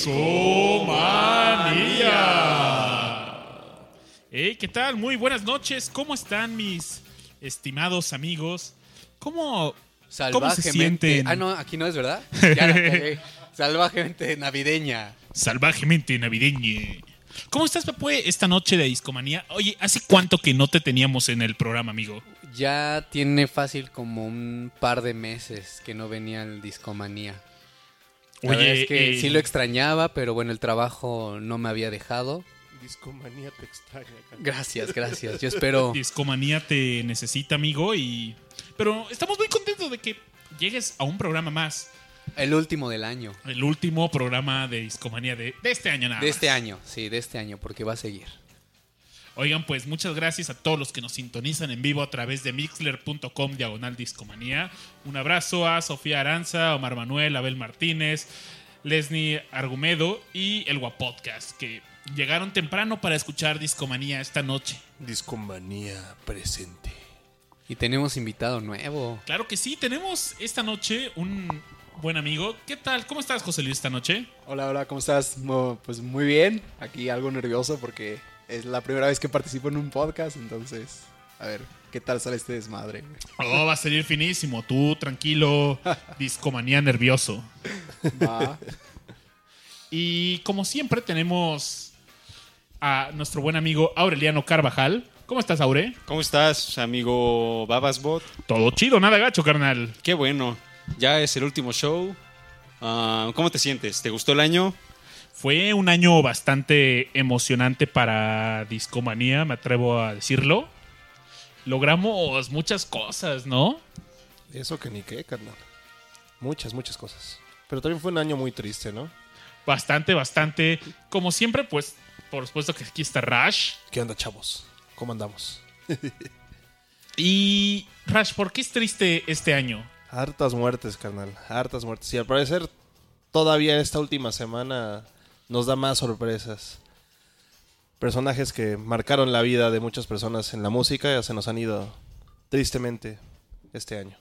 Discomanía. Hey, ¿qué tal? Muy buenas noches. ¿Cómo están mis estimados amigos? ¿Cómo, cómo se sienten? Ah, no, aquí no es, ¿verdad? Ya la cagué. Salvajemente navideña. Salvajemente navideña. ¿Cómo estás, Papue, esta noche de Discomanía? Oye, ¿hace cuánto que no te teníamos en el programa, amigo? Ya tiene fácil como un par de meses que no venía el Discomanía. La verdad es que eh, sí lo extrañaba, pero bueno, el trabajo no me había dejado. Discomanía te extraña. Gracias, gracias. Yo espero. Discomanía te necesita, amigo, y... Pero estamos muy contentos de que llegues a un programa más. El último del año. El último programa de Discomanía de, de este año nada De más. este año, sí, de este año, porque va a seguir. Oigan, pues muchas gracias a todos los que nos sintonizan en vivo a través de mixler.com diagonal discomanía. Un abrazo a Sofía Aranza, Omar Manuel, Abel Martínez, Leslie Argumedo y el Guapodcast, que llegaron temprano para escuchar discomanía esta noche. Discomanía presente. Y tenemos invitado nuevo. Claro que sí, tenemos esta noche un buen amigo. ¿Qué tal? ¿Cómo estás, José Luis, esta noche? Hola, hola, ¿cómo estás? Pues muy bien, aquí algo nervioso porque es la primera vez que participo en un podcast, entonces, a ver, ¿qué tal sale este desmadre? Oh, va a salir finísimo. Tú, tranquilo, discomanía nervioso. Va. Y como siempre tenemos a nuestro buen amigo Aureliano Carvajal. ¿Cómo estás, Aure? ¿Cómo estás, amigo Babasbot? Todo chido, nada gacho, carnal. Qué bueno. Ya es el último show. Ah, ¿Cómo te sientes? ¿Te gustó el año? Fue un año bastante emocionante para Discomanía, me atrevo a decirlo. Logramos muchas cosas, ¿no? Eso que ni qué, carnal. Muchas, muchas cosas. Pero también fue un año muy triste, ¿no? Bastante, bastante. Como siempre, pues, por supuesto que aquí está Rash. ¿Qué onda, chavos? ¿Cómo andamos? Y Rash, ¿por qué es triste este año? Hartas muertes, carnal. Hartas muertes. Y al parecer, todavía esta última semana nos da más sorpresas. Personajes que marcaron la vida de muchas personas en la música ya se nos han ido tristemente este año.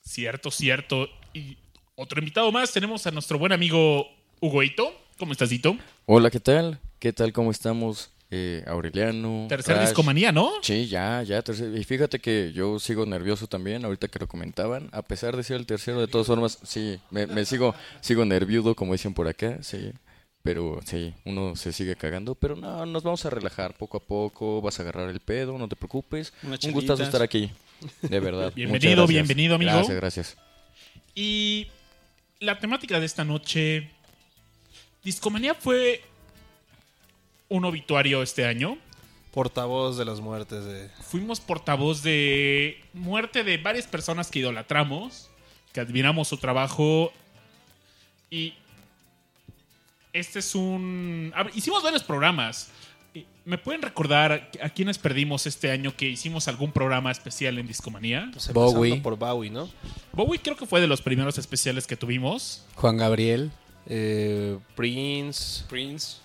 Cierto, cierto. Y otro invitado más, tenemos a nuestro buen amigo Hugo Ito. ¿Cómo estás, Ito? Hola, ¿qué tal? ¿Qué tal? ¿Cómo estamos? Eh, Aureliano. Tercer Rash. discomanía, ¿no? Sí, ya, ya. tercer- Y fíjate que yo sigo nervioso también, ahorita que lo comentaban. A pesar de ser el tercero, de todas formas, sí, me, me sigo, sigo nerviudo, como dicen por acá, sí. Pero sí, uno se sigue cagando. Pero no, nos vamos a relajar poco a poco. Vas a agarrar el pedo, no te preocupes. Un gustazo estar aquí. De verdad. Bienvenido, bienvenido, amigo. Gracias, gracias. Y la temática de esta noche, Discomanía fue un obituario este año. Portavoz de las muertes de... Fuimos portavoz de muerte de varias personas que idolatramos, que admiramos su trabajo. Y este es un... ver, hicimos varios programas. ¿Me pueden recordar a quienes perdimos este año que hicimos algún programa especial en Discomanía? Pues Bowie. por Bowie, ¿no? Bowie creo que fue de los primeros especiales que tuvimos. Juan Gabriel. Eh, Prince, Prince.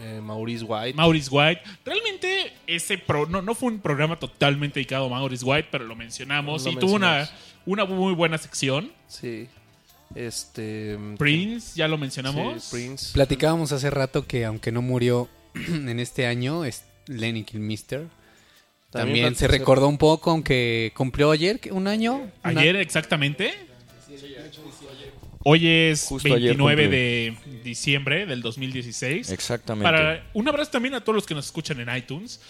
Eh, Maurice White. Maurice White. Realmente ese pro, no, no fue un programa totalmente dedicado a Maurice White, pero lo mencionamos Lo y tuvo una, una muy buena sección. sí. Este... Prince, ya lo mencionamos. Sí, Prince. Platicábamos hace rato que aunque no murió en este año, es Lenny Kilmister. También, se platicamos- recordó un poco, aunque cumplió ayer un año. Una- Ayer exactamente. Hoy es Justo ayer 29 cumplió. de diciembre del 2016. Exactamente. Para un abrazo también a todos los que nos escuchan en iTunes.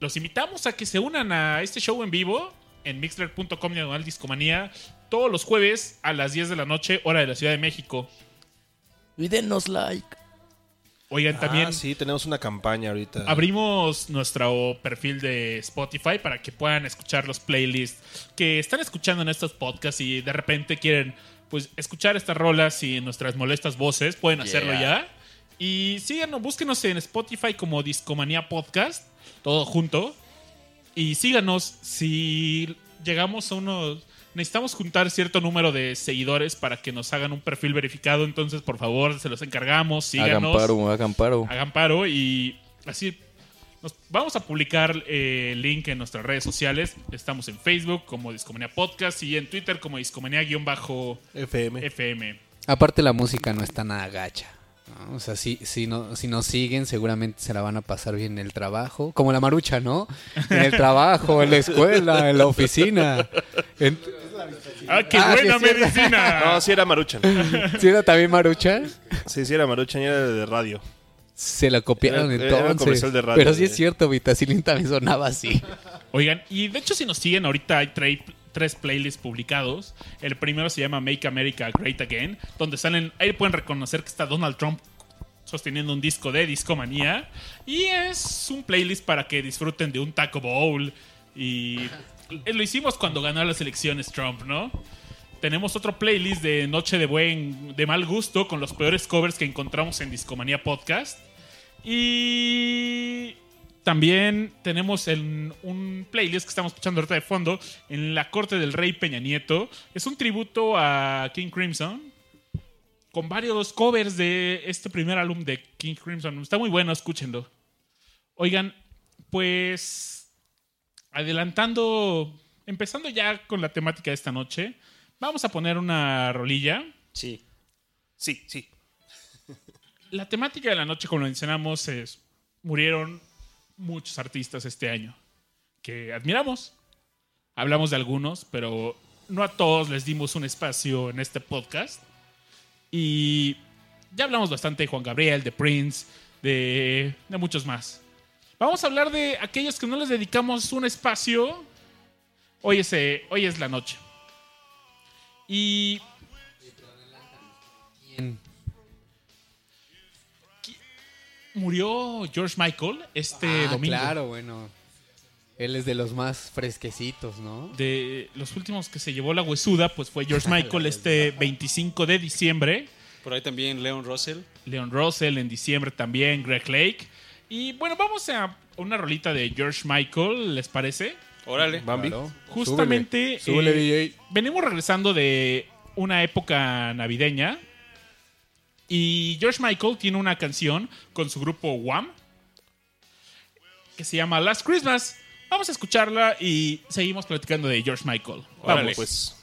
Los invitamos a que se unan a este show en vivo en mixler.com diagonal discomanía todos los jueves a las 10 de la noche, hora de la Ciudad de México. Y denos like. Oigan, también Ah, sí, tenemos una campaña ahorita. abrimos nuestro perfil de Spotify para que puedan escuchar los playlists que están escuchando en estos podcasts y de repente quieren pues escuchar estas rolas y nuestras molestas voces, pueden hacerlo ya. Y síganos, búsquenos en Spotify como Discomanía Podcast, todo junto. Y síganos si llegamos a unos necesitamos juntar cierto número de seguidores para que nos hagan un perfil verificado. Entonces, por favor, se los encargamos. Síganos. Hagan paro, hagan paro. Hagan paro y así. Nos- vamos a publicar eh, el link en nuestras redes sociales. Estamos en Facebook como Discomanía Podcast y en Twitter como Discomanía-FM. FM. Aparte la música no está nada gacha. ¿no? O sea, si, si, no, si nos siguen seguramente se la van a pasar bien en el trabajo. Como la marucha, ¿no? En el trabajo, en la escuela, en la oficina. En- ¡Ah, qué Ah, sí, buena medicina! No, sí era Maruchan. ¿Sí era también marucha? Sí, sí era Maruchan y era de radio. Se la copiaron Era- era entonces. comercial de radio, Pero sí es cierto, Vitacilín también sonaba así. Oigan, y de hecho si nos siguen ahorita hay tre- tres playlists publicados. El primero se llama Make America Great Again, donde salen, ahí pueden reconocer que está Donald Trump sosteniendo un disco de Discomanía. Y es un playlist para que disfruten de un Taco Bowl. Y lo hicimos cuando ganó las elecciones Trump, ¿no? Tenemos otro playlist de Noche de Buen, de mal gusto, con los peores covers que encontramos en Discomanía Podcast. Y también tenemos el- un playlist que estamos escuchando ahorita de fondo en la corte del rey Peña Nieto. Es un tributo a King Crimson con varios covers de este primer álbum de King Crimson. Está muy bueno, escúchenlo. Oigan, pues adelantando, empezando ya con la temática de esta noche, vamos a poner una rolilla. Sí. Sí, sí. La temática de la noche, como lo mencionamos, es murieron muchos artistas este año que admiramos. Hablamos de algunos, pero no a todos les dimos un espacio en este podcast. Y ya hablamos bastante de Juan Gabriel, de Prince, de, muchos más. Vamos a hablar de aquellos que no les dedicamos un espacio. Hoy es, eh, hoy es la noche. Y murió George Michael este Ah, domingo. Claro, bueno. Él es de los más fresquecitos, ¿no? De los últimos que se llevó la huesuda, pues fue George Michael este 25 de diciembre. Por ahí también Leon Russell. Leon Russell en diciembre también, Greg Lake. Y bueno, vamos a una rolita de George Michael, ¿les parece? Órale. Bambi. Claro. Justamente Súbele, eh, DJ. venimos regresando de una época navideña y George Michael tiene una canción con su grupo Wham que se llama Last Christmas. Vamos a escucharla y seguimos platicando de George Michael. Vamos, pues.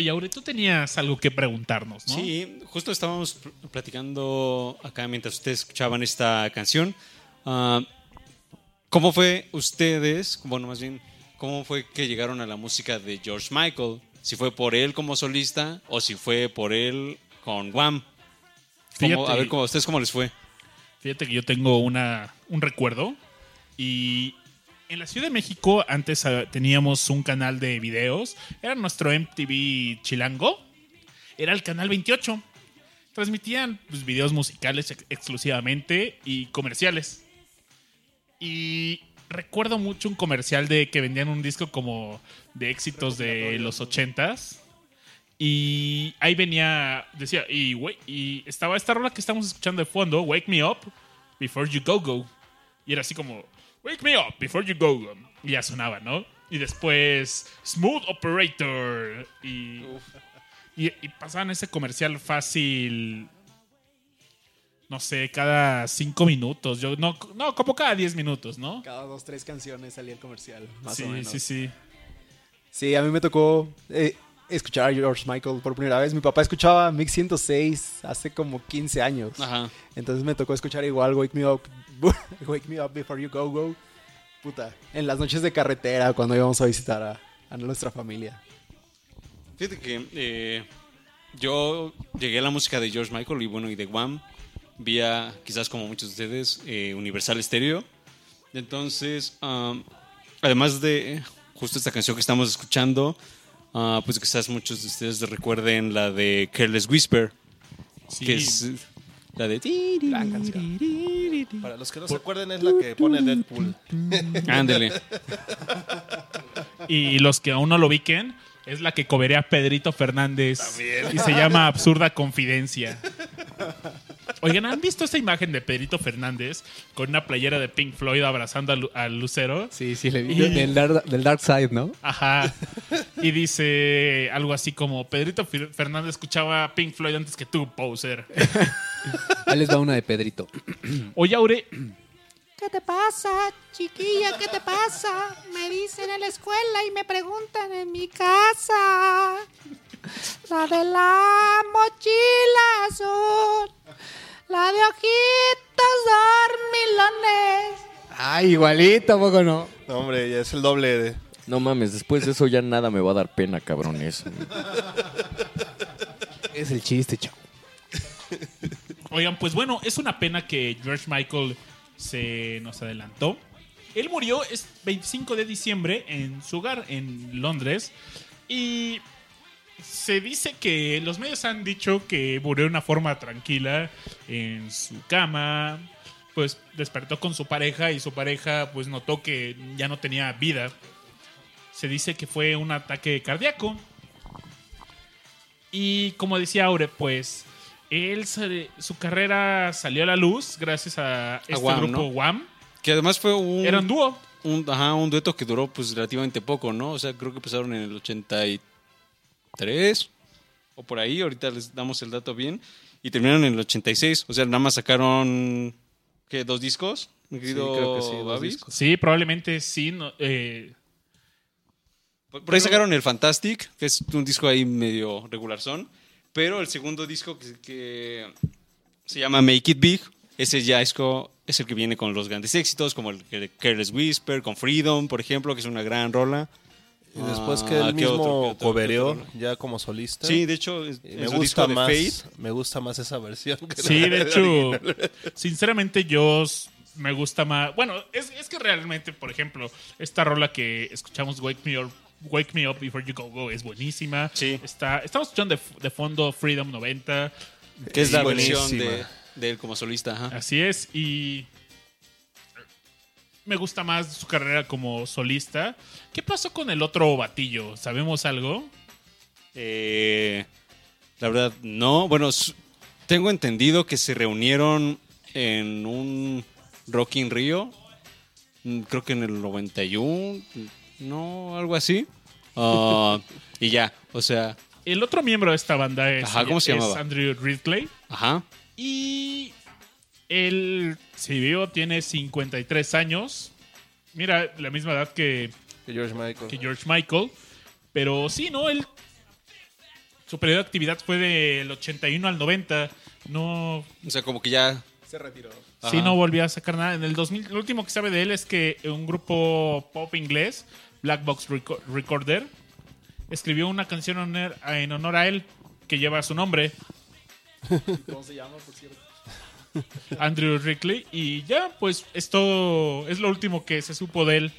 Oye, Aure, tú tenías algo que preguntarnos, ¿no? Sí, justo estábamos pl- platicando acá mientras ustedes escuchaban esta canción. Ah, ¿Cómo fue ustedes, bueno, más bien, cómo fue que llegaron a la música de George Michael? Si fue por él como solista o si fue por él con Wham. ¿Cómo- Fíjate. a ver, ¿cómo, ¿a ustedes cómo les fue? Fíjate que yo tengo una, un recuerdo y en la Ciudad de México antes ah, teníamos un canal de videos, era nuestro MTV Chilango, era el canal 28. Transmitían pues, videos musicales ex- exclusivamente y comerciales. Y recuerdo mucho un comercial de que vendían un disco como de éxitos de los 80s. Y ahí venía, decía, y, we- y estaba esta rola que estamos escuchando de fondo, Wake Me Up Before You Go Go. Y era así como, Wake Me Up Before You Go Go. Y ya sonaba, ¿no? Y después, Smooth Operator. Y, y, y pasaban ese comercial fácil, no sé, cada cinco minutos. Yo, no, no, como cada diez minutos, ¿no? Cada dos, tres canciones salía el comercial, más sí, o menos. sí, sí. Sí, a mí me tocó eh, escuchar a George Michael por primera vez. Mi papá escuchaba Mix 106 hace como 15 años. Ajá. Entonces me tocó escuchar igual Wake Me Up, Wake Me Up Before You Go Go. Puta, en las noches de carretera cuando íbamos a visitar a, a nuestra familia. Fíjate que eh, yo llegué a la música de George Michael y bueno, y de Wham vía, quizás como muchos de ustedes, eh, Universal Stereo. Entonces, um, además de justo esta canción que estamos escuchando, ah, pues quizás muchos de ustedes recuerden la de Careless Whisper, Sí. que es eh, la de... Gran canción. Para los que no se acuerden, es la que pone Deadpool. Ándele. Y los que aún no lo ubiquen, es la que coberea Pedrito Fernández. Y se llama Absurda Confidencia. Oigan, ¿han visto esta imagen de Pedrito Fernández con una playera de Pink Floyd abrazando al, al lucero? Sí, sí, le vi. Y- Del, dark, del Dark Side, ¿no? Ajá. Y dice algo así como: Pedrito Fer- Fernández escuchaba Pink Floyd antes que tú, poser. Ahí les va una de Pedrito. Oye, Aure, ¿Qué te pasa, chiquilla? ¿Qué te pasa? Me dicen en la escuela y me preguntan en mi casa. La de la mochila azul. La de ojitos dormilones. Ay, igualito, ¿a poco no? No, hombre, ya es el doble de. No mames, después de eso ya nada me va a dar pena, cabrones. Es el chiste, chavo. Oigan, pues bueno, es una pena que George Michael se nos adelantó. Él murió el 25 de diciembre en su hogar en Londres y se dice que los medios han dicho que murió de una forma tranquila en su cama, pues despertó con su pareja y su pareja pues notó que ya no tenía vida. Se dice que fue un ataque cardíaco. Y como decía Aure, pues él sale- su carrera salió a la luz gracias a este Wham, grupo ¿no? Wham. Que además fue un... Era un dúo. un, ajá, un dueto que duró pues relativamente poco, ¿no? O sea, creo que empezaron en el 83 o por ahí, ahorita les damos el dato bien, y terminaron en el 86, o sea, nada más sacaron, ¿qué? ¿Dos discos? Mi querido creo que sí, dos discos. Sí, probablemente sí. no- eh, Por por ahí sacaron el Fantastic, que es un disco ahí medio regular son, pero el segundo disco que, que se llama Make It Big, ese ya es, co- es el que viene con los grandes éxitos, como el de Careless Whisper, con Freedom, por ejemplo, que es una gran rola. Y después que Ah, él ¿qué otro, mismo cobereó ya como solista. Sí, de hecho, es- me gusta disco de más. Fate, Me gusta más esa versión. que sí, la de hecho, original. sinceramente yo me gusta más. Bueno, es, es que realmente, por ejemplo, esta rola que escuchamos, Wake Me Up, Wake Me Up Before You Go Go, es buenísima. Sí. Está, estamos escuchando de, fondo Freedom 90. que es la buenísima. versión de, de él como solista. ajá. Así es, y me gusta más su carrera como solista. ¿Qué pasó con el otro batillo? ¿Sabemos algo? Eh, la verdad, no. Bueno, tengo entendido que se reunieron en un Rock in Rio. mm, Creo que en el 91, no, algo así. Ah, y ya, o sea, El otro miembro de esta banda es, Ajá, ¿cómo se es llamaba? Andrew Ridley. ajá. Y él, si vivo, tiene 53 años. Mira, la misma edad que, Que George Michael. que George Michael. Pero sí, ¿no? Él su periodo de actividad fue del 81 al 90. No, O sea, como que ya. Se retiró. sí, no volvió a sacar nada. En el 2000, lo último que sabe de él es que un grupo pop inglés, Black Box Reco- Recorder, escribió una canción en honor- en honor a él que lleva su nombre, ¿Cómo se llama, por cierto? Andrew Rickley. Y ya, pues esto es lo último que se supo de él.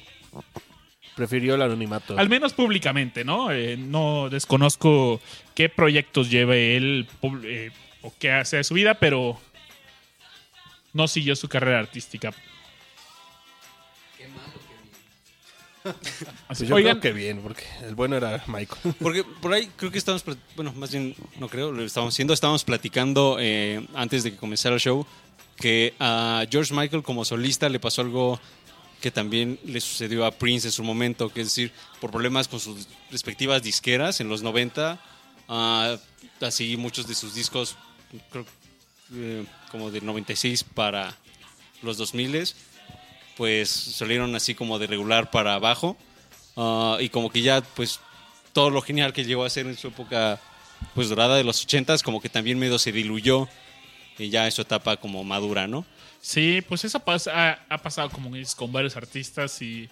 Prefirió el anonimato. Al menos públicamente, ¿no? Eh, no desconozco qué proyectos lleve él eh, o qué hace de su vida, pero no siguió su carrera artística. Pues yo Oigan, creo que bien, porque el bueno era Michael. Porque por ahí creo que estamos, bueno, más bien no creo, lo estamos haciendo, estábamos platicando eh, antes de que comenzara el show que a George Michael como solista le pasó algo que también le sucedió a Prince en su momento, que es decir, por problemas con sus respectivas disqueras en los 90, ah, así muchos de sus discos, creo eh, como del 96 para los 2000 pues salieron así como de regular para abajo Ah, y como que ya pues todo lo genial que llegó a ser en su época pues dorada de los 80s como que también medio se diluyó y ya en su etapa como madura, ¿no? Sí, pues eso pasa, ha, pasado como con varios artistas y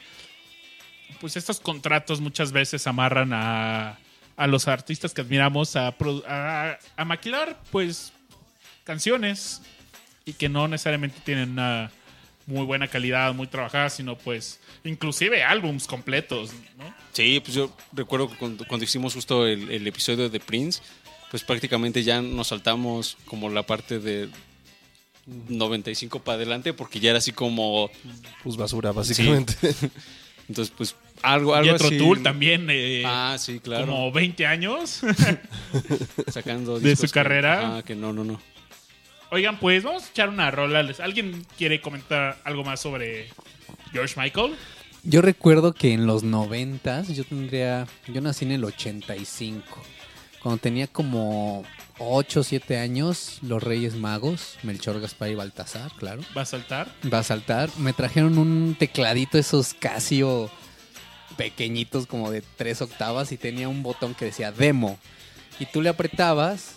pues estos contratos muchas veces amarran a, a los artistas que admiramos a, a, a maquilar pues canciones y que no necesariamente tienen una muy buena calidad, muy trabajadas, sino pues inclusive álbums completos, ¿no? Sí, pues yo recuerdo que cuando, cuando hicimos justo el, el episodio de Prince, pues prácticamente ya nos saltamos como la parte de 95 para adelante porque ya era así como Pues basura, básicamente. entonces pues algo algo Y otro así- Tool también, eh, Ah, sí, claro. como 20 años. sacando de su carrera. Que, ajá, que no, no, no. Oigan, pues vamos a echar una rola. ¿Les- ¿Alguien quiere comentar algo más sobre George Michael? Yo recuerdo que en los noventas, yo tendría, yo nací en el 85. Cuando tenía como 8 o 7 años, los Reyes Magos, Melchor, Gaspar y Baltasar, claro, ¿Va a saltar? va a saltar. Me trajeron un tecladito, esos Casio pequeñitos, como de 3 octavas, y tenía un botón que decía demo. Y tú le apretabas,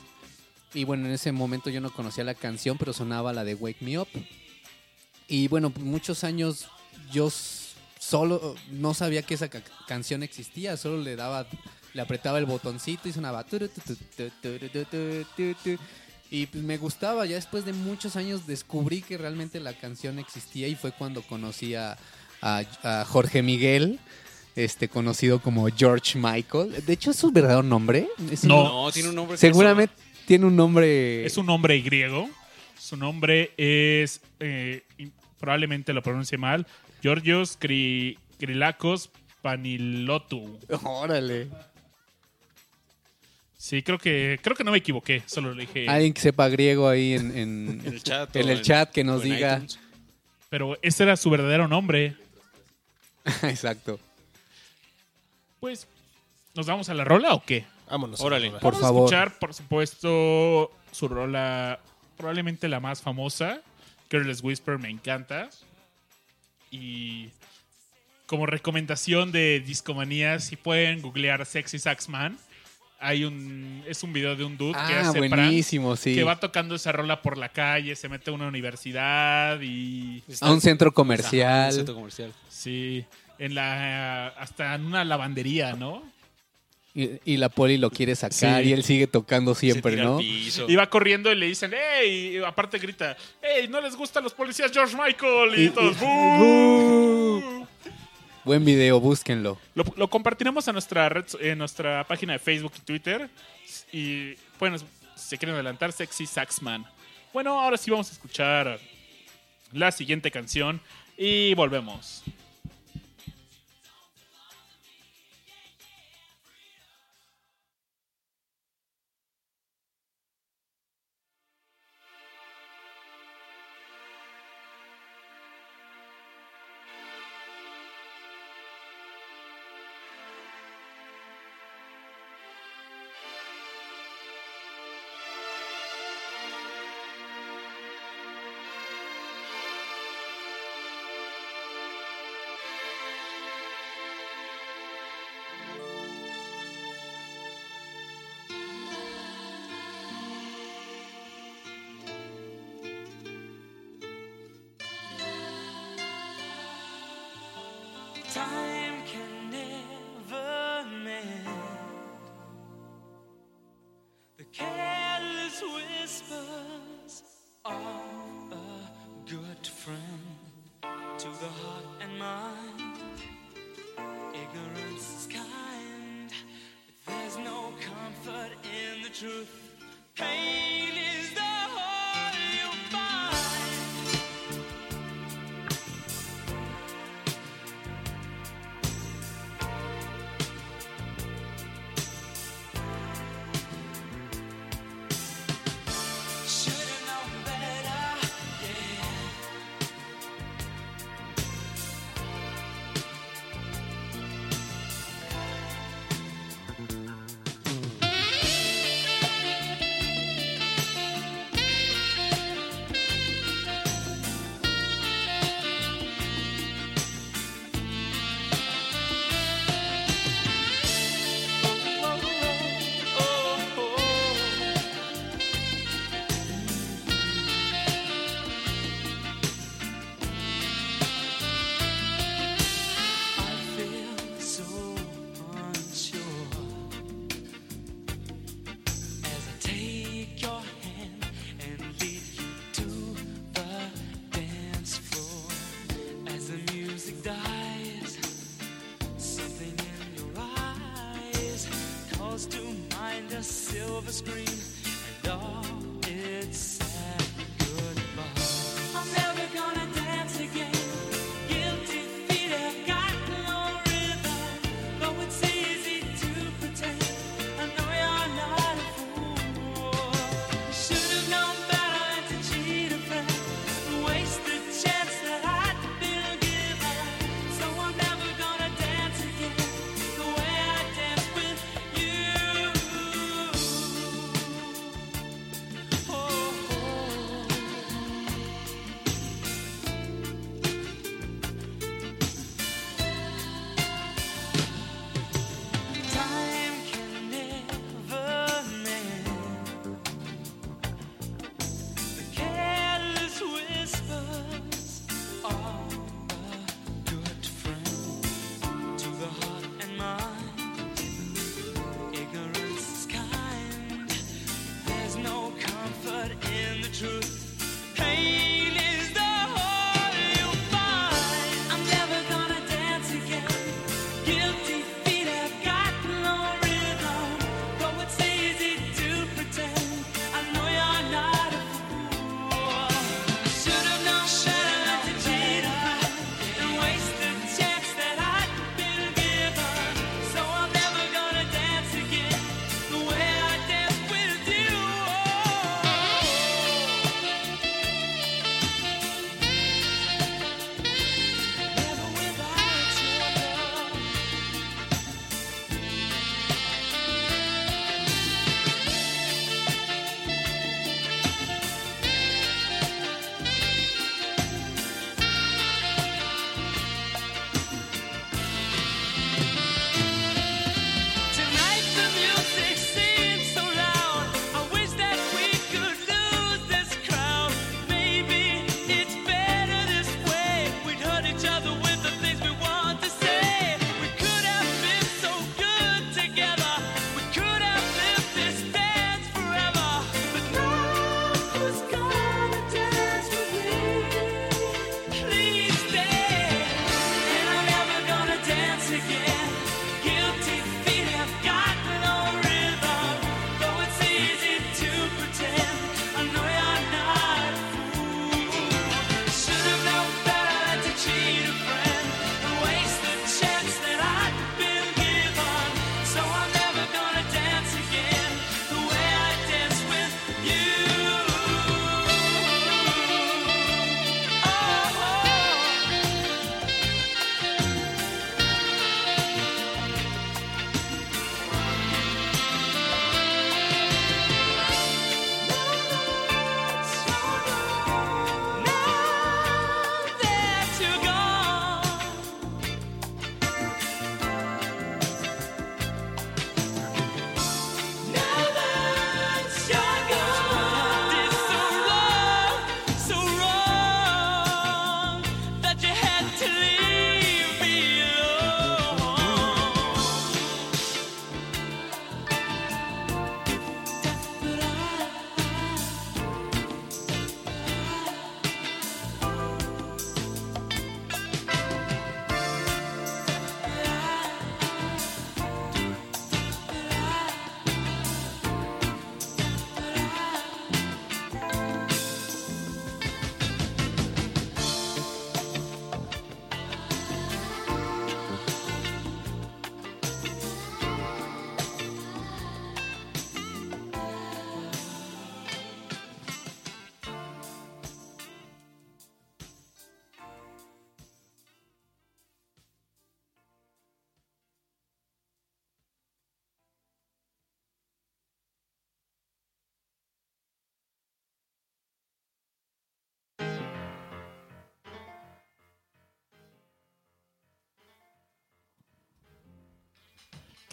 y bueno, en ese momento yo no conocía la canción, pero sonaba la de Wake Me Up. Y bueno, muchos años yo solo no sabía que esa ca- canción existía, solo le daba, le apretaba el botoncito y sonaba. Y pues me gustaba, ya después de muchos años descubrí que realmente la canción existía y fue cuando conocí a, a- a Jorge Miguel, este conocido como George Michael. De hecho, ¿es su verdadero nombre? Es un- No. No, tiene un nombre. que Seguramente tiene un nombre... Es un nombre griego. Su nombre es, eh, probablemente lo pronuncie mal, Georgios Kri- Krilakos Panilotou. Órale. Sí, creo que creo que no me equivoqué, solo le dije. Alguien que sepa griego ahí en, en- En el chat. en o el chat que nos diga. iTunes. Pero ese era su verdadero nombre. Exacto. Pues, ¿nos vamos a la rola o qué? Vámonos. Órale. Por Vamos favor. a escuchar, por supuesto, su rola, probablemente la más famosa, Careless Whisper, me encanta. Y como recomendación de Discomanía, si pueden googlear Sexy Saxman, hay un, es un video de un dude que Ah, hace prank, buenísimo, sí. que va tocando esa rola por la calle, se mete a una universidad y A un centro Ajá, un comercial. centro comercial. sí, en la hasta en una lavandería, ¿no? Y, y la poli lo quiere sacar Sí. y él sigue tocando siempre, ¿no? Y va corriendo y le dicen, ¡Ey! Y aparte grita, ¡Ey! ¿No les gustan los policías George Michael? Y, Y- todos, y- "Bú". Buen video, búsquenlo. Lo, lo compartiremos a nuestra red, en nuestra página de Facebook y Twitter. Y bueno, si se quieren adelantar, Sexy Saxman. Bueno, ahora sí vamos a escuchar la siguiente canción y volvemos.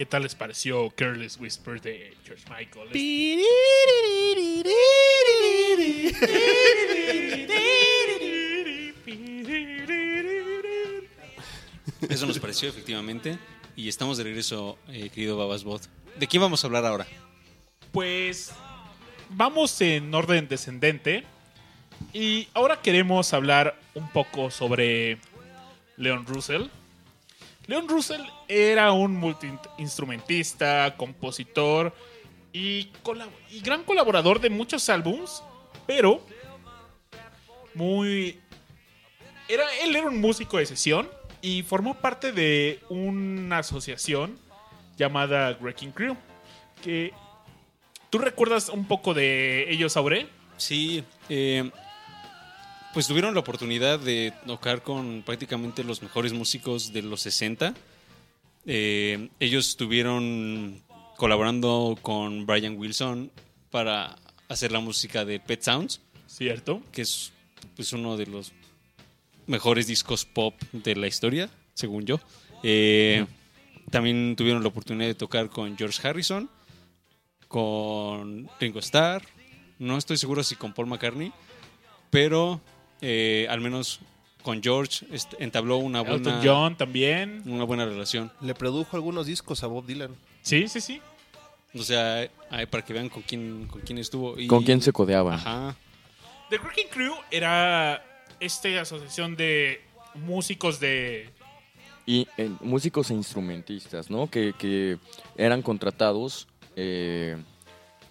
¿Qué tal les pareció Careless Whisper de George Michael? Eso nos pareció efectivamente. Y estamos de regreso, eh, querido Babasbot. ¿De quién vamos a hablar ahora? Pues vamos en orden descendente. Y ahora queremos hablar un poco sobre Leon Russell. Leon Russell era un multiinstrumentista, compositor y, gran colaborador de muchos álbums, pero muy... Era, él era un músico de sesión y formó parte de una asociación llamada Wrecking Crew. Que, ¿Tú recuerdas un poco de ellos, Aure? Sí, eh, pues tuvieron la oportunidad de tocar con prácticamente los mejores músicos de los 60. Eh, ellos estuvieron colaborando con Brian Wilson para hacer la música de Pet Sounds, ¿Cierto? que es pues, uno de los mejores discos pop de la historia, según yo. Eh, también tuvieron la oportunidad de tocar con George Harrison, con Ringo Starr, no estoy seguro si con Paul McCartney, pero eh, al menos con George entabló una Elton buena, John también. una buena relación. Le produjo algunos discos a Bob Dylan. Sí, sí, sí. O sea, para que vean con quién, con quién estuvo. Y- ¿Con quién se codeaba? Ajá. The Wrecking Crew era esta asociación de músicos de... Y eh, músicos e instrumentistas, ¿no? Que, que eran contratados eh,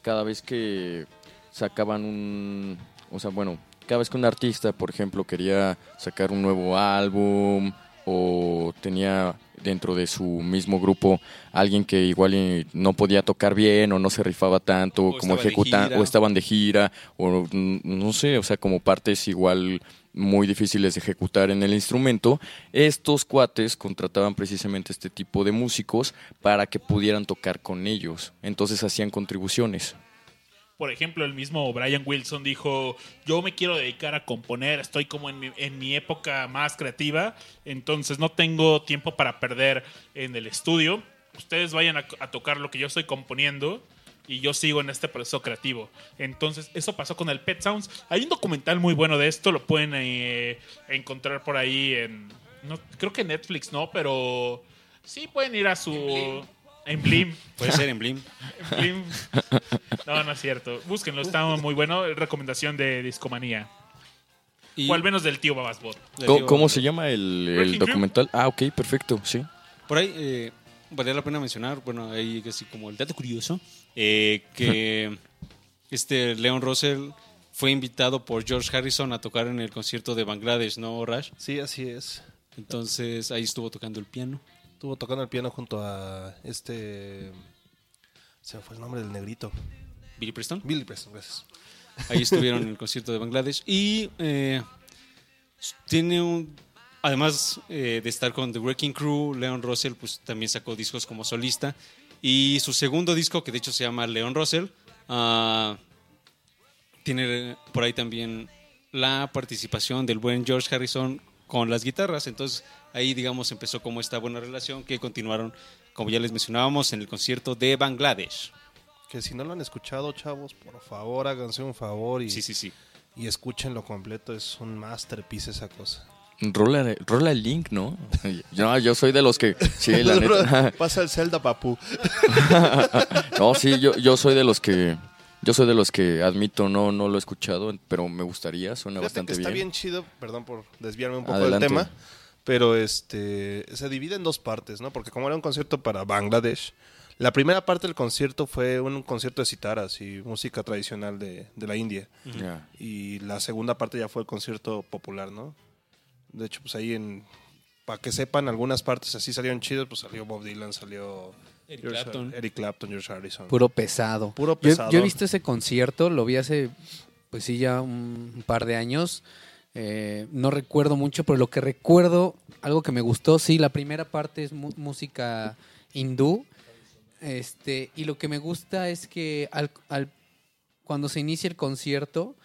cada vez que sacaban un... O sea, bueno, cada vez que un artista, por ejemplo, quería sacar un nuevo álbum o tenía dentro de su mismo grupo alguien que igual no podía tocar bien o no se rifaba tanto O como gira. o estaban de gira o no sé, o sea, como partes igual muy difíciles de ejecutar en el instrumento, estos cuates contrataban precisamente este tipo de músicos para que pudieran tocar con ellos. Entonces hacían contribuciones. Por ejemplo, el mismo Brian Wilson dijo, yo me quiero dedicar a componer, estoy como en mi, en mi época más creativa, entonces no tengo tiempo para perder en el estudio. Ustedes vayan a, tocar lo que yo estoy componiendo y yo sigo en este proceso creativo. Entonces, eso pasó con el Pet Sounds. Hay un documental muy bueno de esto, lo pueden eh, encontrar por ahí en... No, creo que Netflix no, pero sí pueden ir a su... En Blim. Puede ser en Blim. Blim. No, no es cierto. Búsquenlo, está muy bueno. Recomendación de Discomanía. Y O al menos del tío Babasbot. le ¿Cómo, se llama el, documental? Ah, ok, perfecto, sí. Por ahí eh, valía la pena mencionar, bueno, ahí así como el dato curioso, eh, que este Leon Russell fue invitado por George Harrison a tocar en el concierto de Bangladesh, ¿no, Rash? Sí, así es. Entonces ahí estuvo tocando el piano. Estuvo tocando el piano junto a este... Se me fue el nombre del negrito. Billy Preston. Billy Preston, gracias. Ahí estuvieron en el concierto de Bangladesh. Y eh, tiene un. Además eh, de estar con The Wrecking Crew, Leon Russell pues, también sacó discos como solista. Y su segundo disco, que de hecho se llama Leon Russell, ah, tiene por ahí también la participación del buen George Harrison con las guitarras. Entonces ahí, digamos, empezó como esta buena relación que continuaron, como ya les mencionábamos, en el concierto de Bangladesh. Que si no lo han escuchado, chavos, por favor, háganse un favor y, Sí, sí, sí. y escúchenlo completo. Es un masterpiece esa cosa. Rola, rola el link, ¿no? No, yo soy de los que... Sí, la neta. Pasa el Zelda, papu. No, sí, yo, yo soy de los que... Yo soy de los que admito, no, no lo he escuchado, pero me gustaría, suena Fíjate bastante que está bien. bien chido, perdón por desviarme un poco Adelante. del tema, pero este se divide en dos partes, ¿no? Porque como era un concierto para Bangladesh, la primera parte del concierto fue un concierto de citaras y música tradicional de, de la India. Ya. Y la segunda parte ya fue el concierto popular, ¿no? De hecho, pues ahí en... Para que sepan, algunas partes así salieron chidos, pues salió Bob Dylan, salió Eric George- Clapton. Eric Clapton, George Harrison. Puro pesado. Puro Yo- pesado. Yo, he visto ese concierto, lo vi hace, pues sí, ya un par de años. Eh, no recuerdo mucho, pero lo que recuerdo, algo que me gustó, sí, la primera parte es música hindú. Este, y lo que me gusta es que al, cuando se inicia el concierto,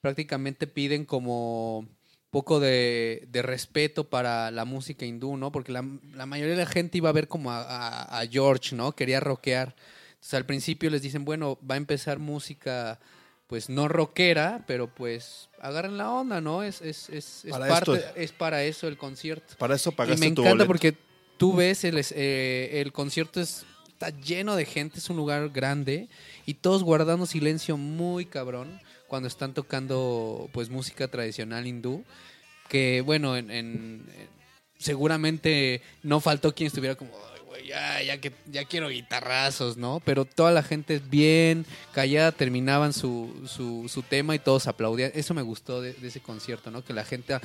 prácticamente piden como poco de, respeto para la música hindú, ¿no? Porque la, mayoría de la gente iba a ver como a, a- a George, ¿no? Quería rockear. Entonces al principio les dicen, bueno, va a empezar música, pues no rockera, pero pues agarren la onda, ¿no? Es, es, es, es Para parte, esto. es para eso el concierto. Para eso Y pagaste me tu encanta boleto. porque tú ves el, eh, el concierto es, está lleno de gente, es un lugar grande y todos guardando silencio muy cabrón cuando están tocando pues música tradicional hindú. Que bueno, en, en- en- seguramente no faltó quien estuviera como, "Ay, güey, ya, ya, que, ya quiero guitarrazos, ¿no? Pero toda la gente bien callada terminaban su, su, su tema y todos aplaudían. Eso me gustó de, de ese concierto, ¿no? Que la gente,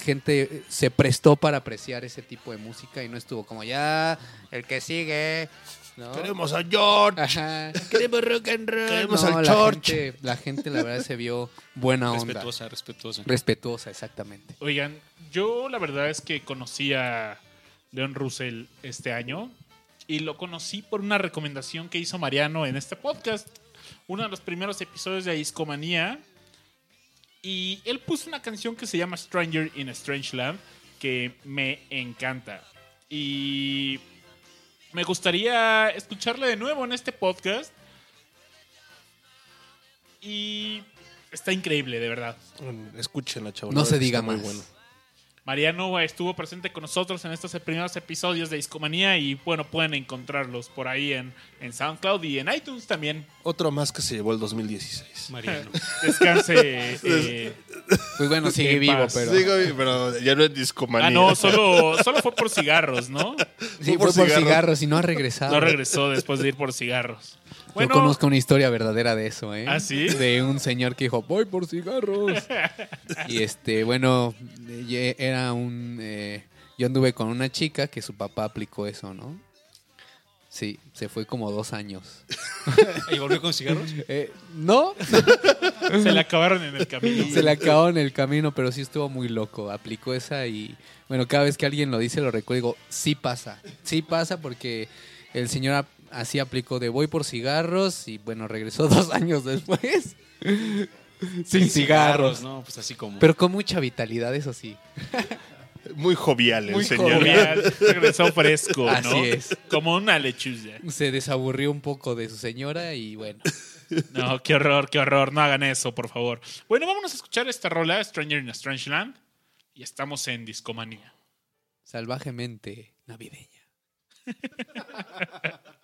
gente se prestó para apreciar ese tipo de música y no estuvo como ya, el que sigue. ¿no? Queremos a George. Ajá. Queremos rock and roll. Queremos No, al la George. gente, la gente, la verdad, se vio buena onda. Respetuosa, respetuosa. Respetuosa, exactamente. Oigan, yo la verdad es que conocí a Leon Russell este año y lo conocí por una recomendación que hizo Mariano en este podcast. Uno de los primeros episodios de Discomanía. Y él puso una canción que se llama Stranger in a Strange Land que me encanta. Y me gustaría escucharla de nuevo en este podcast. Y está increíble, de verdad. Escúchenla, chavos. No se diga está muy más. bueno. Mariano estuvo presente con nosotros en estos primeros episodios de Discomanía y bueno, pueden encontrarlos por ahí en, en SoundCloud y en iTunes también. Otro más que se llevó el 2016. Mariano. Descanse. eh, Pues bueno, sigue vivo, paz. pero. Digo, pero ya no es discomanía. ah, no, solo, solo fue por cigarros, ¿no? Sí, Fue por fue por cigarros. cigarros y no ha regresado. No regresó después de ir por cigarros. Yo Bueno, conozco una historia verdadera de eso, ¿eh? ¿Ah, sí? De un señor que dijo, voy por cigarros. y este, bueno, eh, era un... eh, yo anduve con una chica que su papá aplicó eso, ¿no? Sí, se fue como dos años. ¿Y volvió con cigarros? Eh, no, se le acabaron en el camino. se le acabó en el camino, pero sí estuvo muy loco. Aplicó esa y, bueno, cada vez que alguien lo dice, lo recuerdo digo, sí pasa. Sí pasa porque el señor así aplicó de voy por cigarros y, bueno, regresó dos años después. Sin cigarros. No, pues así como. Pero con mucha vitalidad, eso sí. Muy jovial el Muy señor. Jovial, regresó fresco, ¿no? Así es. Como una lechuza. Se desaburrió un poco de su señora y bueno. No, qué horror, qué horror. No hagan eso, por favor. Bueno, vámonos a escuchar esta rola, Stranger in a Strange Land. Y estamos en Discomanía. Salvajemente navideña.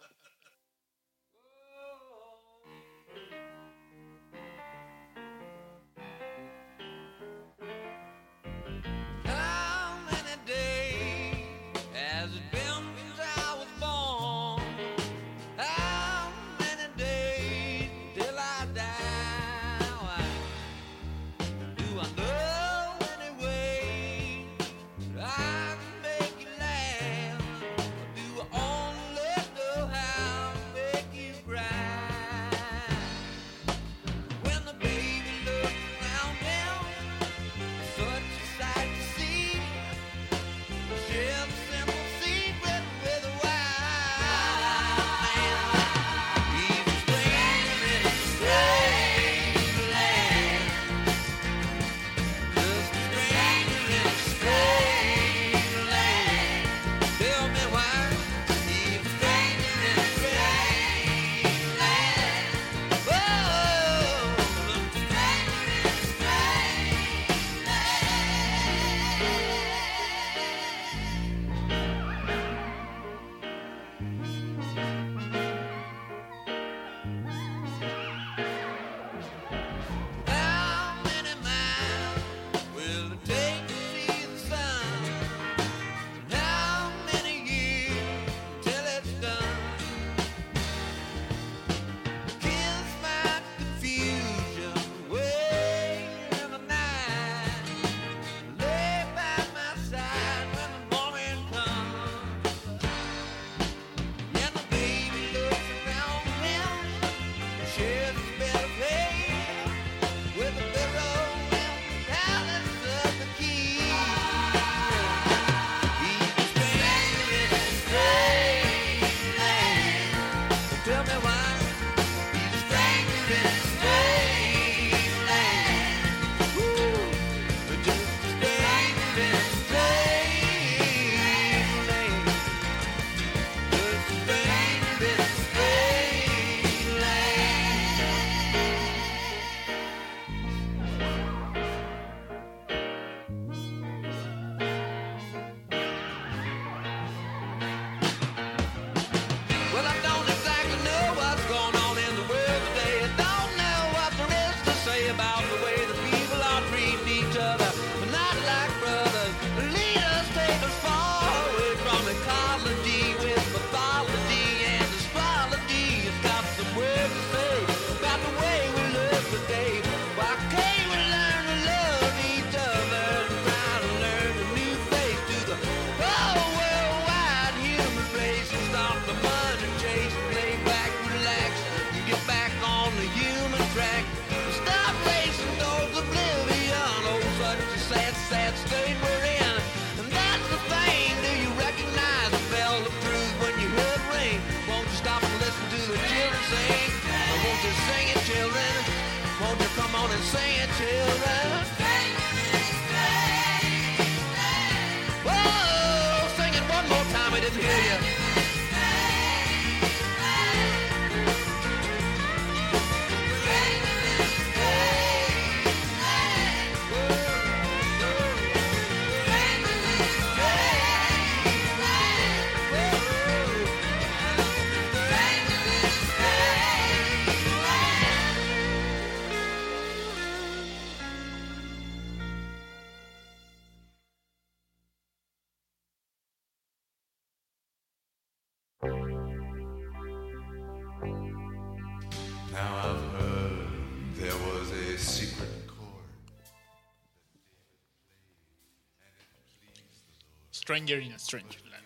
Stranger in a Stranger Land.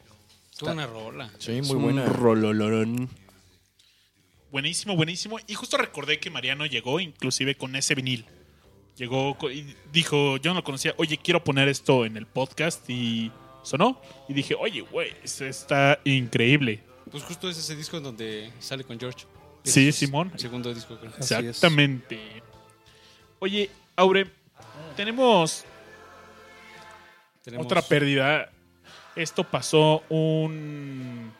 Tuvo una rola. Sí, muy buena. Rololorón. Buenísimo, buenísimo. Y justo recordé que Mariano llegó inclusive con ese vinil. Llegó y dijo, yo no lo conocía, oye, quiero poner esto en el podcast y sonó. Y dije, oye, güey, esto está increíble. Pues justo es ese disco en donde sale con George. Sí, Es Simón. Segundo disco, creo. Exactamente. Oye, Aure, tenemos Tenemos- otra pérdida. Esto pasó un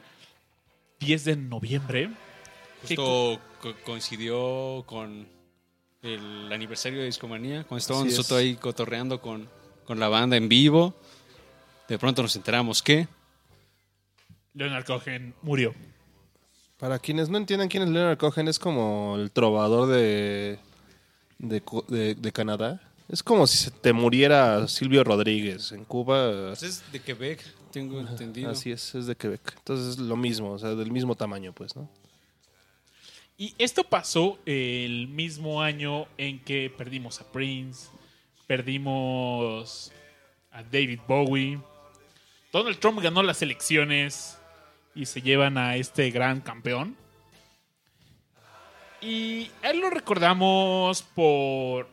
10 de noviembre. Justo co- coincidió con el aniversario de Discomanía, cuando estábamos Así es. nosotros ahí cotorreando con, con la banda en vivo. De pronto nos enteramos que Leonard Cohen murió. Para quienes no entiendan quién es Leonard Cohen, es como el trovador de, de, de- de Canadá. Es como si se te muriera Silvio Rodríguez en Cuba. pues, es de Quebec, tengo entendido. Así es, es de Quebec. Entonces es lo mismo, o sea, del mismo tamaño, pues, ¿no? Y esto pasó el mismo año en que perdimos a Prince, perdimos a David Bowie. Donald Trump ganó las elecciones y se llevan a este gran campeón. Y a él lo recordamos por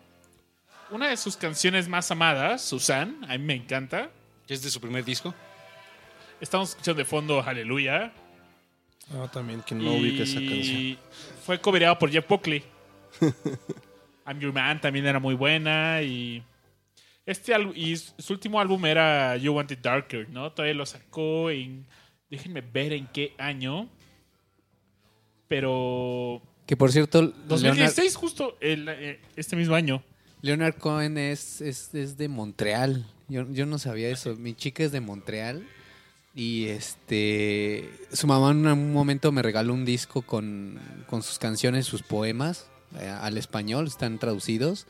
una de sus canciones más amadas, Susan, a mí me encanta. Que es de su primer disco. Estamos escuchando de fondo Hallelujah. Ah, también, quien no ubica esa canción. Y fue cobereado por Jeff Buckley. I'm Your Man también era muy buena. Y este álbum, y su último álbum era You Want It Darker, ¿no? Todavía lo sacó en. Déjenme ver en qué año. Pero. Que por cierto, Leonard, 2016, justo el, eh, este mismo año. Leonard Cohen es, es, es de Montreal. Yo, yo no sabía eso. Mi chica es de Montreal. Y este. Su mamá en un momento me regaló un disco con, con sus canciones, sus poemas eh, al español, están traducidos.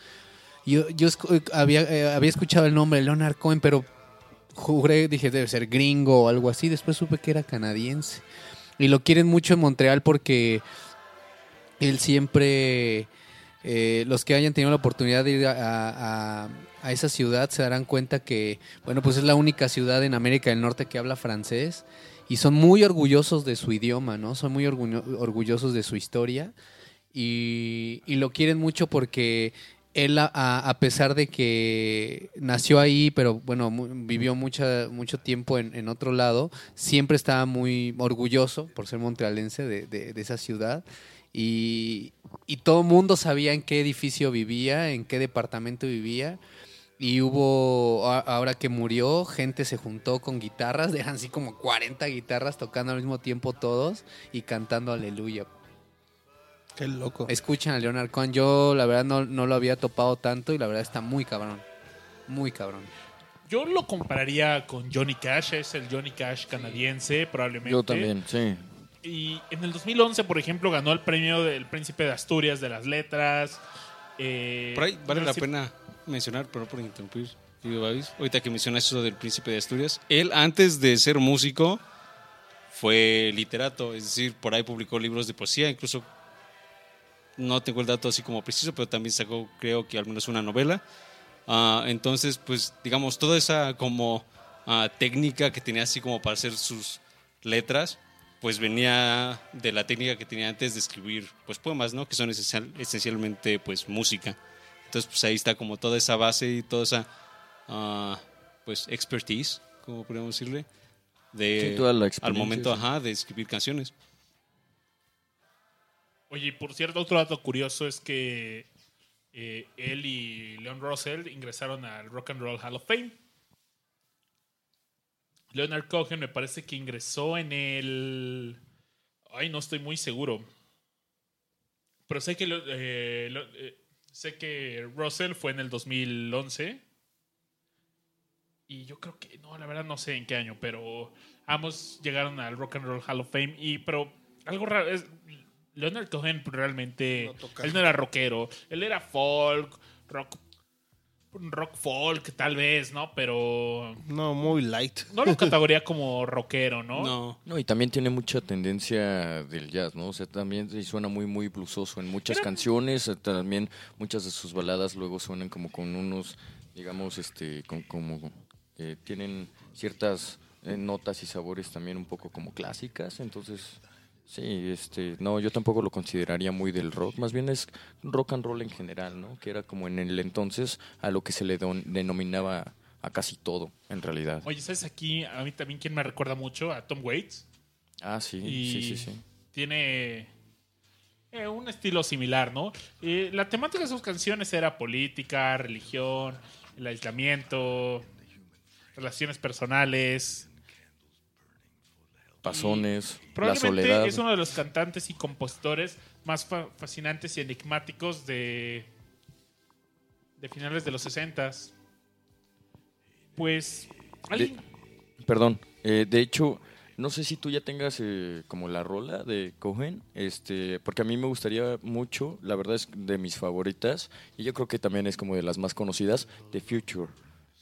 Yo, yo escu- había, eh, había escuchado el nombre Leonard Cohen, pero juré, dije, debe ser gringo o algo así. Después supe que era canadiense. Y lo quieren mucho en Montreal porque él siempre, eh, los que hayan tenido la oportunidad de ir a, esa ciudad se darán cuenta que, bueno, pues es la única ciudad en América del Norte que habla francés y son muy orgullosos de su idioma, ¿no? Son muy orgullo- orgullosos de su historia y, lo quieren mucho porque él, a, pesar de que nació ahí, pero bueno, vivió mucha, mucho tiempo en, otro lado, siempre estaba muy orgulloso por ser montrealense de esa ciudad. Y, y todo el mundo sabía en qué edificio vivía, en qué departamento vivía. Y hubo, ahora que murió, gente se juntó con guitarras, eran así como 40 guitarras tocando al mismo tiempo todos y cantando aleluya. Qué loco. Escuchan a Leonard Cohen. Yo la verdad no, no lo había topado tanto y la verdad está muy cabrón. Muy cabrón. Yo lo compararía con Johnny Cash, es el Johnny Cash canadiense, probablemente. Yo también, sí. Y en el 2011, por ejemplo, ganó el premio del Príncipe de Asturias de las Letras. Eh, Por ahí vale la pena mencionar, pero no por interrumpir. Ahorita que mencionas eso del Príncipe de Asturias. Él, antes de ser músico, fue literato, es decir, por ahí publicó libros de poesía, incluso no tengo el dato así como preciso, pero también sacó, creo que al menos una novela. Ah, entonces, pues, digamos, toda esa como ah, técnica que tenía así como para hacer sus letras, pues venía de la técnica que tenía antes de escribir pues poemas, ¿no? Que son esencial- esencialmente pues música. Entonces, pues ahí está como toda esa base y toda esa ah, pues expertise, como podríamos decirle, de Sí, toda la al momento, sí. ajá, de escribir canciones. Oye, y por cierto, otro dato curioso es que eh, él y Leon Russell ingresaron al Rock and Roll Hall of Fame. Leonard Cohen me parece que ingresó en el... Ay, no estoy muy seguro. Pero sé que, eh, lo- eh, sé que Russell fue en el 2011. Y yo creo que, no, la verdad no sé en qué año, pero ambos llegaron al Rock and Roll Hall of Fame. Y, pero algo raro es, Leonard Cohen realmente, No él no era rockero, él era folk, rock, rock folk tal vez, ¿no? Pero No, muy light. no lo categoría como rockero, ¿no? No. No, y también tiene mucha tendencia del jazz, ¿no? O sea, también suena muy, muy blusoso en muchas Era- canciones. eh, También muchas de sus baladas luego suenan como con unos, digamos, este, con, como, eh, tienen ciertas eh, notas y sabores también un poco como clásicas. Entonces, sí, este, no, yo tampoco lo consideraría muy del rock. Más bien es rock and roll en general, ¿no? Que era como en el entonces a lo que se le denominaba a casi todo, en realidad. Oye, ¿sabes aquí? A mí también quien me recuerda mucho a Tom Waits. Ah, sí, Y sí, sí, sí. tiene eh, un estilo similar, ¿no? Eh, la temática de sus canciones era política, religión, el aislamiento, relaciones personales. Pasones, la Probablemente soledad. es uno de los cantantes y compositores más fa- fascinantes y enigmáticos de, de finales de los 60 Pues, alguien- Perdón, eh, de hecho, no sé si tú ya tengas eh, como la rola de Cohen, este, porque a mí me gustaría mucho, la verdad es de mis favoritas, y yo creo que también es como de las más conocidas, The Future.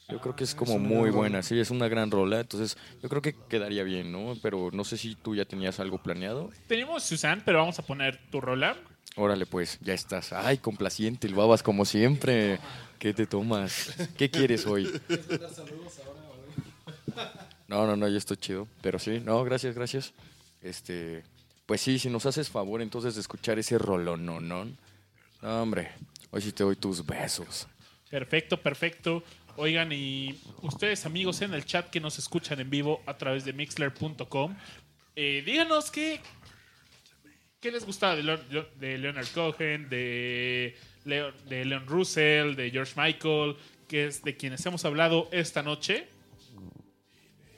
Yo creo que es como muy buena, sí, es una gran rola, entonces yo creo que quedaría bien, ¿no? Pero no sé si tú ya tenías algo planeado. tenemos Susan, pero vamos a poner tu rola. Órale, pues, ya estás. Ay, complaciente, el babas como siempre. ¿Qué te tomas? ¿Qué quieres hoy? No, no, no, yo estoy chido. Pero sí, no, gracias, gracias. Este, pues sí, si nos haces favor entonces de escuchar ese rolón, no, no. No, hombre, hoy sí te doy tus besos. Perfecto, perfecto. Oigan, y ustedes amigos en el chat que nos escuchan en vivo a través de mixler.com, eh, díganos qué, qué les gustaba de, de Leonard Cohen, de, Leo- de Leon Russell, de George Michael, que es de quienes hemos hablado esta noche.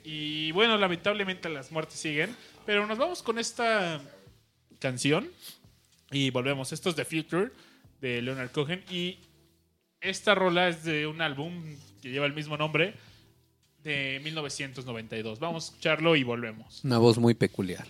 Y bueno, lamentablemente las muertes siguen, pero nos vamos con esta canción y volvemos. Esto es The Future de Leonard Cohen y esta rola es de un álbum que lleva el mismo nombre de 1992. Vamos a escucharlo y volvemos. Una voz muy peculiar.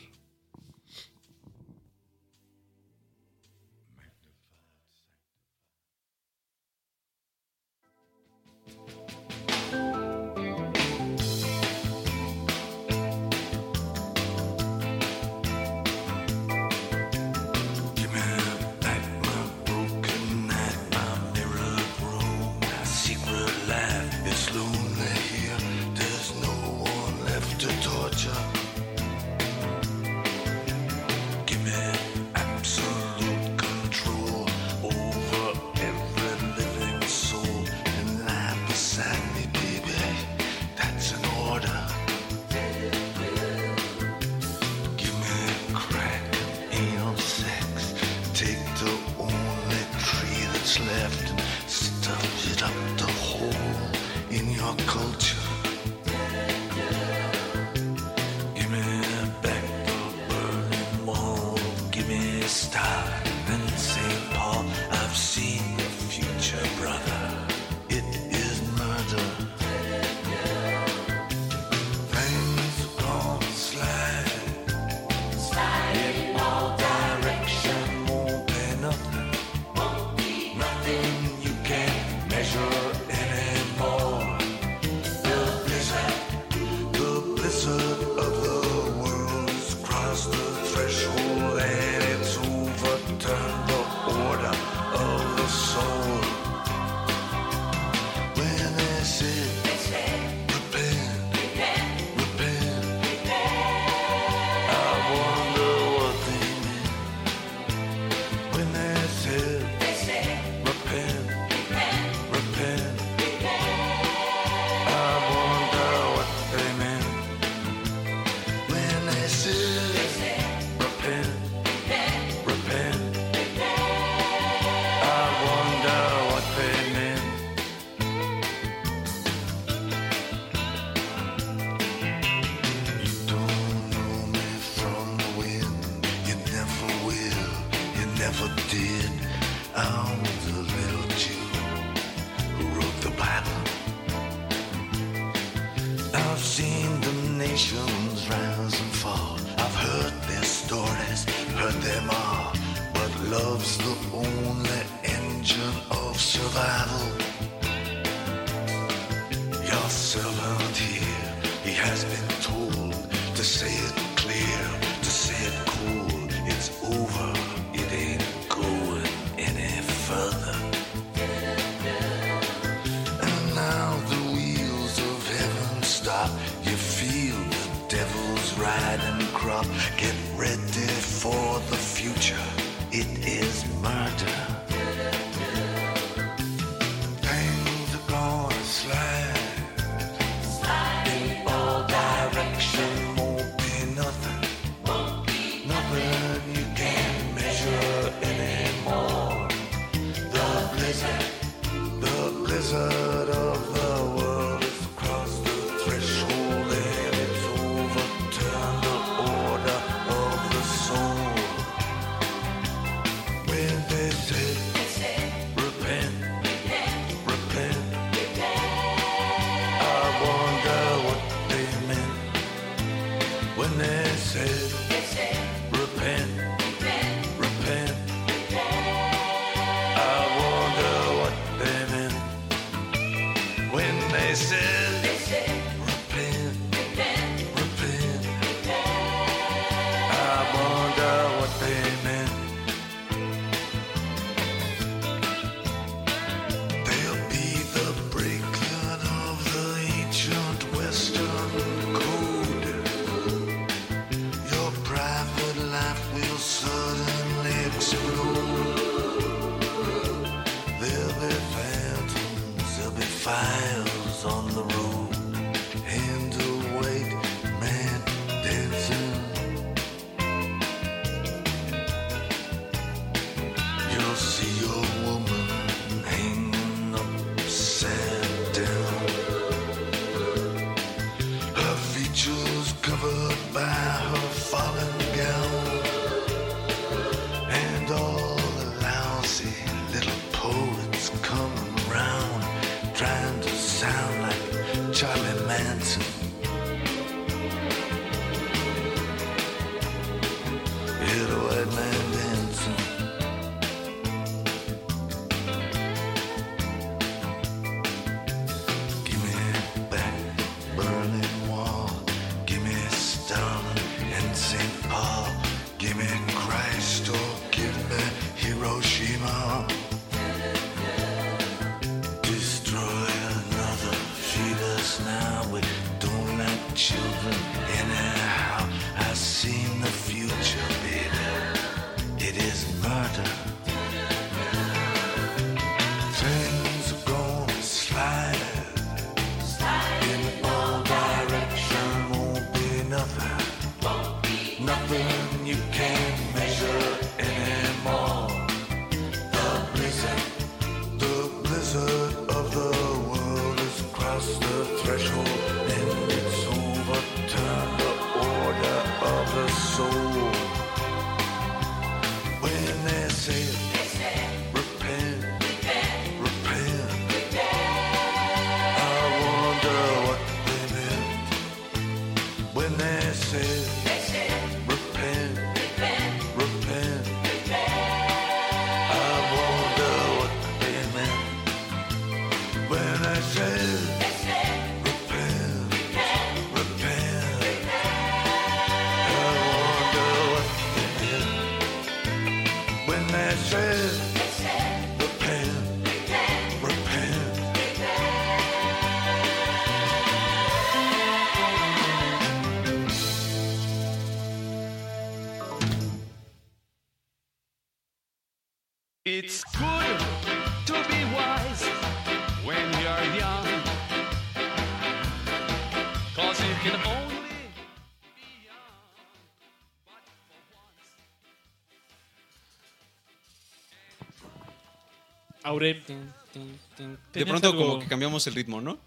Aure, De ¿Tenías pronto algo? como que cambiamos el ritmo, ¿no?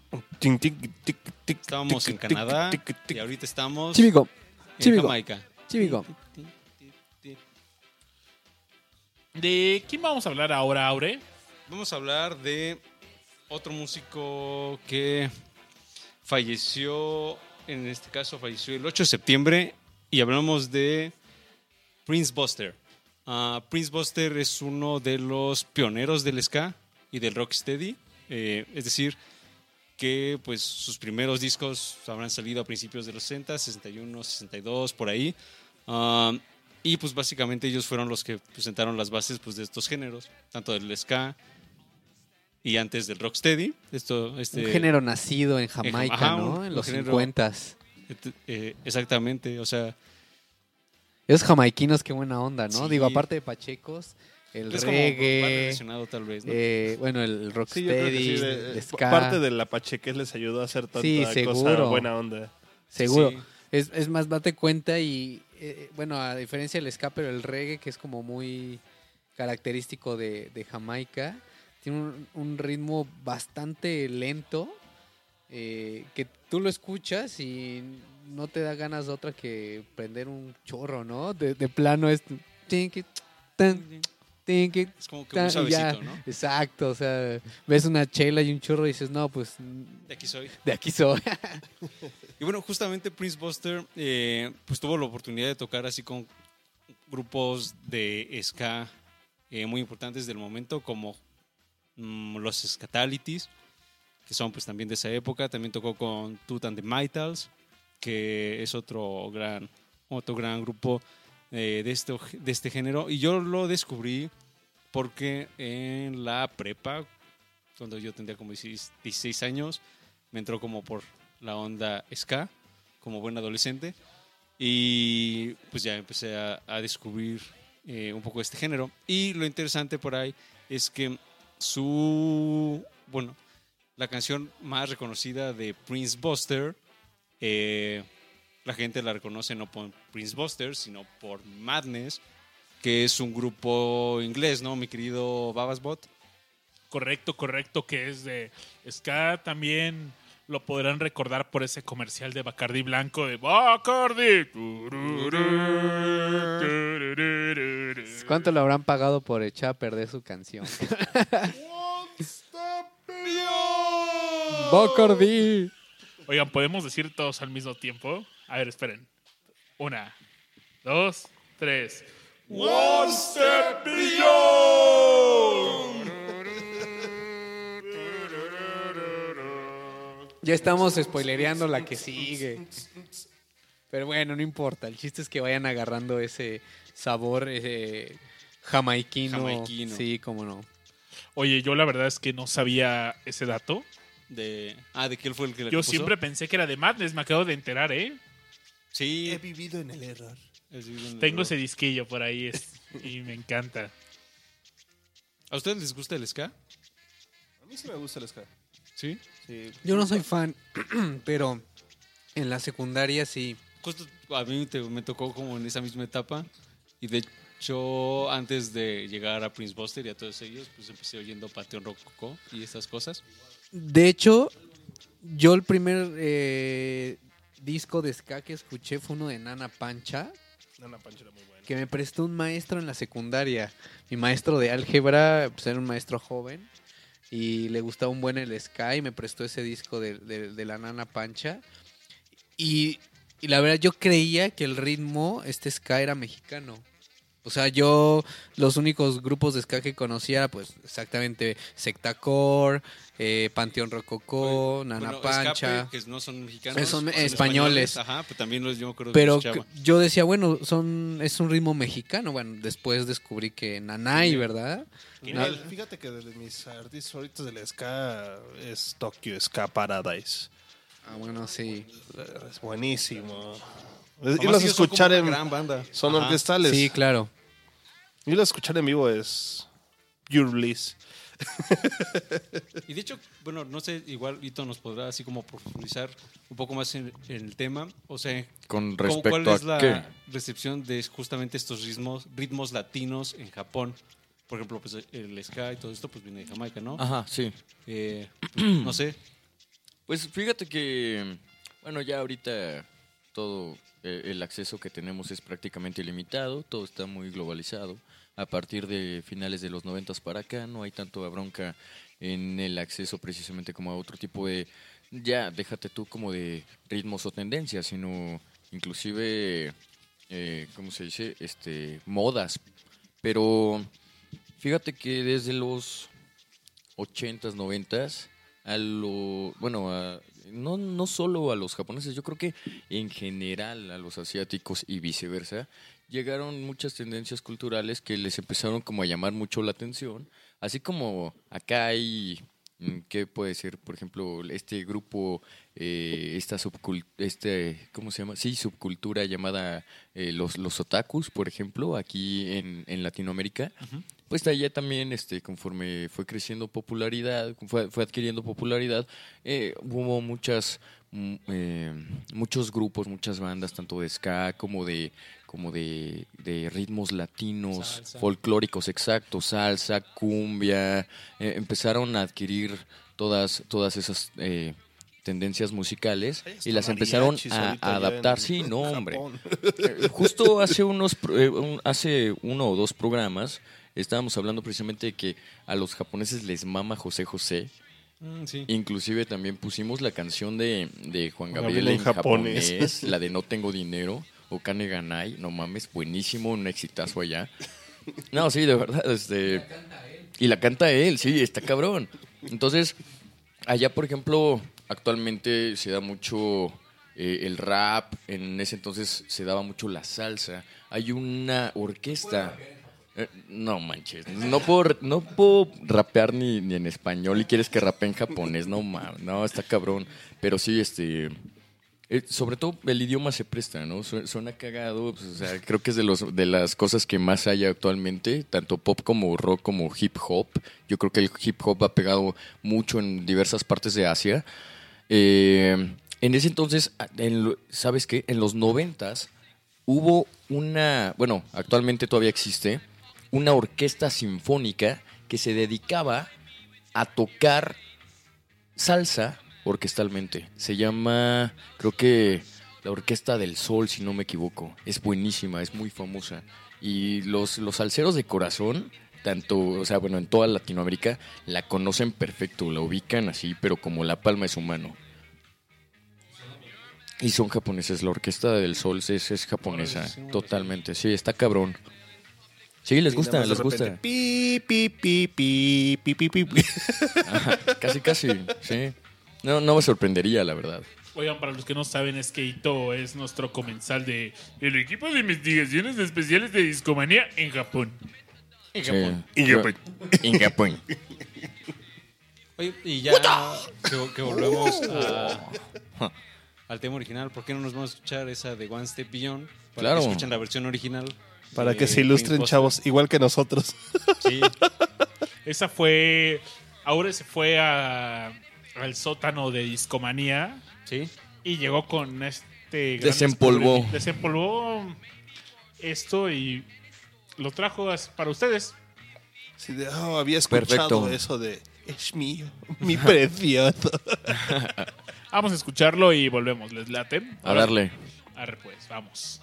Estábamos en Canadá y ahorita estamos en Jamaica. ¿De quién vamos a hablar ahora, Aure? Vamos a hablar de otro músico que falleció, en este caso falleció el 8 de septiembre, y hablamos de Prince Buster. Ah, Prince Buster es uno de los pioneros del ska y del rocksteady, eh, es decir, que pues sus primeros discos habrán salido a principios de los 60, 61, 62, por ahí. Ah, y pues básicamente ellos fueron los que presentaron las bases pues, de estos géneros, tanto del ska y antes del rocksteady. Esto, este, Un género nacido en Jamaica, ajá, ¿no? un- En los género- 50s. eh, exactamente, o sea, Esos jamaiquinos, qué buena onda, ¿no? Sí. Digo, aparte de Pachecos, el es reggae, relacionado tal vez, ¿no? eh, bueno, el rocksteady, sí, de- el eh, ska. parte de la pacheques les ayudó a hacer tanta Sí, cosa buena onda. Seguro. Sí. Es, es más, date cuenta y, eh, bueno, a diferencia del ska, pero el reggae, que es como muy característico de, de Jamaica, tiene un, un ritmo bastante lento, eh, que tú lo escuchas y no te da ganas de otra que prender un chorro, ¿no? De, de plano es... Es como que ya. suavecito, ¿no? Exacto, o sea, ves una chela y un chorro y dices, no, pues De aquí soy. de aquí soy. Y bueno, justamente Prince Buster eh, pues tuvo la oportunidad de tocar así con grupos de ska eh, muy importantes del momento como mm, los Scatalities, que son pues también de esa época. También tocó con Tooth and the Maytals, que es otro gran, otro gran grupo eh, de, este, de este género. Y yo lo descubrí porque en la prepa, cuando yo tendría como 16 16 años, me entró como por la onda ska, como buen adolescente. Y pues ya empecé a, descubrir eh, un poco este género. Y lo interesante por ahí es que su, bueno, la canción más reconocida de Prince Buster, eh, la gente la reconoce no por Prince Buster, sino por Madness, que es un grupo inglés, ¿no, mi querido Babasbot? Correcto, correcto, que es de Ska también lo podrán recordar por ese comercial de Bacardi Blanco de Bacardi. ¿Cuánto le habrán pagado por echar a perder su canción? Bacardi. Oigan, ¿podemos decir todos al mismo tiempo? A ver, esperen. Una, dos, tres. One Step Ya estamos spoilereando la que sigue. Pero bueno, no importa. El chiste es que vayan agarrando ese sabor ese jamaiquino. Jamaiquino. Sí, cómo no. Oye, yo la verdad es que no sabía ese dato. De, ah, ¿de qué él fue el que la Yo compuso? siempre pensé que era de Madness, me acabo de enterar, ¿eh? Sí, vivido en el error. Tengo error. ese disquillo por ahí es- y me encanta. ¿A ustedes les gusta el ska? A mí sí me gusta el ska. Sí. Sí. Yo no soy fan, pero en la secundaria sí. Justo a mí te- me tocó como en esa misma etapa. Y de hecho, antes de llegar a Prince Buster y a todos ellos, pues empecé oyendo Panteón Rococó y estas cosas. De hecho, yo el primer eh, disco de ska que escuché fue uno de Nana Pancha, Nana Pancho era muy buena. que me prestó un maestro en la secundaria. Mi maestro de álgebra, pues era un maestro joven y le gustaba un buen el ska y me prestó ese disco de, de- de la Nana Pancha. Y, y la verdad yo creía que el ritmo, este ska era mexicano. O sea, yo los únicos grupos de ska que conocía, pues exactamente Sectacore, eh, Panteón Rococó, Nana Bueno, Pancha. Escape, que no son mexicanos. Eh, son españoles. Ajá, pero también los yo me Pero que yo decía, bueno, son es un ritmo mexicano. Bueno, después descubrí que Nanay, ¿verdad? Mira, Fíjate que de mis artistas favoritos del ska es Tokyo Ska Paradise. Ah, bueno, sí. Es buenísimo. Irlos a escuchar en... gran banda. Son Ajá. orquestales. Sí, claro. Irlos a escuchar en vivo es... Pure Bliss. Y de hecho, bueno, no sé, igual Ito nos podrá así como profundizar un poco más en, en el tema. O sea, Con ¿cómo- respecto ¿cuál es a la qué? recepción de justamente estos ritmos, ritmos latinos en Japón? Por ejemplo, pues el ska y todo esto pues viene de Jamaica, ¿no? Ajá, sí. Eh, no sé. Pues fíjate que, bueno, ya ahorita todo el acceso que tenemos es prácticamente ilimitado, todo está muy globalizado. A partir de finales de los 90 para acá no hay tanto bronca en el acceso precisamente como a otro tipo de, ya déjate tú como de ritmos o tendencias, sino inclusive, eh, ¿cómo se dice? Este, modas. Pero fíjate que desde los 80s, 90s, a lo, bueno, a- no, no solo a los japoneses, yo creo que en general a los asiáticos y viceversa, llegaron muchas tendencias culturales que les empezaron como a llamar mucho la atención, así como acá hay, ¿qué puede ser? Por ejemplo, este grupo, eh, esta subcultura, este, ¿cómo se llama? Sí, subcultura llamada eh, los, los otakus, por ejemplo, aquí en, en Latinoamérica pues de allá también, este, conforme fue creciendo popularidad, fue, fue adquiriendo popularidad, eh, hubo muchas, mm, eh, muchos grupos, muchas bandas, tanto de ska como de, como de, de ritmos latinos, Salsa. folclóricos, exacto, salsa, cumbia, eh, empezaron a adquirir todas, todas esas eh, tendencias musicales y las empezaron a, adaptar. Sí, no, hombre. Eh, Justo hace unos pro- eh, un- hace uno o dos programas estábamos hablando precisamente de que a los japoneses les mama José José. Mm, sí. Inclusive también pusimos la canción de, de Juan Gabriel en en japonés. japonés, la de No tengo dinero, o Kane Ganai, no mames, buenísimo, un exitazo allá. No, sí, de verdad, este... Y la canta él, sí, está cabrón. Entonces, allá, por ejemplo, actualmente se da mucho eh, el rap, en ese entonces se daba mucho la salsa. Hay una orquesta. Eh, no manches, no puedo, no puedo rapear ni, ni en español y quieres que rapee en japonés, no mames, no, está cabrón. Pero sí, este, eh, sobre todo el idioma se presta, ¿no? Su- Suena cagado, pues, o sea, creo que es de, los, de las cosas que más hay actualmente, tanto pop como rock como hip hop. Yo creo que el hip hop ha pegado mucho en diversas partes de Asia. Eh, en ese entonces, ¿sabes qué? En los noventas hubo una, bueno, actualmente todavía existe, una orquesta sinfónica que se dedicaba a tocar salsa orquestalmente. Se llama, creo que la Orquesta del Sol, si no me equivoco. Es buenísima, es muy famosa. Y los, los salseros de corazón, tanto, o sea, bueno, en toda Latinoamérica, la conocen perfecto, la ubican así, pero como la palma de su mano. Y son japoneses, la Orquesta del Sol es, es japonesa, totalmente, sí, está cabrón. Sí, les gusta, les gusta. Pi, pi, pi, pi, pi, pi, pi, casi, casi, sí. No, no me sorprendería, la verdad. Oigan, para los que no saben, es que Ito es nuestro comensal de el equipo de investigaciones especiales de Discomanía en Japón. En Japón. En Japón. En Japón. Oye, y ya que, que volvemos a- al tema original, ¿por qué no nos vamos a escuchar esa de One Step Beyond? Para Claro. que escuchen la versión original. Para de que se ilustren, chavos, igual que nosotros. Sí, Esa fue. Ahora se fue a, al sótano de Discomanía sí. y llegó con este. gran Desempolvó. Desempolvó esto y lo trajo para ustedes. Sí, de, oh, había escuchado Perfecto. eso de es mío, mi precioso. Vamos a escucharlo y volvemos. ¿Les late? A darle. Arre, pues, vamos.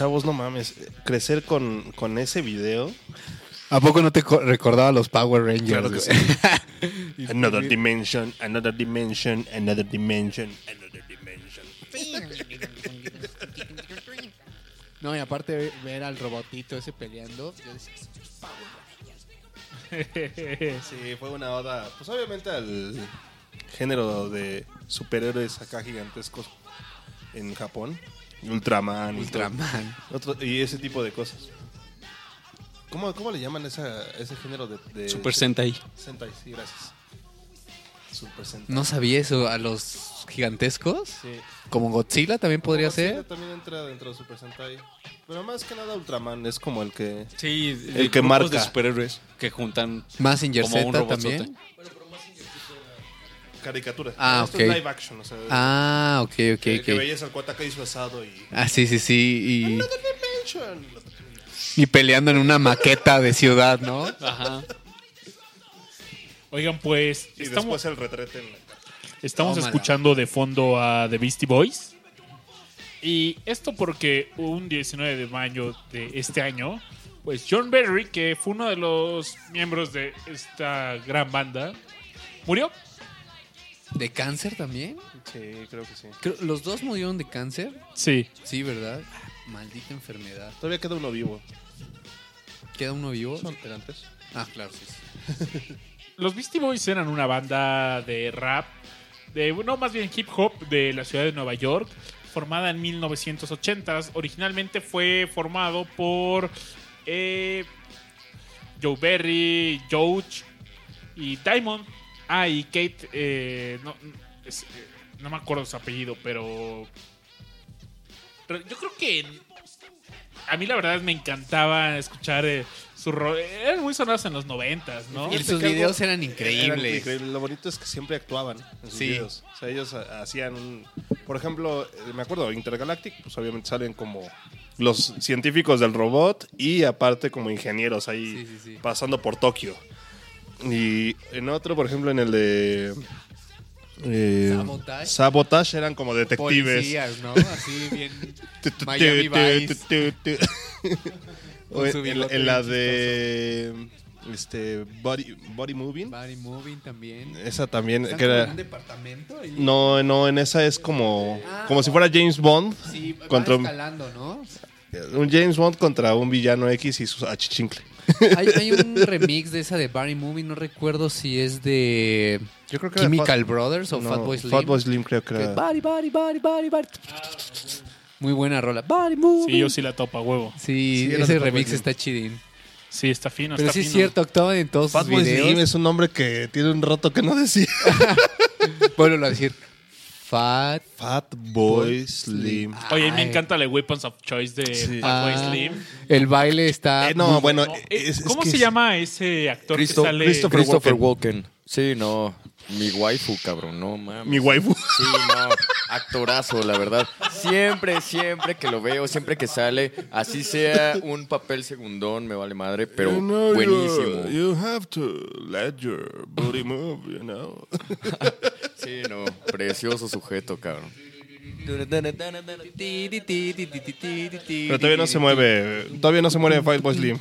Chavos, no mames. Crecer con, con ese video. ¿A poco no te co- recordaba los Power Rangers? Claro que güey? Another dimension, another dimension, another dimension, another dimension. No, y aparte ve- ver al robotito ese peleando, yo decía, Sí, fue una oda, pues obviamente al género de superhéroes acá gigantescos en Japón. Ultraman. Ultraman. Otro- y ese tipo de cosas. ¿Cómo, cómo le llaman esa, ese género de, de- Super Sentai. Sentai, sí, gracias. Super Sentai. No sabía eso, a los gigantescos. Sí. Como Godzilla también podría Godzilla ser. También entra dentro de Super Sentai. Pero más que nada Ultraman es como el que... Sí, El que marca. de superhéroes que juntan un Z también. Caricatura. Ah, Esto ok. es live action, o sea... Ah, ok, ok, que, que ok. veías al cuate acá disfrazado y... Ah, sí, sí, sí. Y, y peleando en una maqueta de ciudad, ¿no? Ajá. Oigan, pues Y estamos, después el retrete en la estamos Tómala. escuchando de fondo a The Beastie Boys. Y esto porque un 19 de mayo de este año, pues John Berry, que fue uno de los miembros de esta gran banda, murió. ¿De cáncer también? Sí, creo que sí. Creo- ¿Los dos murieron de cáncer? Sí. Sí, ¿verdad? Maldita enfermedad. Todavía queda uno vivo. ¿Queda uno vivo? Son antes. Ah, claro, sí. sí. Los Beastie Boys eran una banda de rap, de no, más bien hip hop de la ciudad de Nueva York, formada en 1980. Originalmente fue formado por eh, Joe Berry, George y Diamond. Ah, y Kate, eh, no, es- eh, no me acuerdo su apellido, pero yo creo que a mí la verdad me encantaba escuchar eh, su ro- eran muy sonados en los noventas, ¿no? Y sus videos eran Eran increíbles. Lo bonito es que siempre actuaban en sus Sí. videos. O sea, ellos ha- hacían un... Por ejemplo, eh, me acuerdo, Intergalactic, pues obviamente salen como los científicos del robot y aparte como ingenieros ahí Sí, sí, sí. pasando por Tokio. Y en otro, por ejemplo, en el de... eh, Sabotage. Sabotage eran como detectives. En, la de este body, body moving Body Moving también. esa también ¿Están que era en un departamento? ahí? no no en esa es como Ah, como si fuera James Bond Sí, contra escalando, ¿no? un James Bond contra un villano X y su achichincle Hay, hay un remix de esa de Barry Movie, no recuerdo si es de yo creo que era Chemical Fat- Brothers o no, Fatboy Slim. Fatboy Slim creo que era Body, body, body, body, body. Muy buena rola. Body Movie. Sí, yo sí la topa, huevo. Sí, Sí, ese remix Slim. está chidín. Sí, está fino, Pero está sí es fino. cierto, actuaban en todos sus Fatboy videos. Slim es un nombre que tiene un rato que no decía Vuelvo a decir. Fat. Fat Boy Slim. Oye, me Ay. encanta la Weapons of Choice de Sí. Fatboy Ah, Slim. El baile está. Eh, no, bueno, No, eh, es- es ¿Cómo que se es- llama ese actor Christo- que sale? Christopher Christopher Walken. Walken. Sí, no. Mi waifu, cabrón, no mames. Mi waifu. Sí, no. Actorazo, la verdad. Siempre, siempre que lo veo, siempre que sale, así sea un papel segundón, me vale madre, pero You know, buenísimo. You, have to let your body move, you know. Sí, no. Precioso sujeto, cabrón. Pero todavía no se mueve. Todavía no se muere Fat Boy Slim.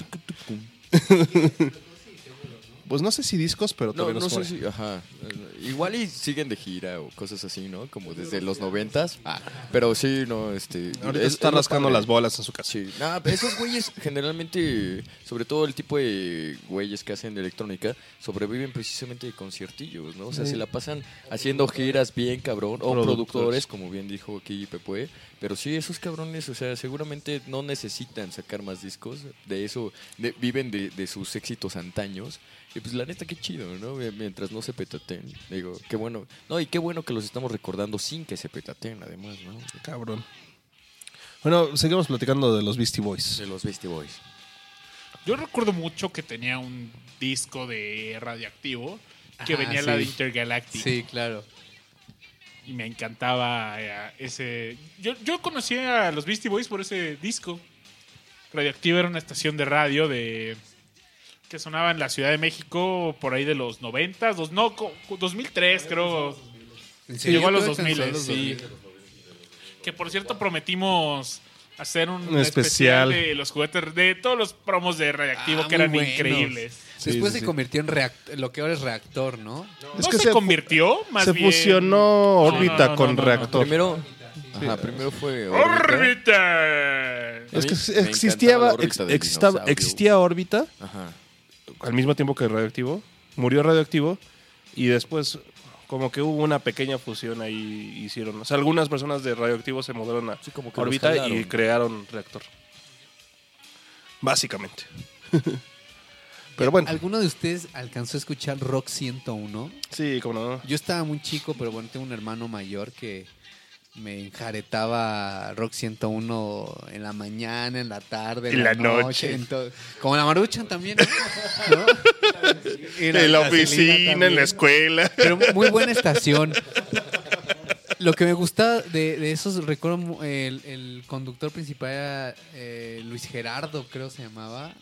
Pues no sé si discos, pero No, todavía no, sé si, ajá. Igual y siguen de gira o cosas así, ¿no? Como desde los noventas. Pero sí, no, este... Ahorita es- está es lo rascando las bolas en su casa. Sí, pero esos güeyes generalmente, sobre todo el tipo de güeyes que hacen electrónica, sobreviven precisamente de conciertillos, ¿no? O sea, se la pasan haciendo giras bien cabrón, o Productores. productores, como bien dijo aquí Pepe, pero sí, esos cabrones, o sea, seguramente no necesitan sacar más discos, de eso, de- viven de, de sus éxitos antaños, y pues la neta, qué chido, ¿no? Mientras no se petaten, digo, qué bueno, no, y qué bueno que los estamos recordando sin que se petaten, además, ¿no? Cabrón. Bueno, seguimos platicando de los Beastie Boys. De los Beastie Boys. Yo recuerdo mucho que tenía un disco de radioactivo que Ajá, venía la de sí. Intergalactic. Sí, claro. Y me encantaba eh, ese. Yo, yo conocí a los Beastie Boys por ese disco. Radioactivo era una estación de radio de que sonaba en la Ciudad de México por ahí de los 90, dos, no, co- 2003 creo. ¿En Sí, llegó a los Yo creo que 2000, alcanzó a los sí. 2000. Que por cierto prometimos hacer un, Un especial. especial. de los juguetes, de todos los promos de Radioactivo Ah, que eran buenos. increíbles. Sí, Después sí, se sí. convirtió en react- lo que ahora es reactor, ¿no? Es no que se, se fu- convirtió, más Se bien- fusionó No, órbita no, no, con no, no. reactor. Primero, ajá, primero fue Órbita. ¡Órbita! Es que existía, existía órbita Ajá. Al mismo tiempo que radioactivo. Murió radioactivo y después como que hubo una pequeña fusión ahí hicieron. O sea, algunas personas de radioactivo se mudaron a Sí, como que los órbita y crearon reactor. Básicamente. Pero bueno, ¿Alguno de ustedes alcanzó a escuchar Rock 101? sí, como no. Yo estaba muy chico, pero bueno, tengo un hermano mayor que me enjaretaba Rock 101 en la mañana, en la tarde, en, En la, la noche. noche. en. Como la maruchan también, ¿no? ¿No? Y En la oficina, en la escuela. Pero muy buena estación. Lo que me gustaba de, de esos, recuerdo el conductor principal era eh, Luis Gerardo, creo se llamaba.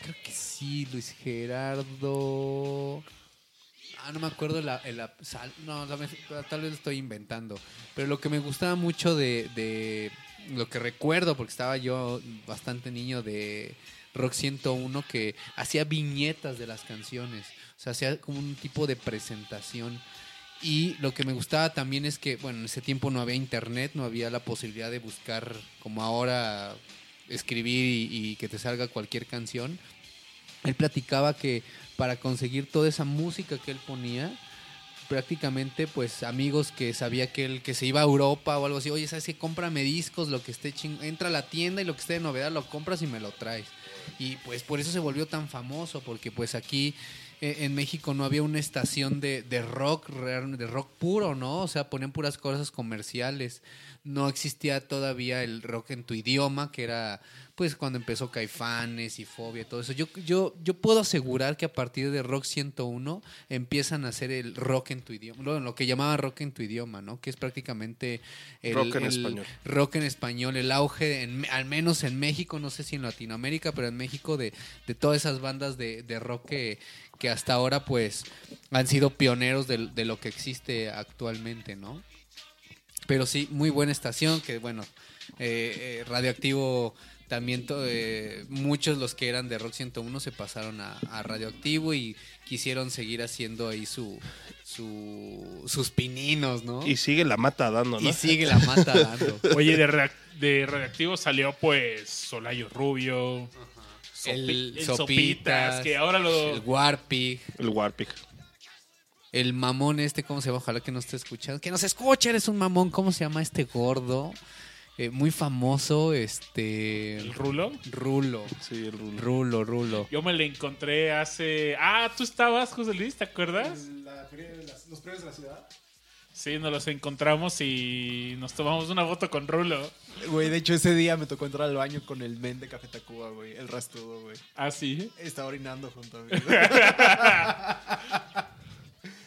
Creo que sí, Luis Gerardo. Ah, no me acuerdo la, sal- no, tal vez lo estoy inventando. Pero lo que me gustaba mucho de, de lo que recuerdo, porque estaba yo bastante niño de Rock 101, que hacía viñetas de las canciones. O sea, hacía como un tipo de presentación. Y lo que me gustaba también es que, bueno, en ese tiempo no había internet, no había la posibilidad de buscar como ahora escribir y, y que te salga cualquier canción. Él platicaba que para conseguir toda esa música que él ponía, prácticamente pues amigos que sabía que él que se iba a Europa o algo así, oye, ¿sabes qué? Cómprame discos, lo que esté ching entra a la tienda y lo que esté de novedad lo compras y me lo traes. Y pues por eso se volvió tan famoso, porque pues aquí eh, en México no había una estación de, de rock, de rock puro, ¿no? O sea, ponían puras cosas comerciales. No existía todavía el rock en tu idioma, que era pues cuando empezó Caifanes y Fobia y todo eso. Yo, yo, yo puedo asegurar que a partir de Rock 101 empiezan a hacer el rock en tu idioma, lo, lo que llamaban rock en tu idioma, ¿no? Que es prácticamente el Rock en el español. rock en español, el auge, en- al menos en México, no sé si en Latinoamérica, pero en México de, de todas esas bandas de, de rock que, que hasta ahora pues han sido pioneros de, de lo que existe actualmente, ¿no? Pero sí, muy buena estación, que bueno, eh, eh, Radioactivo también, to- eh, muchos los que eran de Rock 101 se pasaron a, a Radioactivo y quisieron seguir haciendo ahí su, su sus pininos, ¿no? Y sigue la mata dando, ¿no? Y sigue la mata dando. Oye, de, Radioactivo salió pues Solayo Rubio, Sopi- el el Sopitas, que ahora lo... el Warpig, El Warpig. El mamón este, ¿cómo se llama? Ojalá que no esté escuchando. Que nos escuche, eres un mamón. ¿Cómo se llama este gordo? Eh, muy famoso, este... ¿El Rulo? Rulo. Sí, el Rulo. Rulo, Rulo. Yo me lo encontré hace... Ah, tú estabas, José Luis, ¿te acuerdas? los premios de la ciudad. Sí, nos los encontramos y nos tomamos una foto con Rulo. Güey, de hecho ese día me tocó entrar al baño con el men de Café Tacuba, güey. El rastudo, güey. Ah, sí. Estaba orinando junto a mí.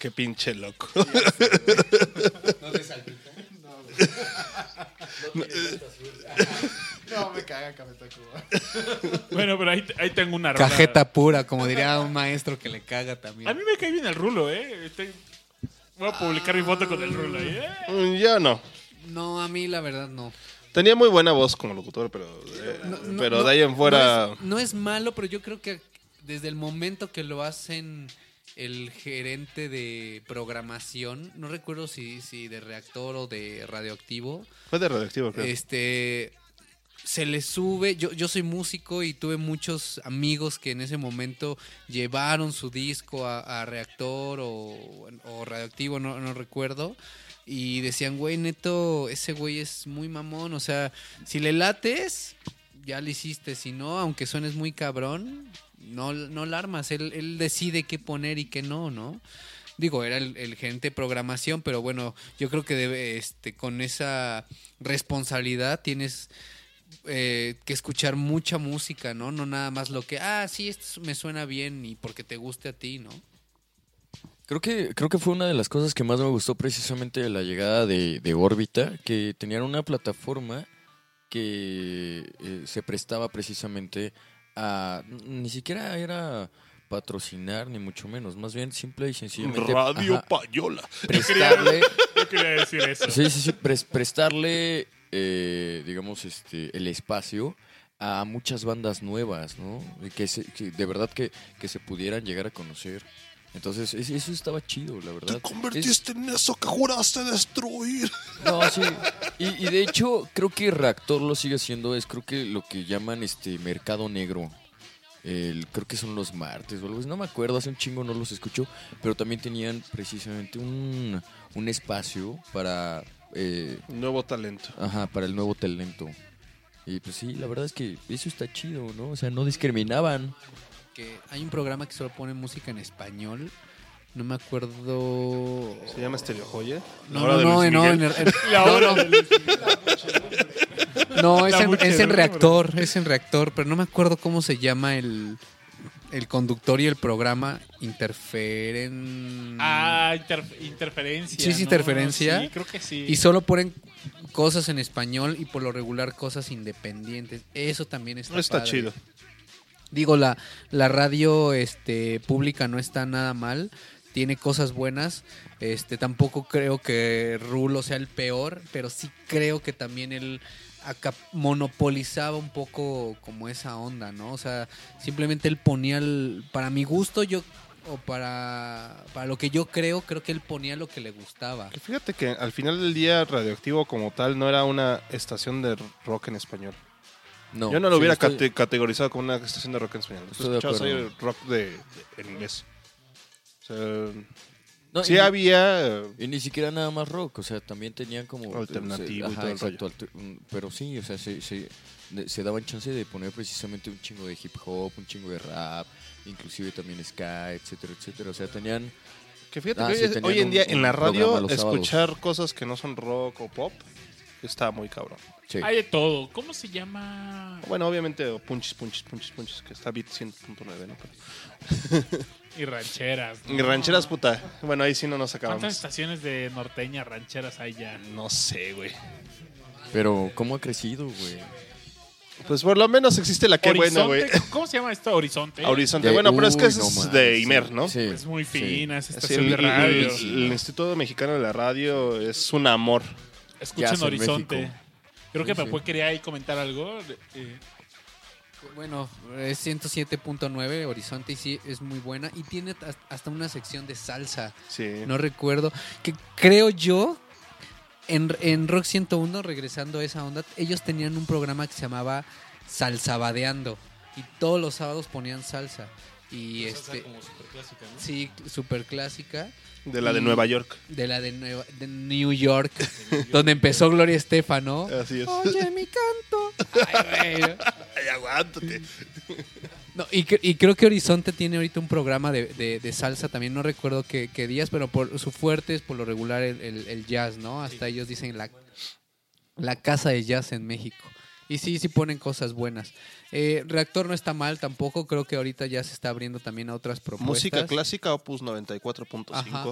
Qué pinche loco. ¿No te salpicó? No, me caga Café Tacuba. Bueno, pero ahí, ahí tengo una rola. Cajeta pura, como diría un maestro que le caga también. A mí me cae bien el Rulo, ¿eh? Estoy- Voy a publicar mi foto con el Rulo ahí, ¿eh? Mm, Yo no. No, a mí la verdad no. Tenía muy buena voz como locutor, pero, eh, No, no, pero no, de ahí en fuera... No es, no es malo, pero yo creo que desde el momento que lo hacen el gerente de programación, no recuerdo si, si de reactor o de radioactivo, Fue de radioactivo, creo. este se le sube, yo, yo soy músico y tuve muchos amigos que en ese momento llevaron su disco a, a reactor o, o radioactivo, no, no recuerdo. Y decían, güey, neto, ese güey es muy mamón. O sea, si le lates, ya lo hiciste. Si no, aunque suenes muy cabrón, no, no la armas. Él, él decide qué poner y qué no, ¿no? Digo, era el, el gerente de programación, pero bueno, yo creo que este, con esa responsabilidad tienes eh, que escuchar mucha música, ¿no? No nada más lo que, ah, sí, esto me suena bien y porque te guste a ti, ¿no? Creo que, creo que fue una de las cosas que más me gustó precisamente de la llegada de, de Órbita, que tenían una plataforma que eh, se prestaba precisamente a... Ni siquiera era patrocinar, ni mucho menos, más bien simple y sencillamente... Radio ajá, Payola. prestarle... Yo quería decir eso. Sí, sí, sí, pres- prestarle, eh, digamos, este, el espacio a muchas bandas nuevas, ¿no? Y Que, se- que de verdad que, que se pudieran llegar a conocer. Entonces, es- eso estaba chido, la verdad. Te convertiste en eso que juraste destruir. Es- no, sí. Y, y de hecho, creo que Reactor lo sigue haciendo, es creo que lo que llaman este mercado negro. El, creo que son los martes o algo así, no me acuerdo, hace un chingo no los escucho, pero también tenían precisamente un, un espacio para eh, Nuevo talento. Ajá, para el nuevo talento. Y pues sí, la verdad es que eso está chido, ¿no? O sea, no discriminaban. Hay un programa que solo pone música en español. No me acuerdo. Se llama Estereo Joya. No, no, no, en, en- en- La no, hora no. No, es La en, es reactor, es en reactor, pero no me acuerdo cómo se llama el, el conductor y el programa. Interferen. Ah, inter- interferencia. Sí, es ¿no? interferencia. Sí, creo que sí. Y solo ponen cosas en español y por lo regular cosas independientes. Eso también está, Está padre. chido. Digo, la, la radio este, pública no está nada mal. Tiene cosas buenas. Este, tampoco creo que Rulo sea el peor, pero sí creo que también él monopolizaba un poco como esa onda, ¿no? O sea, simplemente él ponía, el- para mi gusto, yo, o para, para lo que yo creo, creo que él ponía lo que le gustaba. Fíjate que al final del día Radioactivo como tal no era una estación de rock en español. No, Yo no lo sí, hubiera estoy- cate- categorizado como una estación de rock en español. Tú escuchabas ahí rock de, de- en inglés. O sea, no, sí y- había... Y ni siquiera nada más rock, o sea, también tenían como... Alternativo y Ajá, todo el exacto, alter- un- pero sí, o sea, se, se, daban chance de poner precisamente un chingo de hip hop, un chingo de rap, inclusive también ska, etcétera, etcétera. O sea, tenían... Que fíjate Ah, que sí, hoy, en día un en la radio sábados. escuchar cosas que no son rock o pop está muy cabrón. Sí. Hay de todo. ¿Cómo se llama? Bueno, obviamente o punches, punches, punches, punches, que está beat 100.9, ¿no? Pero- Y rancheras. ¿no? Y rancheras, puta. Bueno, ahí sí no nos ¿Cuántas acabamos. estaciones de norteña rancheras hay ya? No sé, güey. Pero, ¿cómo ha crecido, güey? Pues por lo menos existe la que buena, güey. ¿Cómo se llama esto? Horizonte. Horizonte. De- bueno, pero es que es de sí, Imer, ¿no? Sí, Es muy sí. fina Sí, estación el, de radio. el- el Instituto Mexicano de la Radio es un amor. ¿Qué Escuchen Horizonte. Creo que Sí, Papué quería ahí comentar algo. eh, Bueno, es 107.9 Horizonte y sí es muy buena. Y tiene hasta una sección de salsa. Sí. No recuerdo. Que creo yo en, en Rock 101 regresando a esa onda, ellos tenían un programa que se llamaba Salsabadeando. Y todos los sábados ponían salsa. Y este sí super clásica De la de Nueva York. de la de, Nueva- de New York donde empezó Gloria Estefan, ¿no? Así es. Oye mi canto. Ay, güey. Ay, aguántate. No, y, y creo que Horizonte tiene ahorita un programa de, de- de salsa también, no recuerdo qué, qué días, pero por su fuerte es por lo regular el, el- el jazz, ¿no? Hasta ellos dicen la, la casa de jazz en México. Y sí, sí ponen cosas buenas. Eh, Reactor no está mal tampoco, creo que ahorita ya se está abriendo también a otras propuestas. Música clásica, Opus 94.5. Ajá.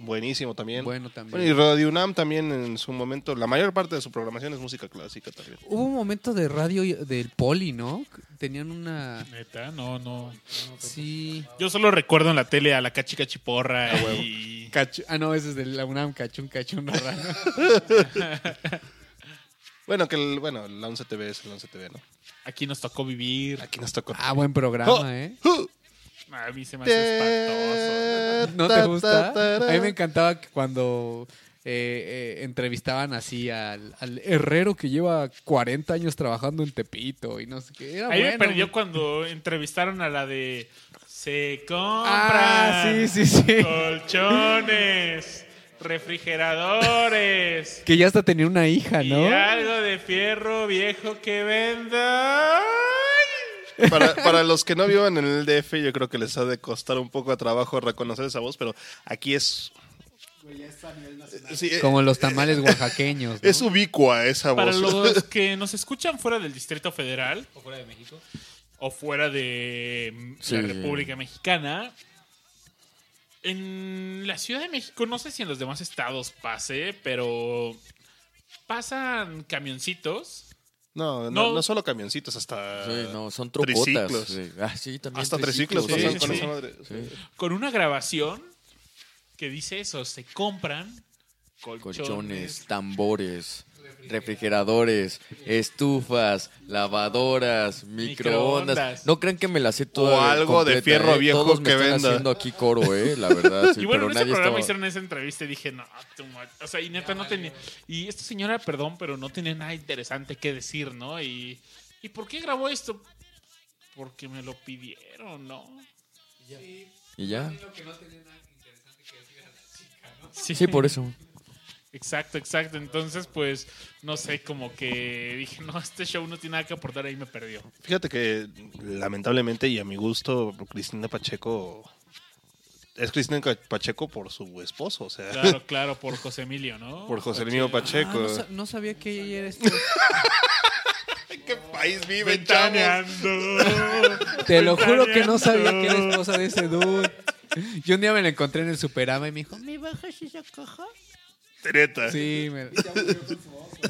Buenísimo también. Bueno, también. Bueno, y Radio UNAM también en su momento, la mayor parte de su programación es música clásica también. Hubo un momento de radio y- del Poli, ¿no? Tenían una... Neta, no, no. Sí. Yo solo recuerdo en la tele a la Cachi Cachiporra y... Cachu- ah, no, ese es de la UNAM, Cachún, Cachún, Rara. Bueno, que el, bueno, la 11 TV es el 11 TV, ¿no? Aquí nos tocó vivir. Aquí nos tocó. Ah, buen programa, Oh. ¿eh? A mí se me hace espantoso. ¿No te gusta? A mí me encantaba que cuando eh, eh, entrevistaban así al, al herrero que lleva 40 años trabajando en Tepito y no sé qué. Era Ahí me perdió cuando entrevistaron a la de Se compran Ah, sí, sí, sí. colchones, refrigeradores Que ya hasta tenía una hija, y ¿no? algo de fierro viejo que venda. Para, para los que no vivan en el DF, yo creo que les ha de costar un poco de trabajo reconocer esa voz, pero aquí es. Sí, eh, Como los tamales oaxaqueños. ¿no? es ubicua esa Para voz. los que nos escuchan fuera del Distrito Federal o fuera de México o fuera de Sí. la República Mexicana, en la Ciudad de México, no sé si en los demás estados pase, pero pasan camioncitos. No, no, No. no solo camioncitos, hasta. Sí, no, son triciclos. sí. Ah, sí, también Hasta triciclos sí, pasan sí, con sí. esa madre. Sí. con una grabación que dice eso, se compran colchones, Colchones, tambores, refrigeradores, estufas, lavadoras, microondas. Microondas. No crean que me la sé O toda. algo de fierro ¿eh? viejo Todos me que están venda. haciendo aquí coro, eh, la verdad. sí, y bueno, pero en ese programa estaba- hicieron esa entrevista y dije, no, too much". o sea, y neta no tenía, y esta señora, perdón, pero no tenía nada interesante que decir, ¿no? Y, ¿y por qué grabó esto? Porque me lo pidieron, ¿no? Y ya. Sí, Sí, por eso. Exacto, exacto. Entonces, pues, no sé, como que dije, no, este show no tiene nada que aportar, ahí me perdió. Fíjate que, lamentablemente y a mi gusto, Cristina Pacheco. Es Cristina Pacheco por su esposo, o sea, Claro, claro, por José Emilio, ¿no? por José Emilio Pacheco. Ah, no, sa- no sabía que ella era esto. ¿Qué país vive. Te lo juro que no sabía que era esposa de ese dude. Yo un día me la encontré en el Superama y me dijo, ¿me bajas esa caja? Treta. Sí, me...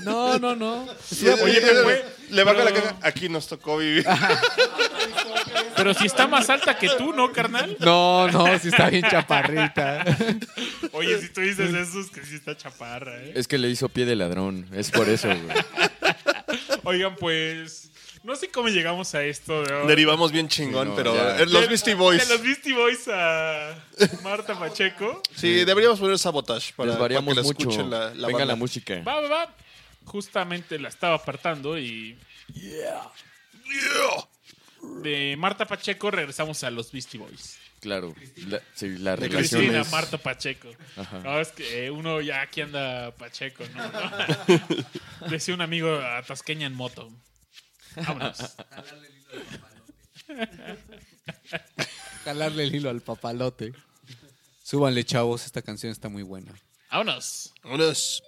No, no, no. Oye, me fue, le baja la caja. Aquí nos tocó vivir. Pero si está más alta que tú, ¿no, carnal? No, no, sí está bien chaparrita. Oye, si tú dices eso, es que sí está chaparra, ¿eh? Es que le hizo pie de ladrón. Es por eso, güey. Oigan, pues, no sé cómo llegamos a esto. Derivamos bien chingón, Sí, no, pero ya. eh, los De- Beastie Boys. De los Beastie Boys a Marta Pacheco. Sí, deberíamos poner sabotage para, para que la mucho. escuchen la, la Venga banda. la música. Va, va, va. Justamente la estaba apartando y de Marta Pacheco regresamos a los Beastie Boys. Claro. La, sí, la De relación Cristina, es- Marta Pacheco. Ajá. No, es que eh, uno ya aquí anda Pacheco, ¿no? Decía un amigo a Tasqueña en moto. Vámonos. Jalarle el hilo al papalote. Súbanle, chavos, esta canción está muy buena. Vámonos. Vámonos.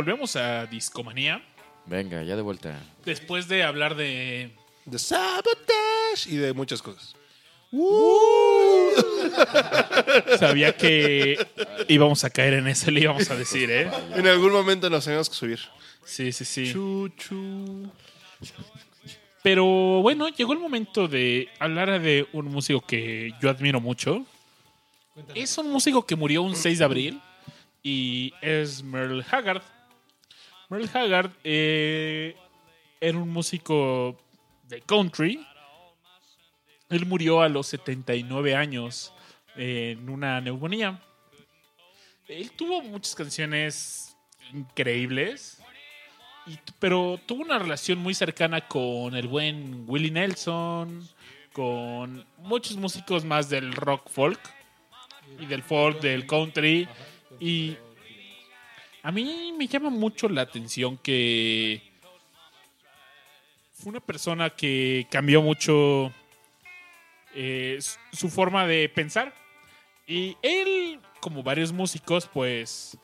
Volvemos a Discomanía. Venga, ya de vuelta. Después de hablar de. De Sabotage y de muchas cosas. Sabía que íbamos a caer en eso, le íbamos a decir, ¿eh? En algún momento nos tenemos que subir. Sí, sí, sí. Chuchu. Pero bueno, llegó el momento de hablar de un músico que yo admiro mucho. Es un músico que murió un 6 de abril y es Merle Haggard. Merle Haggard eh, era un músico de country. Él murió a los 79 años en una neumonía. Él tuvo muchas canciones increíbles, pero tuvo una relación muy cercana con el buen Willie Nelson, con muchos músicos más del rock folk y del folk, del country. Y a mí me llama mucho la atención que fue una persona que cambió mucho eh, su- forma de pensar. Y él, como varios músicos, pues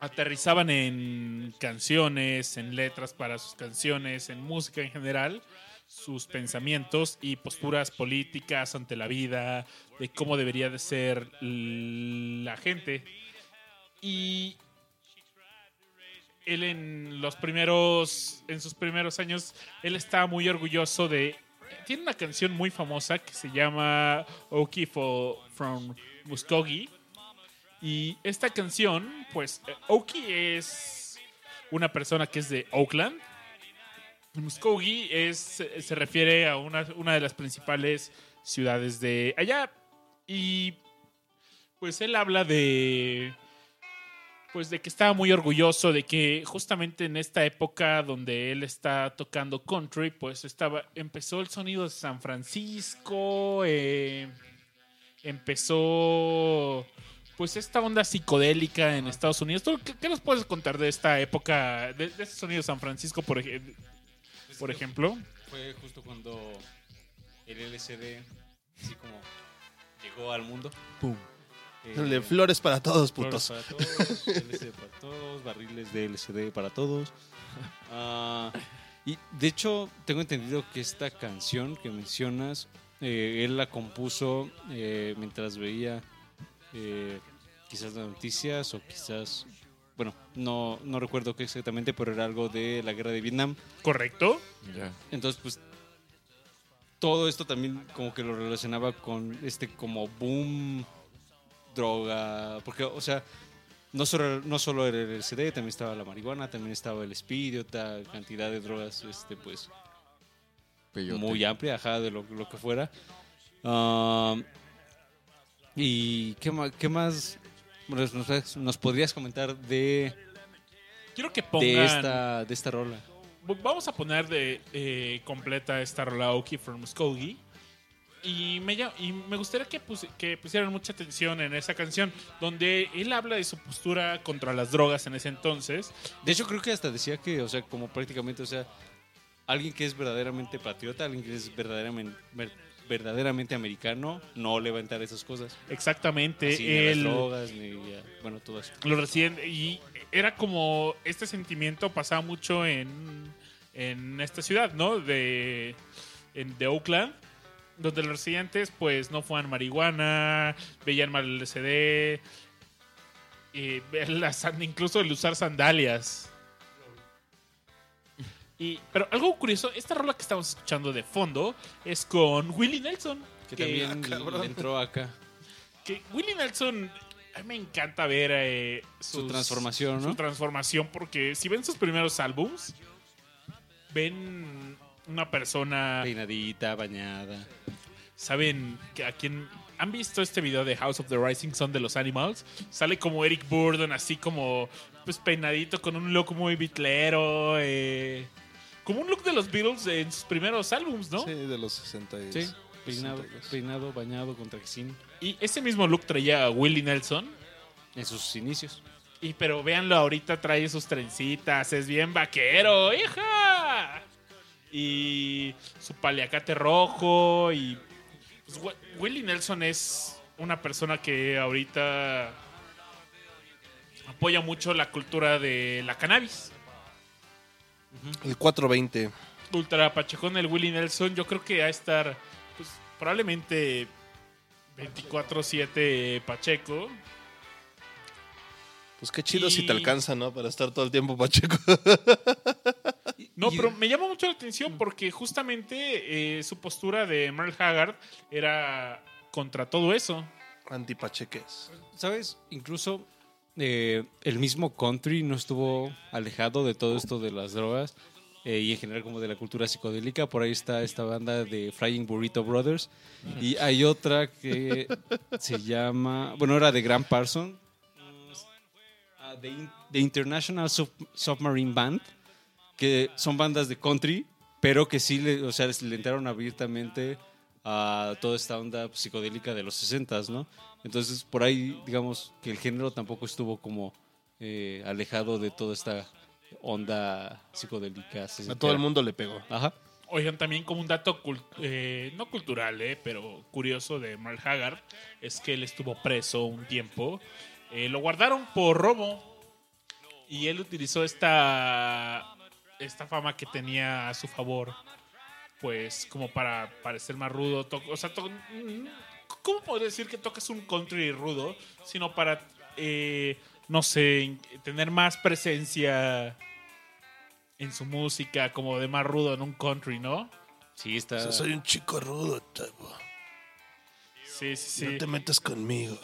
aterrizaban en canciones, en letras para sus canciones, en música en general, sus pensamientos y posturas políticas ante la vida, de cómo debería de ser la gente. Y él en los primeros, en sus primeros años, él estaba muy orgulloso de... Tiene una canción muy famosa que se llama for, from Muskogee. Y esta canción, pues, eh, Okie es una persona que es de Oakland. Muskogee es, se refiere a una, una de las principales ciudades de allá. Y pues él habla de. Pues de que estaba muy orgulloso de que justamente en esta época donde él está tocando country, pues estaba. Empezó el sonido de San Francisco. eh, empezó. Pues esta onda psicodélica en Estados Unidos. ¿Tú qué, qué nos puedes contar de esta época, de, de ese sonido de San Francisco, por, ej- por ejemplo? Fue justo cuando el LCD, así como llegó al mundo. Pum. Eh, flores para todos, flores putos. para todos, LCD para todos, barriles de LCD para todos. Ah, y de hecho, tengo entendido que esta canción que mencionas, eh, él la compuso eh, mientras veía eh, quizás las noticias o quizás, bueno, no, no recuerdo qué exactamente, pero era algo de la guerra de Vietnam. ¿Correcto? Entonces, pues todo esto también como que lo relacionaba con este como boom droga, porque o sea, no solo, no solo era el LSD, también estaba la marihuana, también estaba el speed y otra cantidad de drogas, este pues Peyote. muy amplia, ajá, de lo, lo que fuera. Y qué más, qué más nos, nos- nos podrías comentar de, Quiero que pongan. de esta de esta rola. Vamos a poner de eh, completa esta rola Oki from Muskogee. Y me, y me gustaría que, pus- que pusieran mucha atención en esa canción, donde él habla de su postura contra las drogas en ese entonces. De hecho, creo que hasta decía que, o sea, como prácticamente, o sea, alguien que es verdaderamente patriota, alguien que es verdaderamente, ver- verdaderamente americano, no levantar esas cosas. Exactamente. Así, ni a las drogas, ni bueno, todo eso. lo recién. Y era como. Este sentimiento pasaba mucho en, en esta ciudad, ¿no? De, en, de Oakland. Donde los residentes, pues, no fueran marihuana, veían mal el ver las- incluso el usar sandalias. Y, pero algo curioso, esta rola que estamos escuchando de fondo es con Willie Nelson. Que también le entró acá. que Willie Nelson, a mí me encanta ver eh, Su transformación, ¿no? Su transformación, porque si ven sus primeros álbums, ven una persona, Peinadita, bañada. saben que a quien han visto este video de House of the Rising Sun de los Animals, sale como Eric Burdon, así como pues peinadito con un look muy bitlero, eh, como un look de los Beatles en sus primeros álbums, ¿no? Sí, de los 60 y- Sí, peinado, 62. peinado, bañado, con trajecín. Y ese mismo look traía a Willie Nelson. En sus inicios. Y pero véanlo, ahorita trae sus trencitas, es bien vaquero, hija. Y su paliacate rojo y pues, Wi- Willie Nelson es una persona que ahorita apoya mucho la cultura de la cannabis. El 420. Ultra Pachecón, el Willie Nelson, yo creo que va a estar pues, probablemente 24-7 Pacheco. Pues qué chido Y- si te alcanza, ¿no? Para estar todo el tiempo Pacheco. No, pero me llama mucho la atención porque justamente eh, su postura de Merle Haggard era contra todo eso. Antipacheques. ¿Sabes? Incluso eh, el mismo country no estuvo alejado de todo esto de las drogas eh, y en general como de la cultura psicodélica. Por ahí está esta banda de Flying Burrito Brothers. Y hay otra que se llama... Bueno, era de Grant Parson. Ah, The, In- The International Sub- Submarine Band. Que son bandas de country, pero que sí le, o sea, le entraron abiertamente a toda esta onda psicodélica de los 60 ¿no? Entonces, por ahí, digamos, que el género tampoco estuvo como eh, alejado de toda esta onda psicodélica. A todo el mundo le pegó. Ajá. Oigan, también como un dato, eh, no cultural, eh, pero curioso de Merle Haggard, es que él estuvo preso un tiempo. Eh, lo guardaron por robo y él utilizó esta, esta fama que tenía a su favor, pues como para parecer más rudo. To- o sea, to- mm, ¿cómo puedo decir que tocas un country rudo? Sino para, eh, no sé, tener más presencia en su música, como de más rudo en un country, ¿no? Sí, está... O sea, soy un chico rudo, chavo. Sí, sí, sí. No te metas conmigo.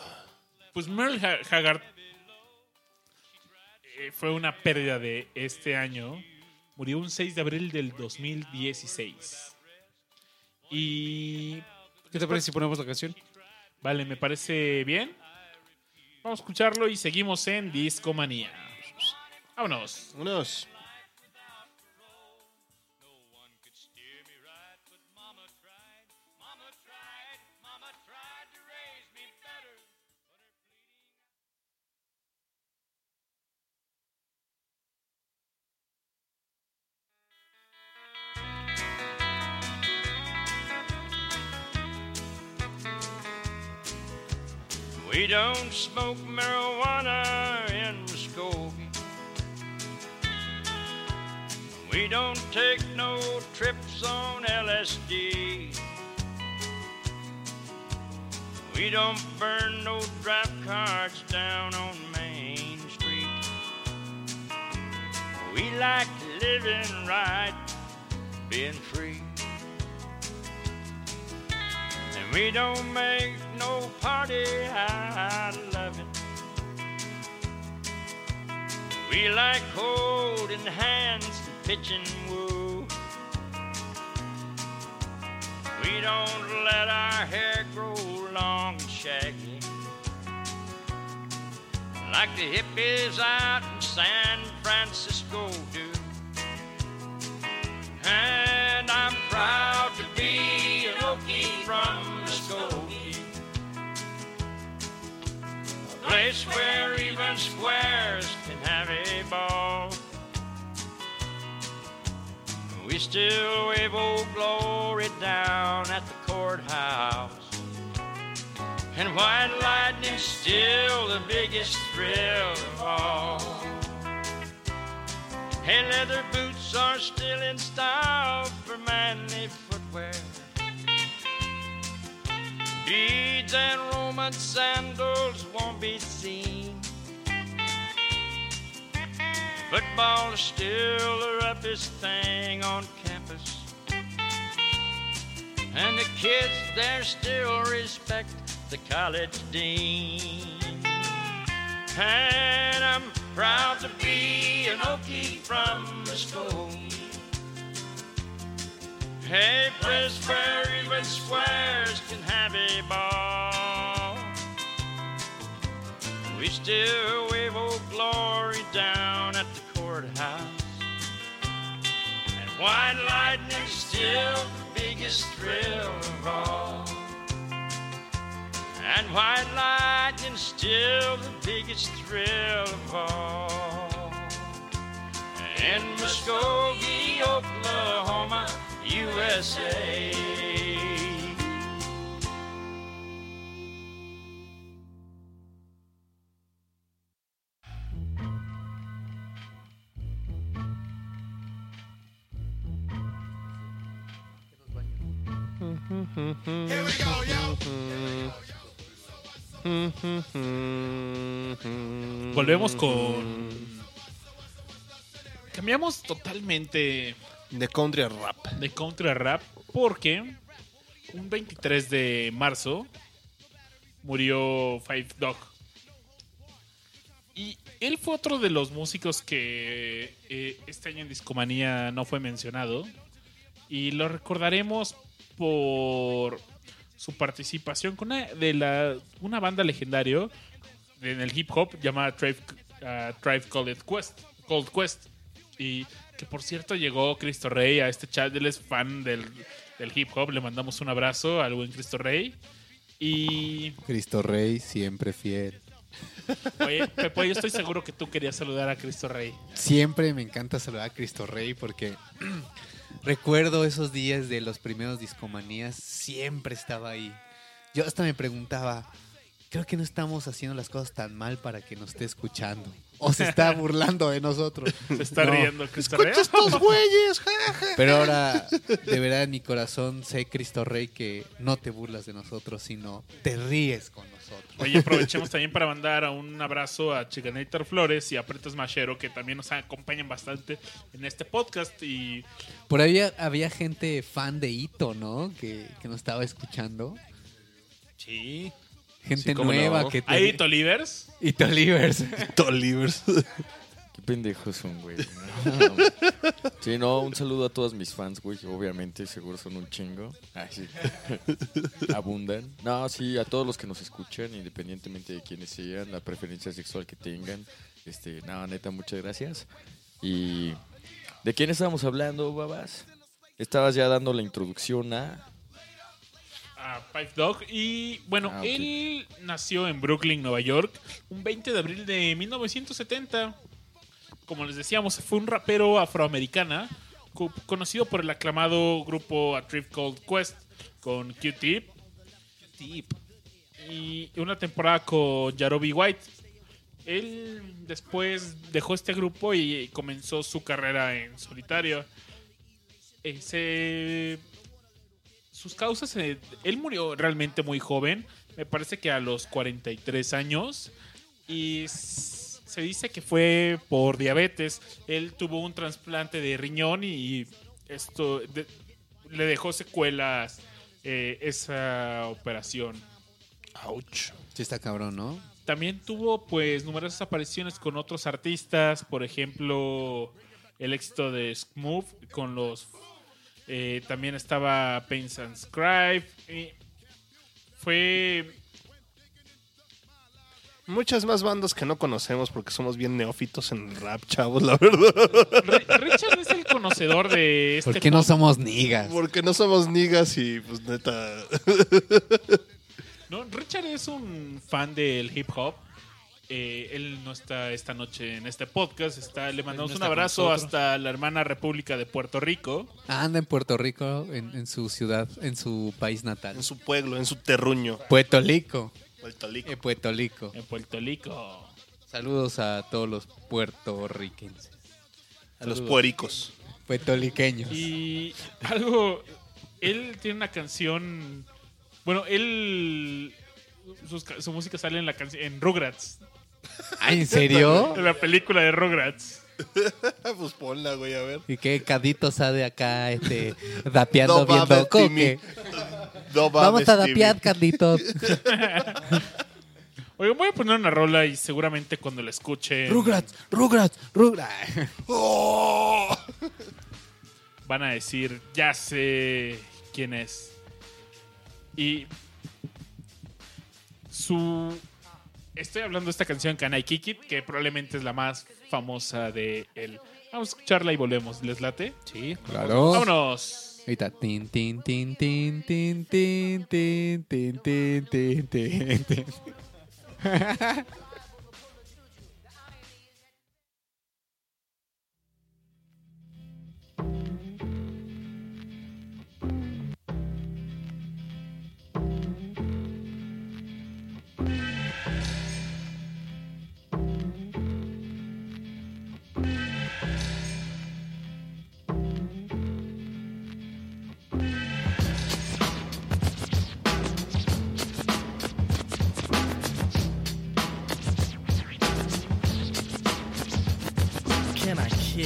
Pues Merle Ha- Haggard eh, fue una pérdida de este año. Murió un 6 de abril del 2016. Y... ¿Qué te parece si ponemos la canción? Vale, me parece bien. Vamos a escucharlo y seguimos en Discomanía. Vámonos. Unos. Don't smoke marijuana in Muskogee. We don't take no trips on LSD. We don't burn no draft cards down on Main Street. We like living right, being free. And we don't make no party out of loving. We like holding hands and pitching woo. We don't let our hair grow long and shaggy. Like the hippies out in San Francisco do. And I'm proud to be an Okie from place where even squares can have a ball. We still wave old glory down at the courthouse. And white lightning's still the biggest thrill of all. Hey, leather boots are still in style for manly footwear. Beads and Roman sandals won't be seen. Football is still the roughest thing on campus. And the kids there still respect the college dean. And I'm proud to be an Okie from Muskogee. Hey, place where even squares can have a ball. We still wave old glory down at the courthouse. And white lightning's still the biggest thrill of all. And white lightning's still the biggest thrill of all. In Muskogee, Oklahoma, USA. Volvemos con. Cambiamos totalmente de country rap. de country rap porque un 23 de marzo murió Five Dog. Y él fue otro de los músicos que eh, este año en Discomanía no fue mencionado. Y lo recordaremos por su participación con una, de la, una banda legendario en el hip hop llamada Tribe, ah, Tribe Called Quest, Called Quest. Y que por cierto llegó Cristo Rey a este chat. Él es fan del, del hip hop. Le mandamos un abrazo al buen Cristo Rey. Y Cristo Rey, siempre fiel. Oye, Pepo, yo estoy seguro que tú querías saludar a Cristo Rey. Siempre me encanta saludar a Cristo Rey porque recuerdo esos días de los primeros discomanías, siempre estaba ahí. Yo hasta me preguntaba, creo que no estamos haciendo las cosas tan mal para que nos esté escuchando. O se está burlando de nosotros. Se está No. riendo Cristo Rey. estos güeyes! Pero ahora, de verdad, en mi corazón, sé, Cristo Rey, que no te burlas de nosotros, sino te ríes con nosotros. Oye, aprovechemos también para mandar a un abrazo a Chicanator Flores y a Pretos Machero, que también nos acompañan bastante en este podcast. Y Por ahí había, había gente fan de Ito, ¿no? Que, que nos estaba escuchando. Sí. Gente cómo nueva no. que te... ahí Tolivers. Ito Livers. Tolivers. Qué pendejos son, güey. No. Sí, no, un saludo a todos mis fans, güey. que Obviamente, seguro son un chingo. Ay, sí. Abundan. No, sí, a todos los que nos escuchan, independientemente de quiénes sean, la preferencia sexual que tengan. Este, no, neta, muchas gracias. Y. ¿De quién estábamos hablando, babas? Estabas ya dando la introducción a. a Five Dog. Y bueno, Ah, él nació en Brooklyn, Nueva York, un 20 de abril de 1970. Como les decíamos, fue un rapero afroamericana co- conocido por el aclamado grupo A Trip Called Quest con Q-Tip. Y una temporada con Yarobi White. Él después dejó este grupo y comenzó su carrera en solitario. Eh, se sus causas, eh, él murió realmente muy joven, me parece que a los 43 años, y se dice que fue por diabetes. Él tuvo un trasplante de riñón y esto de- le dejó secuelas eh, esa operación. Ouch. Sí está cabrón, ¿no? También tuvo pues numerosas apariciones con otros artistas, por ejemplo, el éxito de Smooth con los eh, también estaba Pains and Scribe. y fue Muchas más bandas que no conocemos porque somos bien neófitos en el rap, chavos, la verdad. Ri- Richard es el conocedor de este ¿Por qué no somos nigas? Porque no somos niggas y pues neta. No, Richard es un fan del hip hop. Eh, él no está esta noche en este podcast. Está, le mandamos no un abrazo hasta la hermana República de Puerto Rico. Anda en Puerto Rico, en, en su ciudad, en su país natal. En su pueblo, en su terruño. Puerto Rico. Puerto Rico. En Puerto Rico. En Puerto Rico. Saludos a todos los puertorriquenses. A los puericos. Puertorriqueños. Y algo. Él tiene una canción. Bueno, él. sus su música sale en la canción en Rugrats. Ah, ¿en serio? En la película de Rugrats. pues ponla, güey, a ver. ¿Y qué cadito sabe acá, este, dapeando No viendo coque? No Vamos a dapear, Carlitos. Oigan, voy a poner una rola y seguramente cuando la escuchen. Rugrats, Rugrats, Rugrats. ¡Oh! van a decir, ya sé quién es. Y su... Estoy hablando de esta canción Can I Kick It, que probablemente es la más famosa de él. Vamos a escucharla y volvemos. ¿Les late? Sí, claro. Vámonos. Ahorita, tin, tin, tin, tin, tin, tin, tin, tin, tin, tin, tin, tin.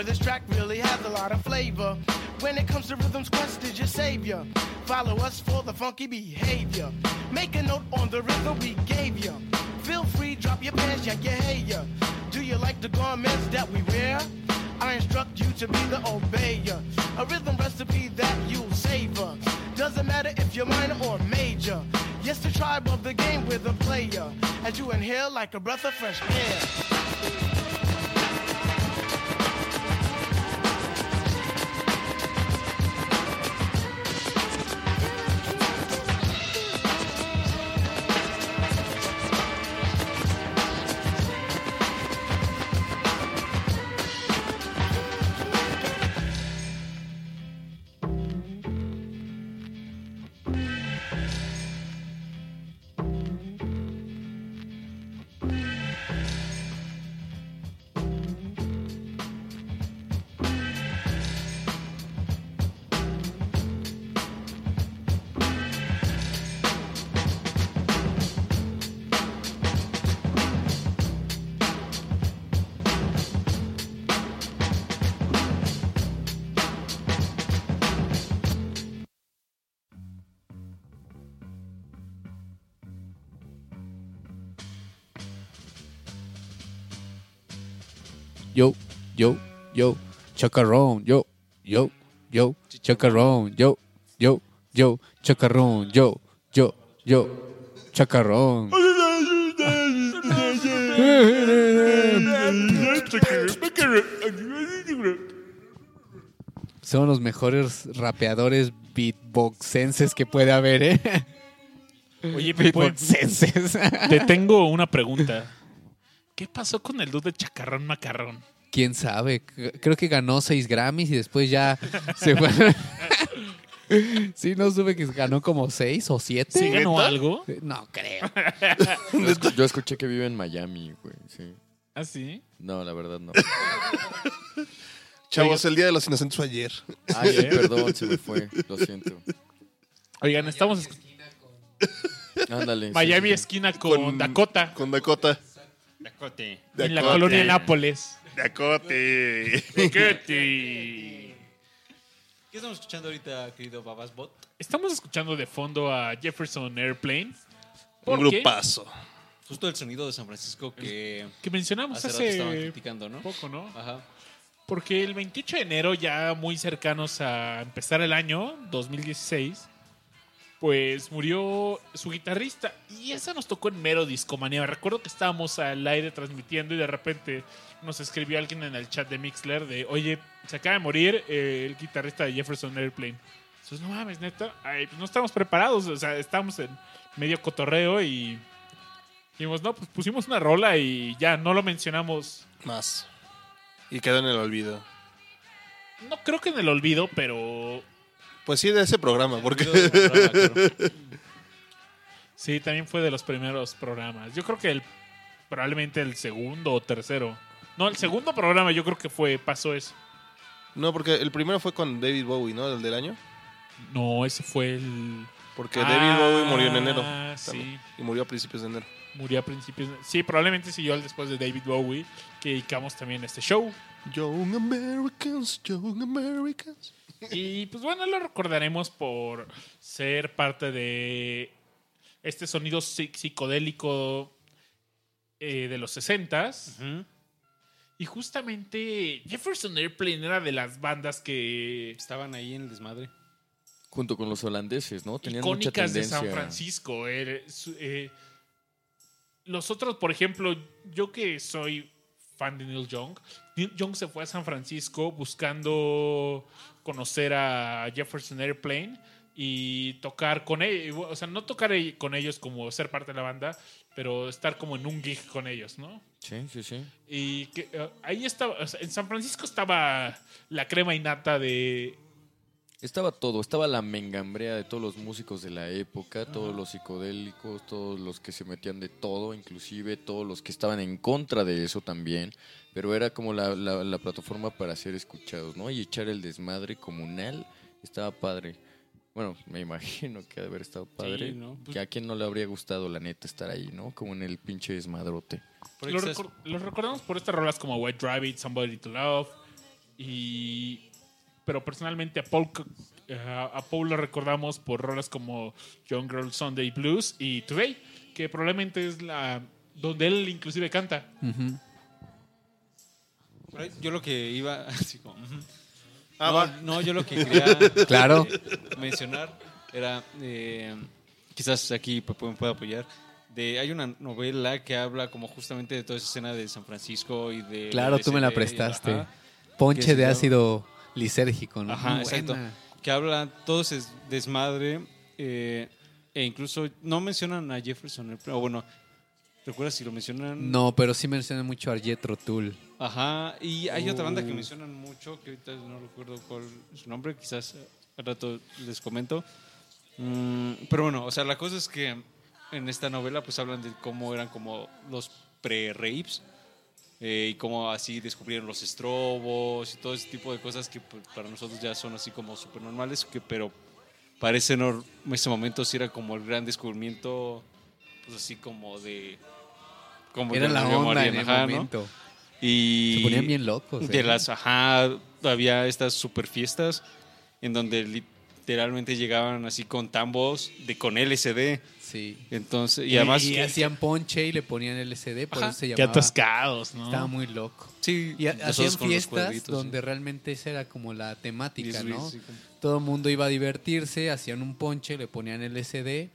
Boy, this track really has a lot of flavor. When it comes to rhythms, Quest is your savior. Follow us for the funky behavior. Make a note on the rhythm we gave you. Feel free, drop your pants, yeah, yeah, yeah. Do you like the garments that we wear? I instruct you to be the obeyer. A rhythm recipe that you'll savor. Doesn't matter if you're minor or major. Yes, the tribe of the game with a player. As you inhale like a breath of fresh air. Yo, chacarrón, yo, yo, yo, chacarrón, yo, yo, yo, chacarrón, yo, yo, yo, chacarrón. Son los mejores rapeadores beatboxenses que puede haber, ¿eh? Oye, beatboxenses. te tengo una pregunta. ¿Qué pasó con el dude de Chacarrón Macarrón? ¿Quién sabe? Creo que ganó seis Grammys y después ya se fue. sí, no supe que ganó como seis o siete. ¿Sí ganó algo? No creo. Yo, escu- yo escuché que vive en Miami, güey. Sí. ¿Ah, sí? No, la verdad no. Chavos, el Día de los Inocentes fue ayer. Ay, sí, perdón, se me fue. Lo siento. Oigan, estamos Ándale. sí, Miami sí. esquina con, Dakota. Con Dakota. Dacote. En la Dakota. colonia Nápoles. Dacote. Dakota. ¿Qué estamos escuchando ahorita, querido Babasbot? Estamos escuchando de fondo a Jefferson Airplane Un ¿Por qué? grupazo. Justo el sonido de San Francisco que Que mencionamos hace rato hace estaban criticando, ¿no? poco, ¿no? Ajá. Porque el 28 de enero, ya muy cercanos a empezar el año 2016, pues murió su guitarrista. Y esa nos tocó en mero discomanía. Recuerdo que estábamos al aire transmitiendo y de repente nos escribió alguien en el chat de Mixler de, oye, se acaba de morir eh, el guitarrista de Jefferson Airplane. Entonces, no mames, neta, ay, pues no estamos preparados. O sea, estábamos en medio cotorreo y dijimos, no, pues pusimos una rola y ya no lo mencionamos. Más. Y quedó en el olvido. No creo que en el olvido, pero Pues sí, de ese programa, porque... Sí, también fue de los primeros programas. Yo creo que el probablemente el segundo o tercero. No, el segundo programa yo creo que fue pasó eso. no, porque el primero fue con David Bowie, ¿no? El del año. No, ese fue el Porque Ah, David Bowie murió en enero. sí. también, Y murió a principios de enero. murió a principios. de- Sí, probablemente siguió el después de David Bowie que dedicamos también a este show. Young Americans, Young Americans. Y pues bueno, lo recordaremos por ser parte de este sonido psi- psicodélico eh, de los 60s. Ujú. Y justamente Jefferson Airplane era de las bandas que Estaban ahí en el desmadre. Junto con los holandeses, ¿no? Tenían mucha icónicas de tendencia. San Francisco. eh, su- eh, los otros, por ejemplo, yo que soy fan de Neil Young, Neil Young se fue a San Francisco buscando conocer a Jefferson Airplane y tocar con ellos. O sea, no tocar e- con ellos como ser parte de la banda, pero estar como en un gig con ellos, ¿no? Sí, sí, sí. Y que, eh, ahí estaba, o sea, en San Francisco estaba la crema innata de Estaba todo, estaba la mengambrea de todos los músicos de la época, todos los psicodélicos, todos los que se metían de todo, inclusive todos los que estaban en contra de eso también, pero era como la, la- la plataforma para ser escuchados, ¿no? Y echar el desmadre comunal estaba padre. Bueno, me imagino que ha de haber estado padre. Sí, ¿no? Pues- Que a quien no le habría gustado, la neta, estar ahí, ¿no? Como en el pinche desmadrote. Lo los recordamos por estas rolas como White Rabbit, Somebody to Love. Y. Pero personalmente a Paul, c- a Paul lo recordamos por rolas como Young Girl Sunday Blues y Today, que probablemente es la. donde él inclusive canta. Yo lo que iba. así como. Ah, no, no, yo lo que quería Claro. mencionar era. eh, quizás aquí Pepe me puede apoyar. De, hay una novela que habla como justamente de toda esa escena de San Francisco y de. Claro, tú me la LSD, prestaste. ajá. Ponche de ácido lisérgico, ¿no? Ajá, Muy exacto. buena. Que habla todo ese desmadre. eh, e incluso no mencionan a Jefferson. O bueno, ¿recuerdas si lo mencionan? No, pero sí menciona mucho a Jethro Tull. Ajá. Y hay otra banda que Uh. mencionan mucho, que ahorita no recuerdo cuál es su nombre. Quizás al rato les comento. Mm, pero bueno, o sea, la cosa es que en esta novela pues hablan de cómo eran como los pre-rapes. eh, y cómo así descubrieron los estrobos y todo ese tipo de cosas que pues, para nosotros ya son así como súper normales, que, pero parece en ese momento sí era como el gran descubrimiento, pues así como de... Como Era de la onda en el ajá, ¿no? momento. Y Se ponían bien locos. de ¿eh? las, ajá, había estas super fiestas en donde literalmente llegaban así con tambos de con LSD. Sí. Entonces, y, Y, además y que- hacían ponche y le ponían LCD, por Ajá. eso se Qué llamaba. atascados, ¿no? Estaba muy loco. sí, Y hacían fiestas donde sí. realmente esa era como la temática, Sí, ¿no? sí, como- Todo el mundo iba a divertirse, hacían un ponche, le ponían LCD,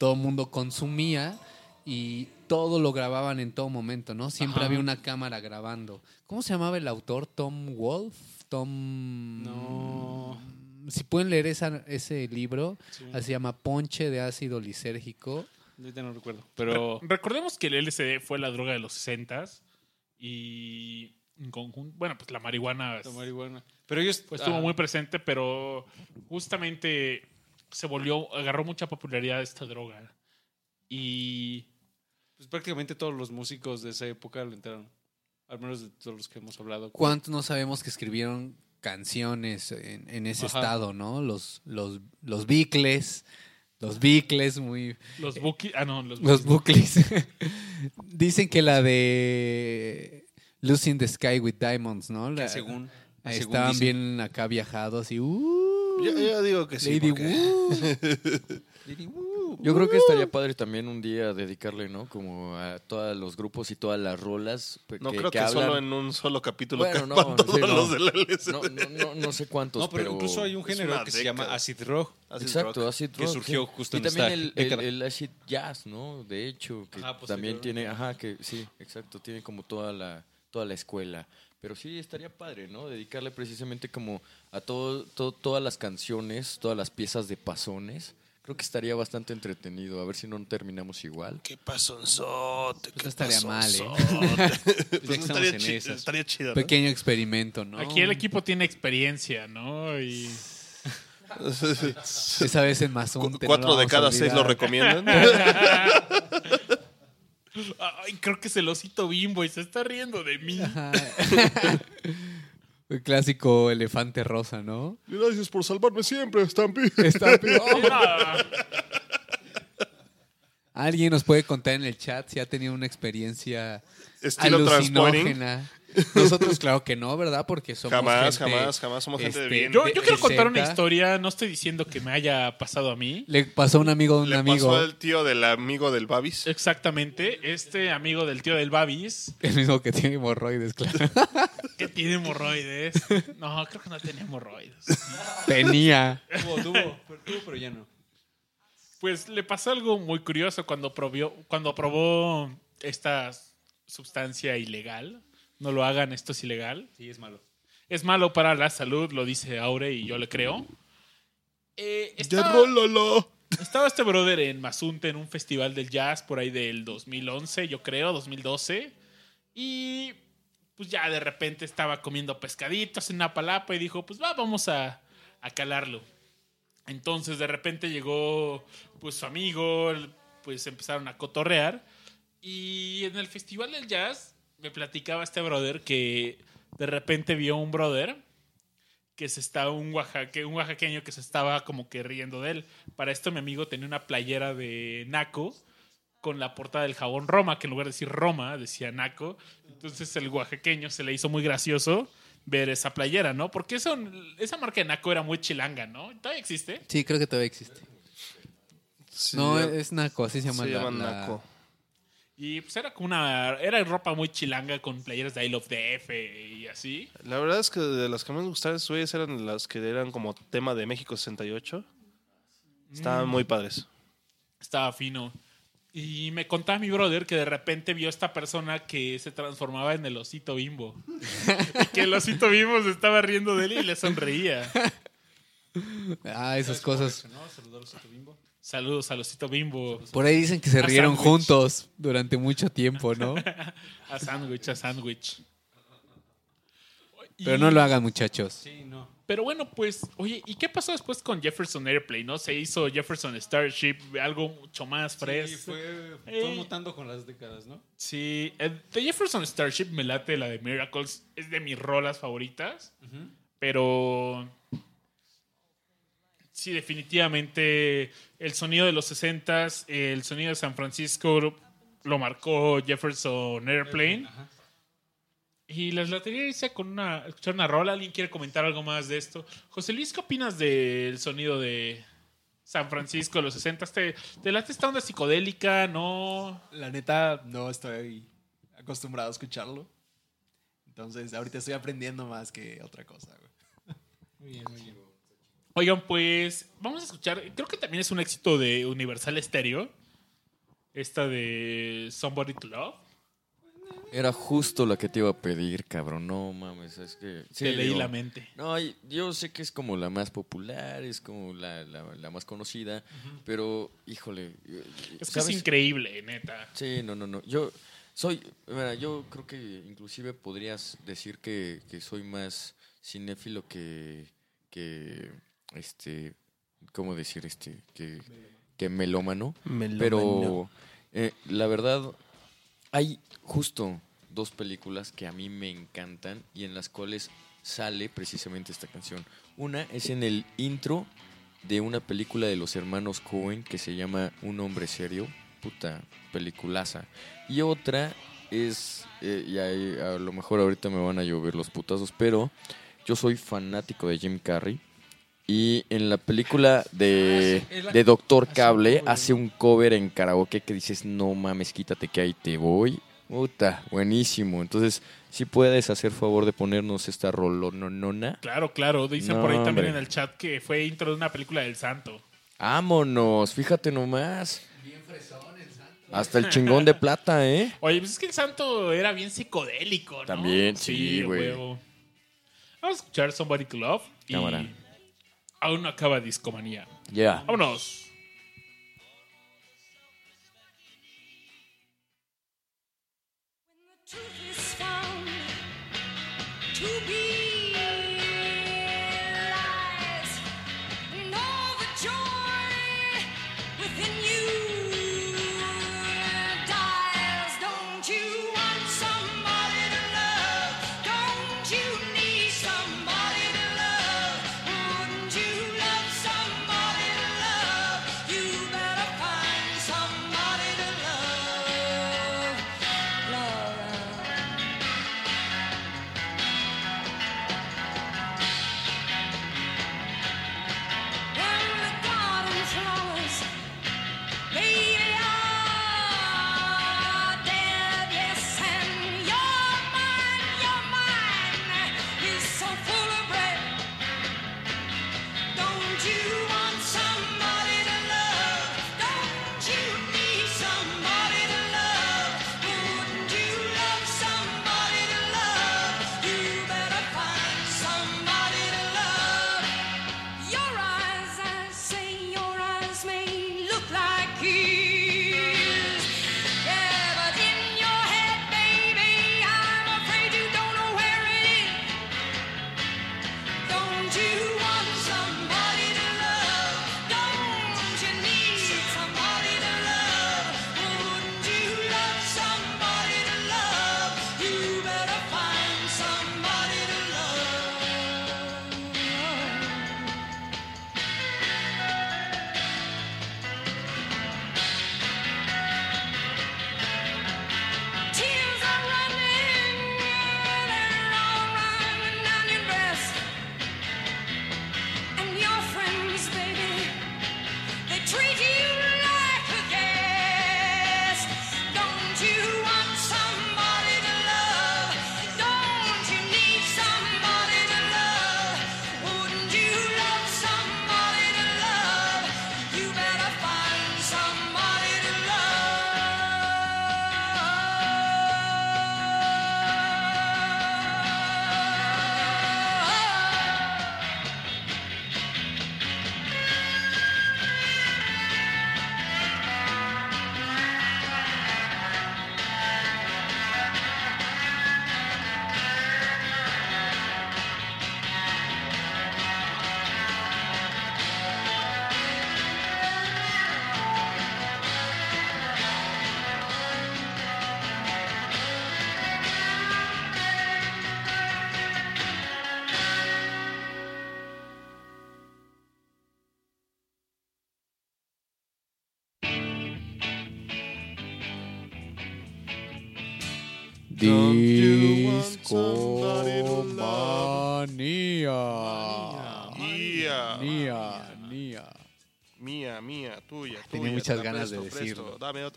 todo el mundo consumía y todo lo grababan en todo momento, ¿no? Siempre Ajá. había una cámara grabando. ¿Cómo se llamaba el autor? Tom Wolf, Tom No. Si pueden leer esa- ese libro, Sí. así se llama Ponche de ácido lisérgico. Ahorita no recuerdo. Pero Re- recordemos que el LSD fue la droga de los 60s y en conjunto, bueno, pues la marihuana la marihuana. Pero ellos pues, estuvo ajá. muy presente, pero justamente se volvió, agarró mucha popularidad esta droga. Y Pues prácticamente todos los músicos de esa época le entraron. Al menos de todos los que hemos hablado. ¿Cuántos no sabemos que escribieron canciones en, en ese Ajá. estado, no? Los, los, los Beatles, los Beatles muy... los Buki, ah no, los, Los Bucles. Dicen que la de Losing the Sky with Diamonds, ¿no? La- según, según estaban bien acá viajados y... Uh, Yo, yo digo que sí. Lady porque-. Yo creo que estaría padre también un día dedicarle, ¿no? Como a todos los grupos y todas las rolas pe- No que, creo que, hablan. solo en un solo capítulo Bueno, no, todos sí, no. los de la LSD. No, no, no, no sé cuántos, No, pero, pero... incluso hay un género que se llama acid rock. Acid Exacto, rock. acid que rock, surgió sí. justo y en también esta el, el, el acid jazz, ¿no? De hecho, que Ah, también posterior. tiene, ajá, que sí, exacto, tiene como toda la toda la escuela. Pero sí estaría padre, ¿no? Dedicarle precisamente como a todo, todo todas las canciones, todas las piezas de pasones. Creo que estaría bastante entretenido, a ver si no terminamos igual. Qué pasonzote. Eso estaría mal, ¿eh? Pues estamos estaría, chi- esas. estaría chido. ¿no? Pequeño experimento, ¿no? Aquí el equipo tiene experiencia, ¿no? Y Esa vez en Mazunte. no Cuatro lo de cada seis lo recomiendan. Ay, creo que es el osito bimbo y se está riendo de mí. El clásico elefante rosa, ¿no? Gracias por salvarme siempre, Stampy. Ah, Alguien nos puede contar en el chat si ha tenido una experiencia Estilo alucinógena. Nosotros, claro que no, ¿verdad? Porque somos Jamás, gente, jamás, jamás somos gente de este, bien. Yo, quiero contar una historia, no estoy diciendo que me haya pasado a mí. Le pasó a un amigo de un Le amigo, pasó al tío del amigo del Babis. Exactamente, este amigo del tío del Babis, el mismo que tiene hemorroides, claro. que tiene hemorroides. No, creo que no tenía hemorroides. Tenía. Tuvo, tuvo, pero, tuvo, pero ya no. Pues le pasó algo muy curioso cuando probó, cuando probó esta sustancia ilegal. No lo hagan, esto es ilegal. Sí, es malo. Es malo para la salud, lo dice Aure y yo le creo. Eh, estaba, estaba este brother en Mazunte en un festival del jazz por ahí del 2011, yo creo, 2012. Y pues ya de repente estaba comiendo pescaditos en una palapa y dijo, pues va, vamos a, a calarlo. Entonces de repente llegó pues su amigo, pues empezaron a cotorrear. Y en el festival del jazz me platicaba este brother que de repente vio un brother que se estaba un oaxaque, un oaxaqueño que se estaba como que riendo de él. Para esto mi amigo tenía una playera de Naco con la portada del jabón Roma, que en lugar de decir Roma decía Naco. Entonces el oaxaqueño se le hizo muy gracioso ver esa playera, ¿no? Porque eso, esa marca de Naco era muy chilanga, ¿no? ¿Todavía existe? Sí, creo que todavía existe. Sí, no, es Naco, así se llama. se la- llama la- Naco. Y pues era como una... Era ropa muy chilanga con playeras de I Love DF y así. La verdad es que de las que más me gustaban esos güeyes eran las que eran como tema de México 68. Estaban muy padres. Estaba fino. Y me contaba mi brother que de repente vio a esta persona que se transformaba en el osito bimbo. y que el osito bimbo se estaba riendo de él y le sonreía. Ah, esas cosas. Saludos al osito bimbo. Por ahí dicen que se A rieron juntos durante mucho tiempo, ¿no? A sándwich, a sándwich. Pero Y- no lo hagan, muchachos. Sí, no. Pero bueno, pues, oye, ¿y qué pasó después con Jefferson Airplane? ¿No? Se hizo Jefferson Starship, algo mucho más Sí, fresco. fue, Eh. fue mutando con las décadas, ¿no? Sí, eh, de Jefferson Starship me late la de Miracles, es de mis rolas favoritas, pero sí, definitivamente el sonido de los 60s, el sonido de San Francisco lo marcó Jefferson Airplane. Y les latería irse con una, escuchar una rola. ¿Alguien quiere comentar algo más de esto? José Luis, ¿qué opinas del sonido de San Francisco de los 60s? ¿Te, te late esta onda psicodélica? ¿No? La neta, no estoy acostumbrado a escucharlo. Entonces, ahorita estoy aprendiendo más que otra cosa, güey. Muy bien, muy bien. Oigan, pues vamos a escuchar. Creo que también es un éxito de Universal Stereo. Esta de Somebody to Love. Era justo la que te iba a pedir, cabrón. No mames, es que. sí, Te leí digo, la mente. No, yo sé que es como la más popular, es como la, la- la más conocida, pero híjole. Es que es increíble, neta. Sí, no, no, no. Yo soy, mira, yo creo que inclusive podrías decir que, que soy más cinéfilo que, que, este, ¿cómo decir este? Que, que melómano. Pero eh, la verdad, hay justo dos películas que a mí me encantan y en las cuales sale precisamente esta canción. Una es en el intro de una película de los hermanos Cohen que se llama Un hombre serio. Puta peliculaza. Y otra es, eh, y ahí a lo mejor ahorita me van a llover los putazos, pero yo soy fanático de Jim Carrey. Y en la película de, de Doctor Cable hace un cover en karaoke que dices, no mames, quítate que ahí te voy. Puta, buenísimo. Entonces, si puedes hacer favor de ponernos esta rolononona. Claro, claro. Dicen No, por ahí también hombre. en el chat que fue intro de una película del santo. Vámonos, fíjate nomás. Hasta el chingón de plata, ¿eh? Oye, pues es que el santo era bien psicodélico, ¿no? También, sí, güey. Vamos a escuchar Somebody to Love. Y Cámara. Aún no acaba Discomanía. Ya. Vámonos.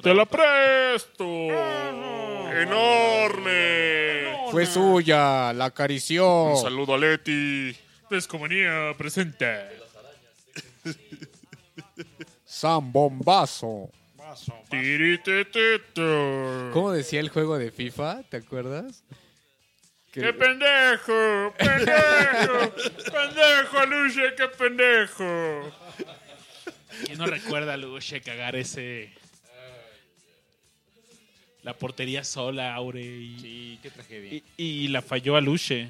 ¡Te la presto! ¡Enorme! Fue suya, la acarició. Un saludo a Leti. Discomanía presenta. San Bombazo. Tirititito. ¿Cómo decía el juego de FIFA? ¿Te acuerdas? Que- ¡Qué pendejo! ¡Pendejo! ¡Pendejo, Luche! ¡Qué pendejo! ¿Quién no recuerda a Luche cagar ese... La portería sola, Aure, y, Sí, qué tragedia. y, y la falló a Luche.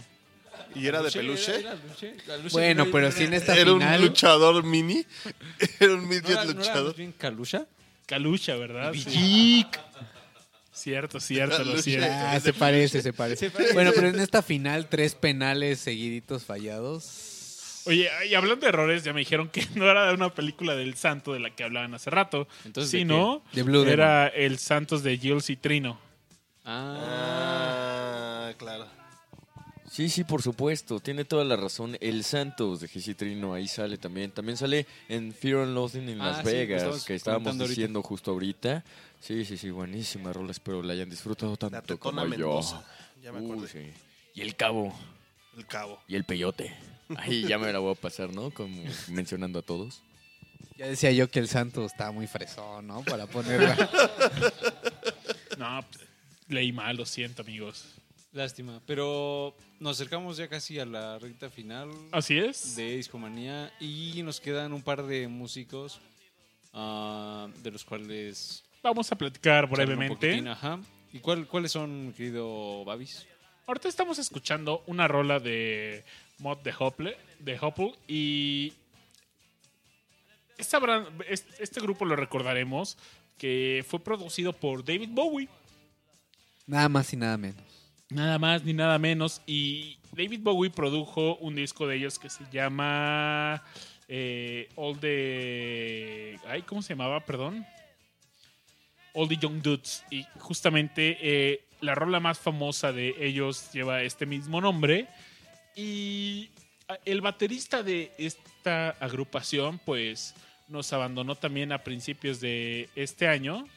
¿Y era de peluche? Bueno, pero si en esta ¿Era un final... luchador mini? ¿Era un midget ¿No era, ¿no era luchador? Calusha? Calucha, ¿verdad? Villic. Cierto, cierto, lo Luche. siento. Ah, se parece, se parece. Bueno, pero en esta final, tres penales seguiditos fallados. Oye, y hablando de errores, ya me dijeron que no era de una película del santo de la que hablaban hace rato. Entonces, sí, ¿de Blue Era el Santos de Jules y Trino. Ah, Ah, claro. Sí, sí, por supuesto. Tiene toda la razón. El Santos de Jesse Trino ahí sale también. También sale en Fear and Loathing en Ah, Las sí, lo Vegas, estábamos que estábamos ahorita. diciendo justo ahorita. Sí, sí, sí, buenísima rola. Espero la hayan disfrutado tanto Tetona como yo. Ya me sí. Y el cabo. El cabo. Y el peyote. Ahí ya me la voy a pasar, ¿no? Como mencionando a todos. Ya decía yo que el Santos estaba muy fresón, ¿no? Para ponerla. No, pues, leí mal, lo siento, amigos. Lástima. Pero nos acercamos ya casi a la recta final. Así es. De Discomanía. Y nos quedan un par de músicos. ah, de los cuales. Vamos a platicar charlar un brevemente. poquitín, Ajá. ¿Y cuál- cuáles son, querido Babis? Ahorita estamos escuchando una rola de Mod de Hopple, de Hopple y esta bran- es- este grupo lo recordaremos que fue producido por David Bowie. nada más y nada menos. Nada más ni nada menos. Y David Bowie produjo un disco de ellos que se llama eh, All the... Ay, ¿Cómo se llamaba? Perdón. All the Young Dudes. Y justamente eh, la rola más famosa de ellos lleva este mismo nombre. Y el baterista de esta agrupación, pues, nos abandonó también a principios de este año.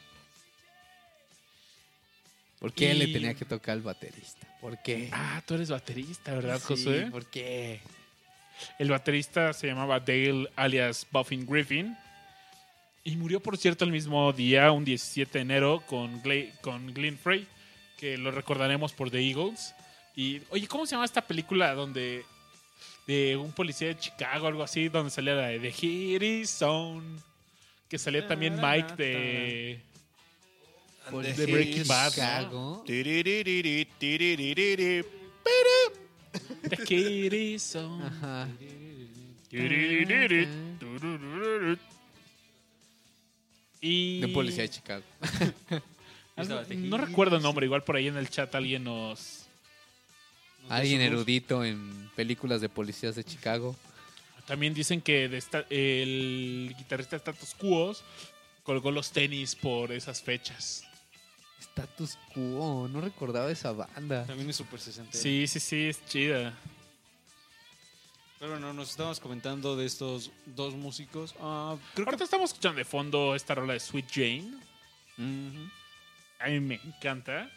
¿Por qué le tenía que tocar al baterista? ¿Por qué? Ah, tú eres baterista, ¿verdad, Sí? ¿Por qué? El baterista se llamaba Dale alias Buffin Griffin. Y murió, por cierto, el mismo día, un 17 de enero, con, Glenn Frey, que lo recordaremos por The Eagles. Y, oye, ¿cómo se llama esta película donde. de un policía de Chicago, algo así, donde salía la de The Hit Is Zone? Que salía también Mike de. De Breaking. Bad. Chicago. The Hit Is. Ajá. Y. De un policía de Chicago. No recuerdo el nombre, igual por ahí en el chat alguien nos. Alguien erudito en películas de policías de Chicago. También dicen que de esta- el guitarrista Status Quo colgó los tenis por esas fechas. Status Quo, no recordaba esa banda. También es Super 60. Sí, sí, sí, es chida. Pero bueno, nos estábamos comentando de estos dos músicos. Creo que Ahorita estamos escuchando de fondo esta rola de Sweet Jane. A mí me encanta.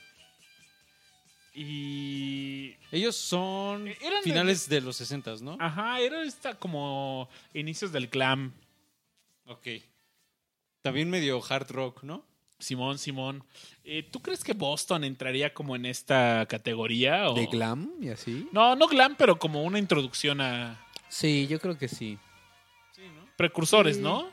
Y. ellos son Eran finales de los 60, ¿no? Ajá, era esta como inicios del glam. Ok. También medio hard rock, ¿no? Simón, Simón. Eh, ¿Tú crees que Boston entraría como en esta categoría? O... ¿De glam y así? No, no glam, pero como una introducción a Sí, yo creo que sí. Sí, ¿no? precursores, Sí. ¿no?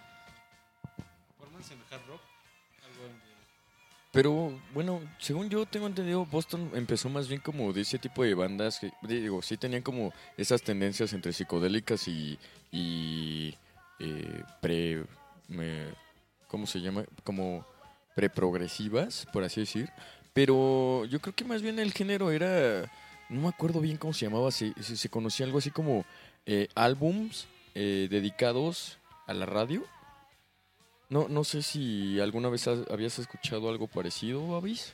Pero bueno, según yo tengo entendido, Boston empezó más bien como de ese tipo de bandas que, digo, sí tenían como esas tendencias entre psicodélicas y, y eh, pre, me- ¿cómo se llama? Como preprogresivas, por así decir. Pero yo creo que más bien el género era, no me acuerdo bien cómo se llamaba, se, se, se conocía algo así como eh, álbums eh, dedicados a la radio. No, no sé si alguna vez has- habías escuchado algo parecido, Avis.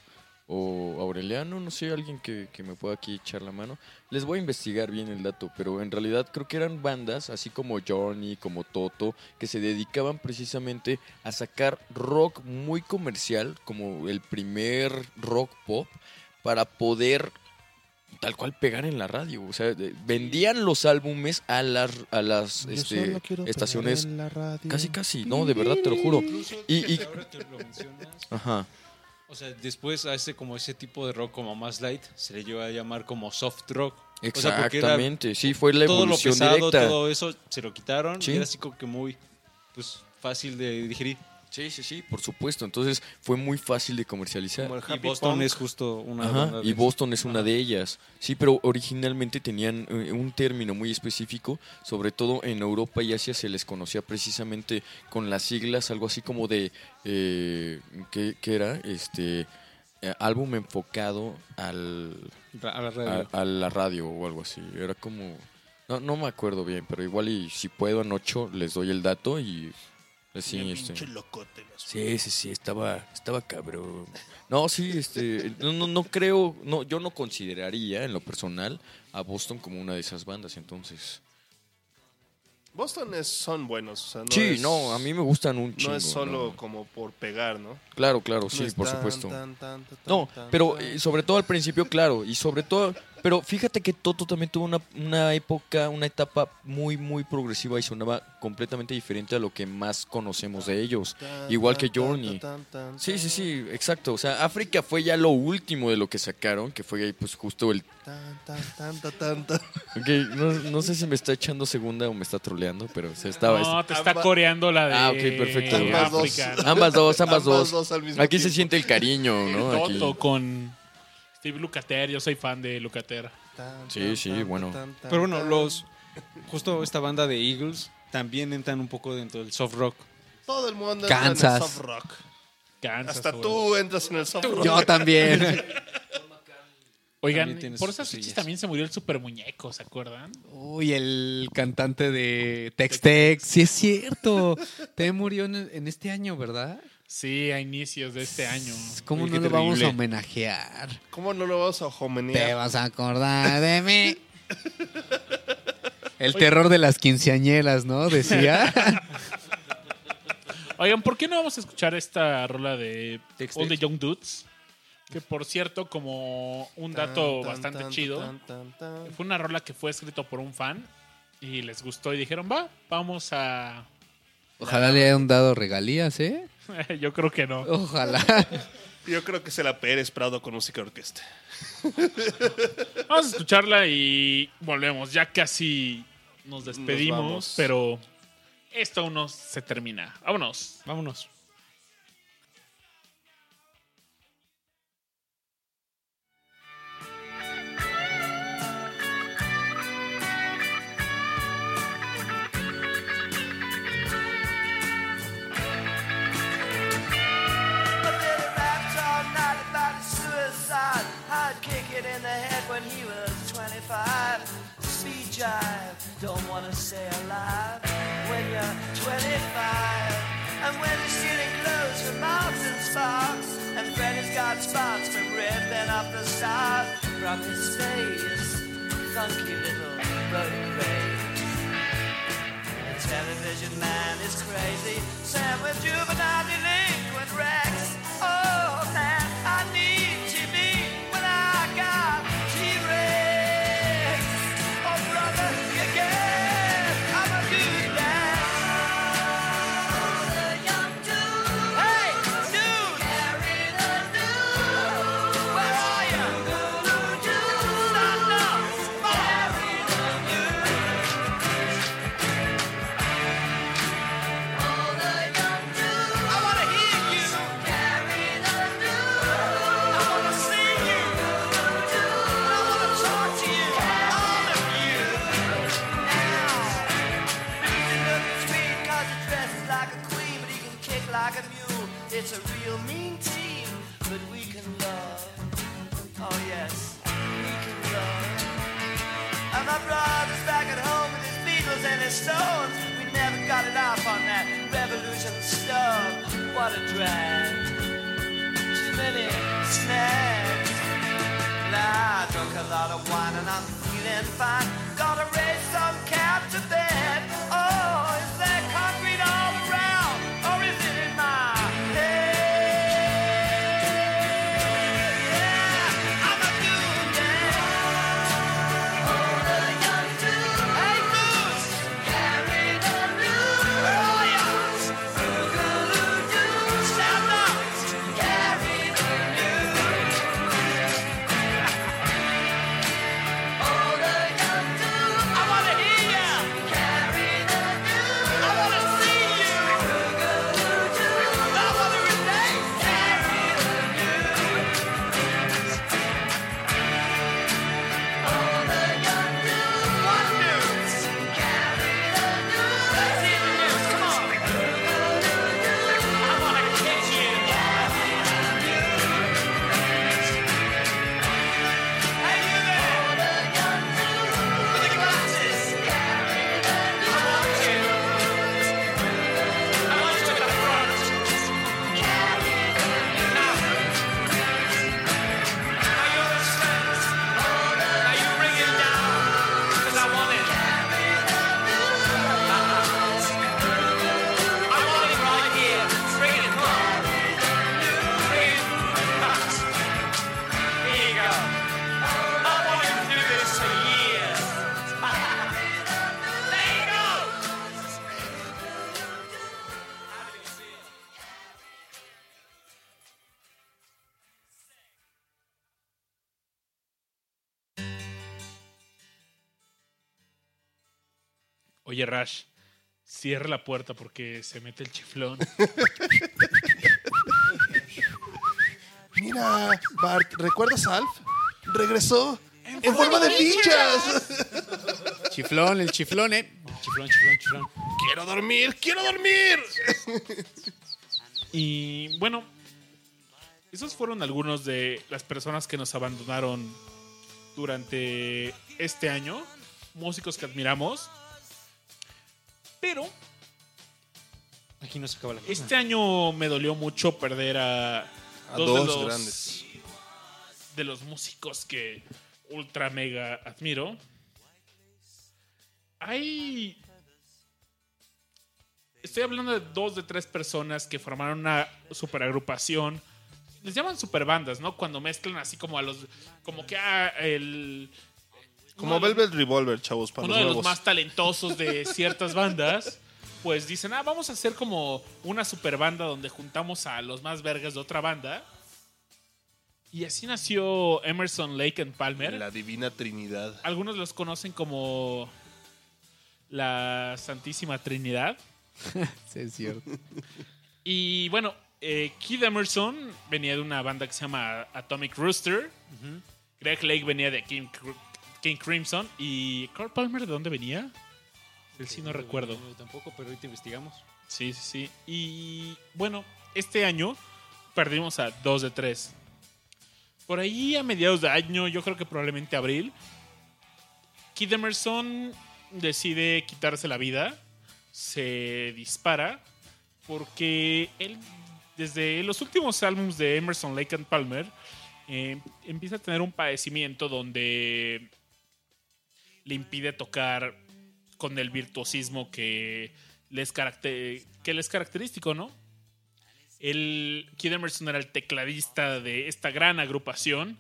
O Aureliano, no sé, alguien que, que me pueda aquí echar la mano. Les voy a investigar bien el dato, pero en realidad creo que eran bandas, así como Journey, como Toto, que se dedicaban precisamente a sacar rock muy comercial, como el primer rock pop, para poder tal cual pegar en la radio. O sea, de- vendían los álbumes a las, a las este, estaciones. en la radio. Casi, casi, no, de verdad te lo juro. Incluso, Y, y- ahora que lo mencionas, Ajá. o sea, después a ese como ese tipo de rock como más light se le lleva a llamar como soft rock. O sea, porque era Exactamente, sí, fue la todo lo evolución pesado, directa. todo eso se lo quitaron Sí. y era así como que muy pues fácil de digerir. Sí, sí, sí, por supuesto. Entonces fue muy fácil de comercializar. Como el Y Boston punk. es justo una Ajá, de y. Boston es una de ellas. Sí, pero originalmente tenían eh, un término muy específico, sobre todo en Europa y Asia se les conocía precisamente con las siglas, algo así como de, eh, ¿qué, qué era? Este, eh, álbum enfocado al, a la radio. a, a la radio o algo así. Era como, no, no me acuerdo bien, pero igual y si puedo anocho les doy el dato y Bien este. pinche locote, las- Sí, sí, sí, estaba, estaba cabrón. No, sí, este, no, no, no creo, no, yo no consideraría en lo personal a Boston como una de esas bandas, entonces. Boston es, son buenos. o sea, no sí, es- no, a mí me gustan un chingo. No es solo ¿no? como por pegar, ¿no? Claro, claro, sí, por tan, supuesto. tan, tan, tan, No, pero eh, sobre todo al principio, claro, y sobre todo, pero fíjate que Toto también tuvo una, una época, una etapa muy, muy progresiva y sonaba completamente diferente a lo que más conocemos de ellos, igual que Journey. Sí, sí, sí, exacto. O sea, África fue ya lo último de lo que sacaron, que fue ahí pues justo el... Ok, no, no sé si me está echando segunda o me está troleando, pero se estaba... No, te está coreando la de Ah, ok, perfecto. Ambas dos. Ambas dos, ambas, Ambas dos. dos al mismo Aquí se siente el cariño, ¿no? El Aquí. Toto con Steve Lukather. Yo soy fan de Lukather. Tan, Sí, tan, sí, tan, bueno. tan, tan, Pero bueno, los justo esta banda de Eagles también entran un poco dentro del soft rock. Todo el mundo entra en el soft rock. Kansas, Hasta tú entras en el soft rock. Yo también. Oigan, por sus esas fechas también se murió el super muñeco, ¿se acuerdan? Uy, el cantante de Tex Tex. Sí, es cierto. Te murió en, en este año, ¿verdad? Sí, a inicios de este año. ¿Cómo Uy, no lo vamos a homenajear? ¿Cómo no lo vas a Te homenear? vas a acordar de mí. El terror de las quinceañeras, ¿no? Decía. Oigan, ¿por qué no vamos a escuchar esta rola de Tex All the. Young Dudes? Que por cierto, como un dato Tan, tan, bastante tan, chido, tan, tan, tan. fue una rola que fue escrito por un fan y les gustó y dijeron, va, vamos a... Ojalá le hayan dado regalías, ¿eh? Yo creo que no. Ojalá. Yo creo que se la Pérez Prado con música de orquesta. Vamos a escucharla y volvemos. Ya casi nos despedimos, pero esto aún no se termina. Vámonos. Vámonos. Alive when you're 25. And when you're stealing clothes from and Sparks, and Freddy's got spots from ripping up the stars from his face. Funky little road rage. The television man is crazy. Sam with juvenile delinquent A drag. Too many snacks. Nah, I drunk a lot of wine and I'm feeling fine. Gotta raise some cat to bed. Oye, Rash, cierra la puerta porque se mete el chiflón. Mira, Bart, ¿recuerdas a Alf? Regresó en forma de fichas. Chiflón, el chiflón, eh. Chiflón, chiflón, chiflón. Quiero dormir, quiero dormir. Y bueno, esos fueron algunos de las personas que nos abandonaron durante este año. Músicos que admiramos. Pero Aquí no se acaba la cosa. este año me dolió mucho perder a, A dos, dos de los, grandes. de los músicos que ultra mega admiro. Hay. Estoy hablando de dos de tres personas que formaron una superagrupación. Les llaman superbandas, ¿no? Cuando mezclan así como a los. Como que a el. Como uno de los- Velvet Revolver, chavos, para uno los de los nuevos. más talentosos de ciertas bandas, pues dicen, ah, vamos a hacer como una super banda donde juntamos a los más vergas de otra banda. Y así nació Emerson Lake and Palmer. La divina trinidad. Algunos los conocen como la Santísima Trinidad. Sí, es cierto. Y bueno, eh, Keith Emerson venía de una banda que se llama Atomic Rooster. Greg Lake venía de King, King Crimson. ¿Y Carl Palmer de dónde venía? Él sí no recuerdo. Yo tampoco, pero ahorita investigamos. Sí, sí, sí. Y bueno, este año perdimos a dos de tres. Por ahí a mediados de año, yo creo que probablemente abril, Keith Emerson decide quitarse la vida, se dispara, porque él, desde los últimos álbumes de Emerson, Lake and Palmer, eh, empieza a tener un padecimiento donde le impide tocar con el virtuosismo que les, caracter- que les es característico, ¿no? El Kid Emerson era el tecladista de esta gran agrupación.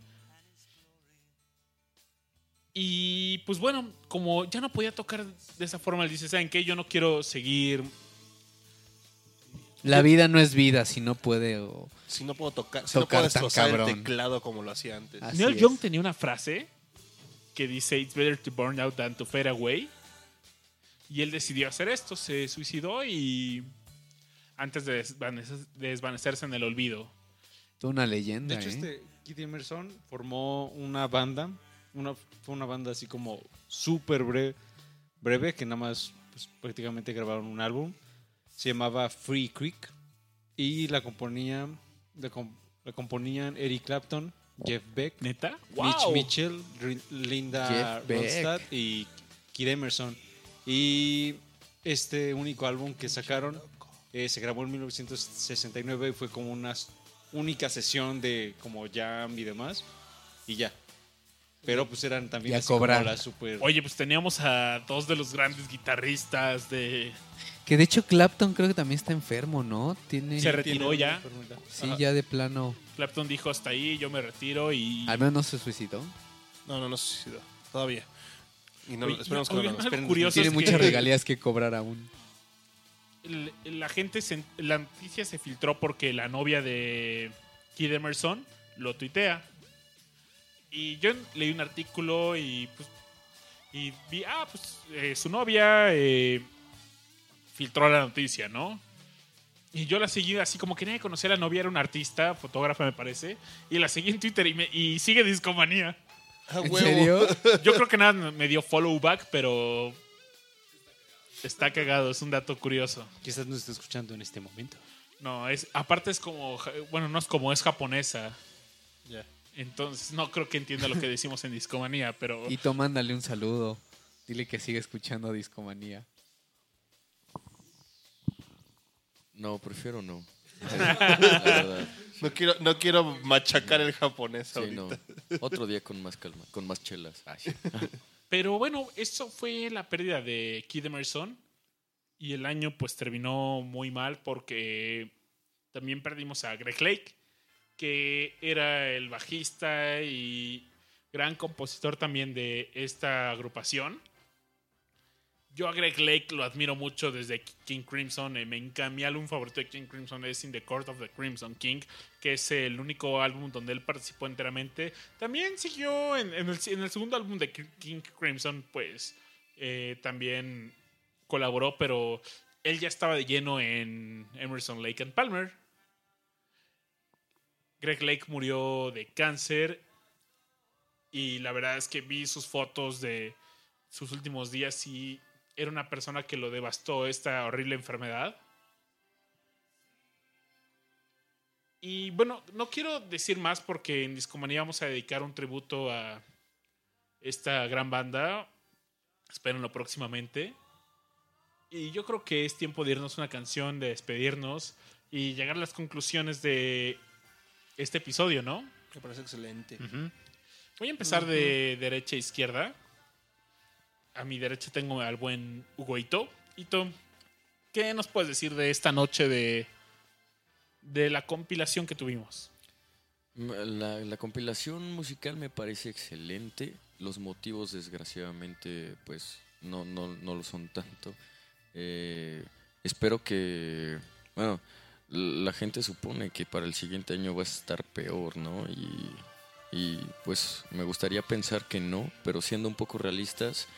Y pues bueno, como ya no podía tocar de esa forma, él dice, ¿saben qué? Yo no quiero seguir... La vida no es vida si no puede o... Si no puedo tocar, si no Tocar puedo destrozar el cabrón. teclado como lo hacía antes. Así Neil es. Young tenía una frase que dice, It's better to burn out than to fade away. Y él decidió hacer esto, se suicidó y antes de desvanecer- de desvanecerse en el olvido. Toda una leyenda, De hecho, ¿eh? este Keith Emerson formó una banda. Una, fue una banda así como súper bre- breve, que nada más pues, prácticamente grabaron un álbum. Se llamaba Free Creek. Y la componía, la, com- la componían Eric Clapton, Jeff Beck, ¿Neta? Mitch ¡Wow! Mitchell, Ri- Linda. Ronstadt y Keith Emerson. Y este único álbum que sacaron eh, se grabó en 1969 y fue como una única sesión de como jam y demás. Y ya. Pero pues eran también así como la super... Oye, pues teníamos a dos de los grandes guitarristas de... Que de hecho Clapton creo que también está enfermo, ¿no? Tiene... Se retiró ya. Sí, Ajá. ya de plano. Clapton dijo hasta ahí, yo me retiro y... Al menos no se suicidó. No, no, no se suicidó. Todavía. Y no, Oye, esperemos que no algo esperen. curioso Tiene es muchas que regalías que cobrar aún. el- la gente, se- la noticia se filtró porque la novia de Kid Emerson lo tuitea. Y yo leí un artículo y pues y vi, ah, pues eh, su novia eh, filtró la noticia, ¿no? Y yo la seguí así como que nadie conocía a la novia, era una artista, fotógrafa me parece, y la seguí en Twitter y, me- y sigue Discomanía. Ah, ¿En huevo. serio? Yo creo que nada me dio follow back, pero está cagado, es un dato curioso. Quizás nos esté escuchando en este momento. No, es aparte es como, bueno, no es como es japonesa. Ya. Entonces no creo que entienda lo que decimos en Discomanía, pero Y mándale un saludo. Dile que sigue escuchando Discomanía. No, prefiero no. No quiero, no quiero machacar el japonés Sí, ahorita. no. Otro día con más calma, con más chelas. Ay, sí. pero bueno, eso fue la pérdida de Kid Emerson y el año pues terminó muy mal porque también perdimos a Greg Lake, que era el bajista y gran compositor también de esta agrupación. Yo a Greg Lake lo admiro mucho desde King Crimson. eh, me. Mi álbum favorito de King Crimson es In the Court of the Crimson King, que es el único álbum donde él participó enteramente. También siguió en, en el, en el segundo álbum de King Crimson, pues eh, también colaboró, pero él ya estaba de lleno en Emerson Lake and Palmer. Greg Lake murió de cáncer y la verdad es que vi sus fotos de sus últimos días y era una persona que lo devastó esta horrible enfermedad. Y bueno, no quiero decir más porque en Discomanía vamos a dedicar un tributo a esta gran banda. Espérenlo próximamente. Y yo creo que es tiempo de irnos una canción, de despedirnos y llegar a las conclusiones de este episodio, ¿no? Me parece excelente. Voy a empezar de derecha a izquierda. A mi derecha tengo al buen Hugo Ito. Ito, ¿qué nos puedes decir de esta noche de, de la compilación que tuvimos? La, la compilación musical me parece excelente. Los motivos, desgraciadamente, pues no, no, no lo son tanto. Eh, espero que, bueno, la gente supone que para el siguiente año va a estar peor, ¿no? Y, y, pues me gustaría pensar que no, pero siendo un poco realistas,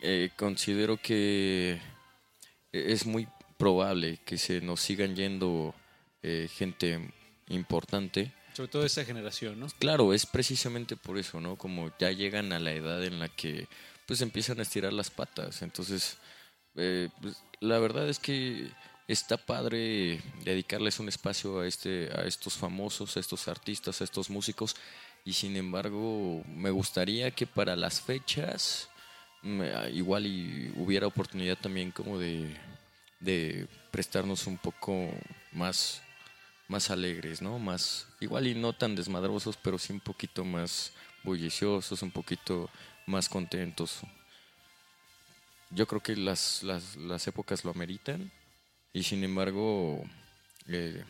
eh, considero que es muy probable que se nos sigan yendo eh, gente importante. Sobre todo esa generación, ¿no? Claro, es precisamente por eso, ¿no? Como ya llegan a la edad en la que pues empiezan a estirar las patas. Entonces, eh, pues, la verdad es que está padre dedicarles un espacio a este, a estos famosos, a estos artistas, a estos músicos. Y sin embargo, me gustaría que para las fechas me- igual y hubiera oportunidad también como de, de prestarnos un poco más más alegres, ¿no? Más, igual y no tan desmadrosos, pero sí un poquito más bulliciosos, un poquito más contentos. Yo creo que las, las, las épocas lo ameritan y sin embargo eh,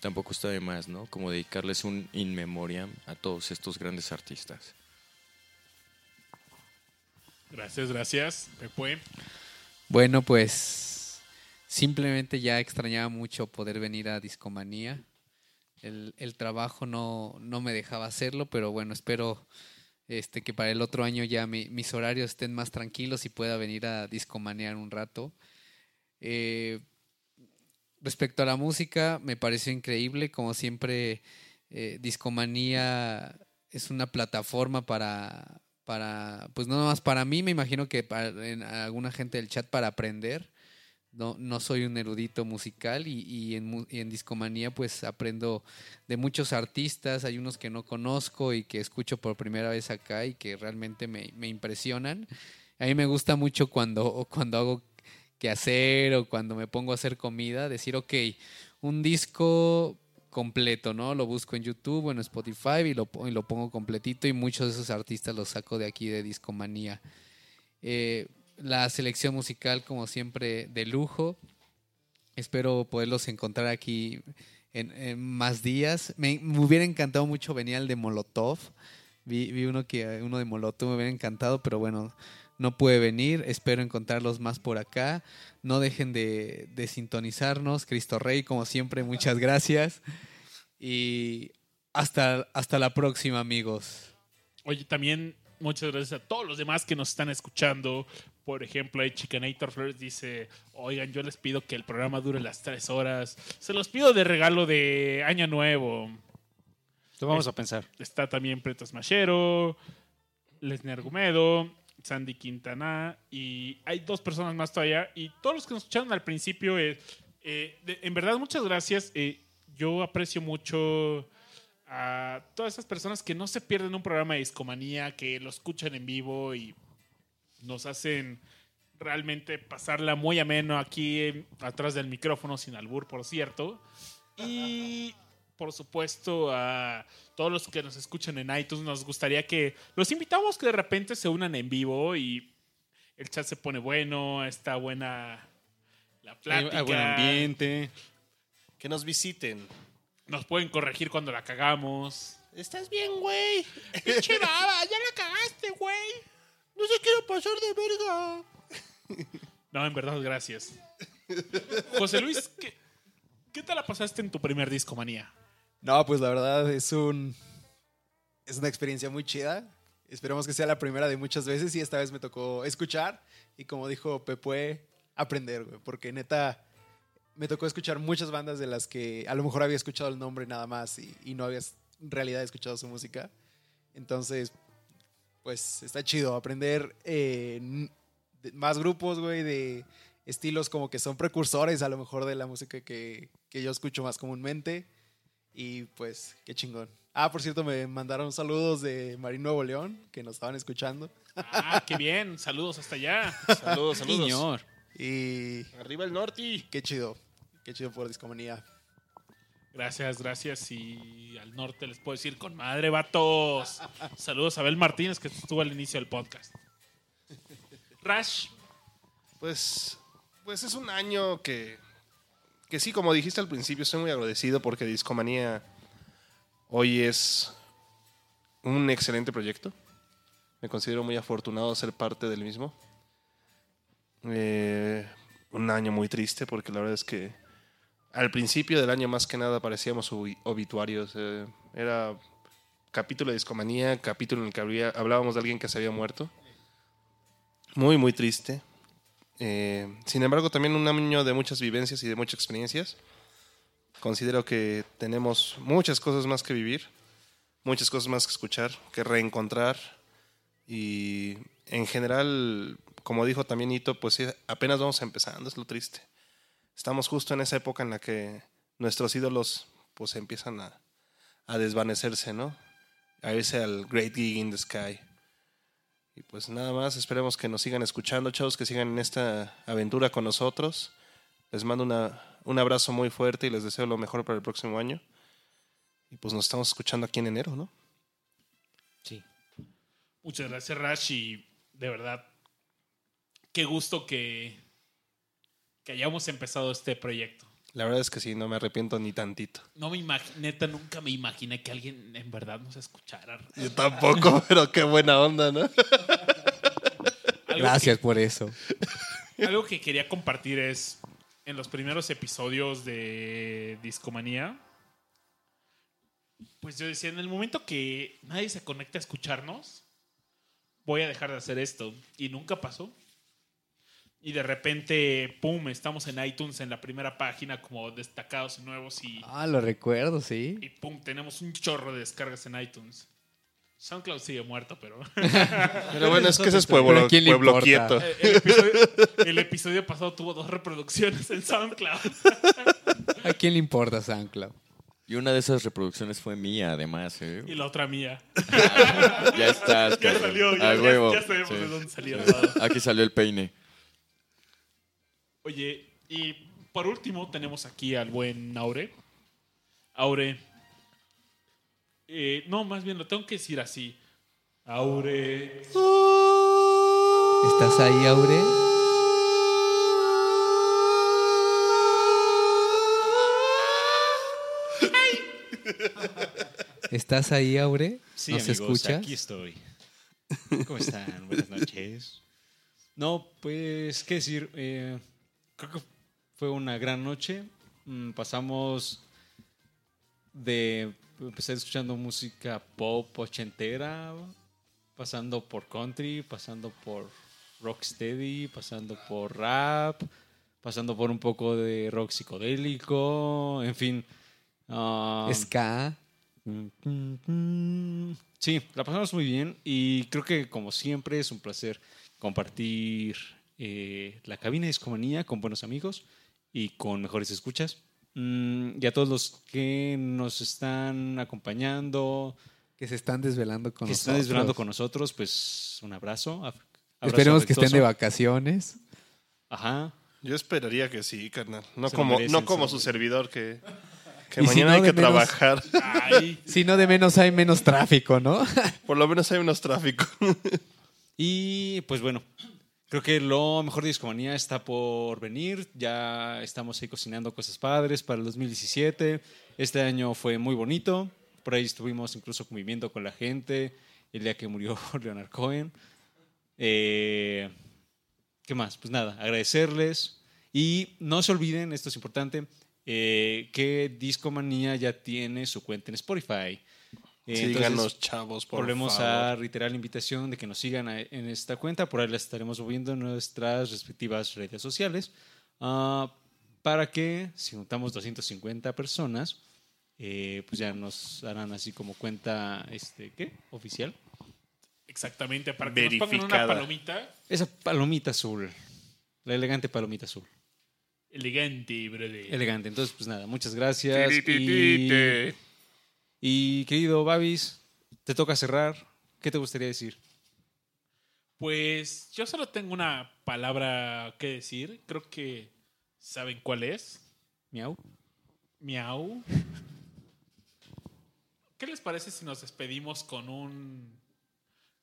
tampoco está de más, ¿no? Como dedicarles un in memoriam a todos estos grandes artistas. Gracias, gracias. Bueno, pues simplemente ya extrañaba mucho poder venir a Discomanía. El, el trabajo no, no me dejaba hacerlo, pero bueno, espero este, que para el otro año ya mi- mis horarios estén más tranquilos y pueda venir a Discomanear un rato. Eh, respecto a la música, me pareció increíble, como siempre, eh, Discomanía es una plataforma para, para, pues no nomás para mí, me imagino que para en alguna gente del chat para aprender. No, no soy un erudito musical y, y en Discomanía pues aprendo de muchos artistas, hay unos que no conozco y que escucho por primera vez acá y que realmente me, me impresionan. A mí me gusta mucho cuando, cuando hago que hacer o cuando me pongo a hacer comida, decir, ok, un disco completo, ¿no? Lo busco en YouTube o en Spotify y lo, y lo pongo completito y muchos de esos artistas los saco de aquí de Discomanía. Eh, la selección musical, como siempre, de lujo. Espero poderlos encontrar aquí en, en más días. Me, me hubiera encantado mucho venir al de Molotov. Vi, vi uno que uno de Molotov me hubiera encantado, pero bueno, no pude venir. Espero encontrarlos más por acá. No dejen de, de sintonizarnos. Cristo Rey, como siempre, muchas gracias. Y hasta, hasta la próxima, amigos. Oye, también muchas gracias a todos los demás que nos están escuchando. Por ejemplo, ahí Chicanator Flores dice, oigan, yo les pido que el programa dure las tres horas. Se los pido de regalo de Año Nuevo. Lo vamos Es- a pensar. Está también Pretos Machero, Lesner Argumedo, Sandy Quintana y hay dos personas más todavía. Y todos los que nos escucharon al principio, eh, eh, en verdad, muchas gracias. Eh, yo aprecio mucho a todas esas personas que no se pierden un programa de discomanía, que lo escuchan en vivo y nos hacen realmente pasarla muy ameno aquí atrás del micrófono, sin albur, por cierto. Y por supuesto a todos los que nos escuchan en iTunes, nos gustaría que los invitamos que de repente se unan en vivo y el chat se pone bueno, está buena la plática. Hay buen ambiente. Que nos visiten. Nos pueden corregir cuando la cagamos. Estás bien, güey. Pinche baba, ya la cagaste, güey. No se quiero pasar de verga. No, en verdad, gracias. José Luis, ¿qué, qué te la pasaste en tu primer disco, manía? No, pues la verdad es un. Es una experiencia muy chida. Esperemos que sea la primera de muchas veces y esta vez me tocó escuchar. Y como dijo Pepue, aprender, güey. Porque neta, me tocó escuchar muchas bandas de las que a lo mejor había escuchado el nombre nada más y, y no había en realidad escuchado su música. Entonces, pues está chido aprender eh, más grupos, güey, de estilos como que son precursores a lo mejor de la música que, que yo escucho más comúnmente. Y pues, qué chingón. Ah, por cierto, me mandaron saludos de Marín Nuevo León, que nos estaban escuchando. Ah, qué bien. Saludos hasta allá. Saludos, saludos. Señor. Y Arriba el norte. qué chido. Qué chido por Discomanía. Gracias, gracias. Y al norte les puedo decir con madre, vatos. Saludos a Abel Martínez, que estuvo al inicio del podcast. Rash, Pues, pues es un año que, que sí, como dijiste al principio, estoy muy agradecido porque Discomanía hoy es un excelente proyecto. Me considero muy afortunado de ser parte del mismo. Eh, un año muy triste porque la verdad es que al principio del año más que nada parecíamos obi- obituarios. eh, era capítulo de Discomanía, capítulo en el que hablábamos de alguien que se había muerto. Muy, muy triste. Eh, sin embargo, también un año de muchas vivencias y de muchas experiencias. Considero que tenemos muchas cosas más que vivir, muchas cosas más que escuchar, que reencontrar. Y en general, como dijo también Ito, pues apenas vamos empezando, es lo triste. Estamos justo en esa época en la que nuestros ídolos pues empiezan a, a desvanecerse, ¿no? A irse al Great Gig in the Sky. Y pues nada más, esperemos que nos sigan escuchando, chavos, que sigan en esta aventura con nosotros. Les mando una, un abrazo muy fuerte y les deseo lo mejor para el próximo año. Y pues nos estamos escuchando aquí en enero, ¿no? Sí. muchas gracias, Rash. Y de verdad, qué gusto que, que hayamos empezado este proyecto. La verdad es que sí, no me arrepiento ni tantito. No me imaginé, neta, nunca me imaginé que alguien en verdad nos escuchara. Yo tampoco, pero qué buena onda, ¿no? Gracias por eso. algo que quería compartir es, en los primeros episodios de Discomanía, pues yo decía, en el momento que nadie se conecta a escucharnos, voy a dejar de hacer esto. Y nunca pasó. Y de repente, pum, estamos en iTunes en la primera página como destacados y nuevos y, Ah, lo recuerdo, sí. y pum, tenemos un chorro de descargas en iTunes. SoundCloud sigue muerto, pero... Pero bueno, es que ese es pueblo, ¿a quién le pueblo importa? quieto. Eh, El episodio, el episodio pasado tuvo dos reproducciones en SoundCloud. ¿A quién le importa SoundCloud? Y una de esas reproducciones fue mía, además. ¿eh? Y la otra mía. Ya estás, Ya salió, ya, A ya- huevo. ya sabemos Sí. de dónde salió todo. Aquí salió el peine. Oye, y por último tenemos aquí al buen Aure. Aure. eh, no, más bien lo tengo que decir así. Aure. ¿Estás ahí, Aure? ¿Estás ahí, Aure? Sí, ¿Nos amigos, escuchas? aquí estoy. ¿Cómo están? Buenas noches. No, pues, ¿qué decir? Eh, creo que fue una gran noche. Mm, pasamos de... Empecé escuchando música pop ochentera, pasando por country, pasando por rocksteady, pasando por rap, pasando por un poco de rock psicodélico, en fin. ah, Ska. Sí, la pasamos muy bien y creo que como siempre es un placer compartir eh, la cabina de Discomanía con buenos amigos y con mejores escuchas. Mm, y a todos los que nos están acompañando, Que se están desvelando con que se nosotros. están desvelando con nosotros, pues un abrazo. Esperemos que estén de vacaciones. Ajá. Yo esperaría que sí, carnal. No Se como, merecen, no como su servidor que, que si mañana no, hay de que menos- trabajar. Ay, Si no, de menos hay menos tráfico, ¿no? Por lo menos hay unos tráficos. Y pues bueno, creo que lo mejor de Discomanía está por venir. Ya estamos ahí cocinando cosas padres para el 2017. Este año fue muy bonito. Por ahí estuvimos incluso conviviendo con la gente el día que murió Leonard Cohen. Eh, ¿Qué más? Pues nada, agradecerles. Y no se olviden, esto es importante, eh, que Discomanía ya tiene su cuenta en Spotify. Eh, Síganos, chavos, por Volvemos favor. a reiterar la invitación de que nos sigan a- en esta cuenta. Por ahí les estaremos moviendo en nuestras respectivas redes sociales. ah, para que, si juntamos 250 personas, eh, pues ya nos harán así como cuenta, este, ¿qué? Oficial. Exactamente, para que nos pongan una palomita Esa palomita azul. La elegante palomita azul. elegante, brother. Elegante. Entonces, pues nada, muchas gracias. Tirititite. y, querido Babis, te toca cerrar. ¿Qué te gustaría decir? Pues yo solo tengo una palabra que decir. Creo que saben cuál es. Miau. Miau. ¿Qué les parece si nos despedimos con un...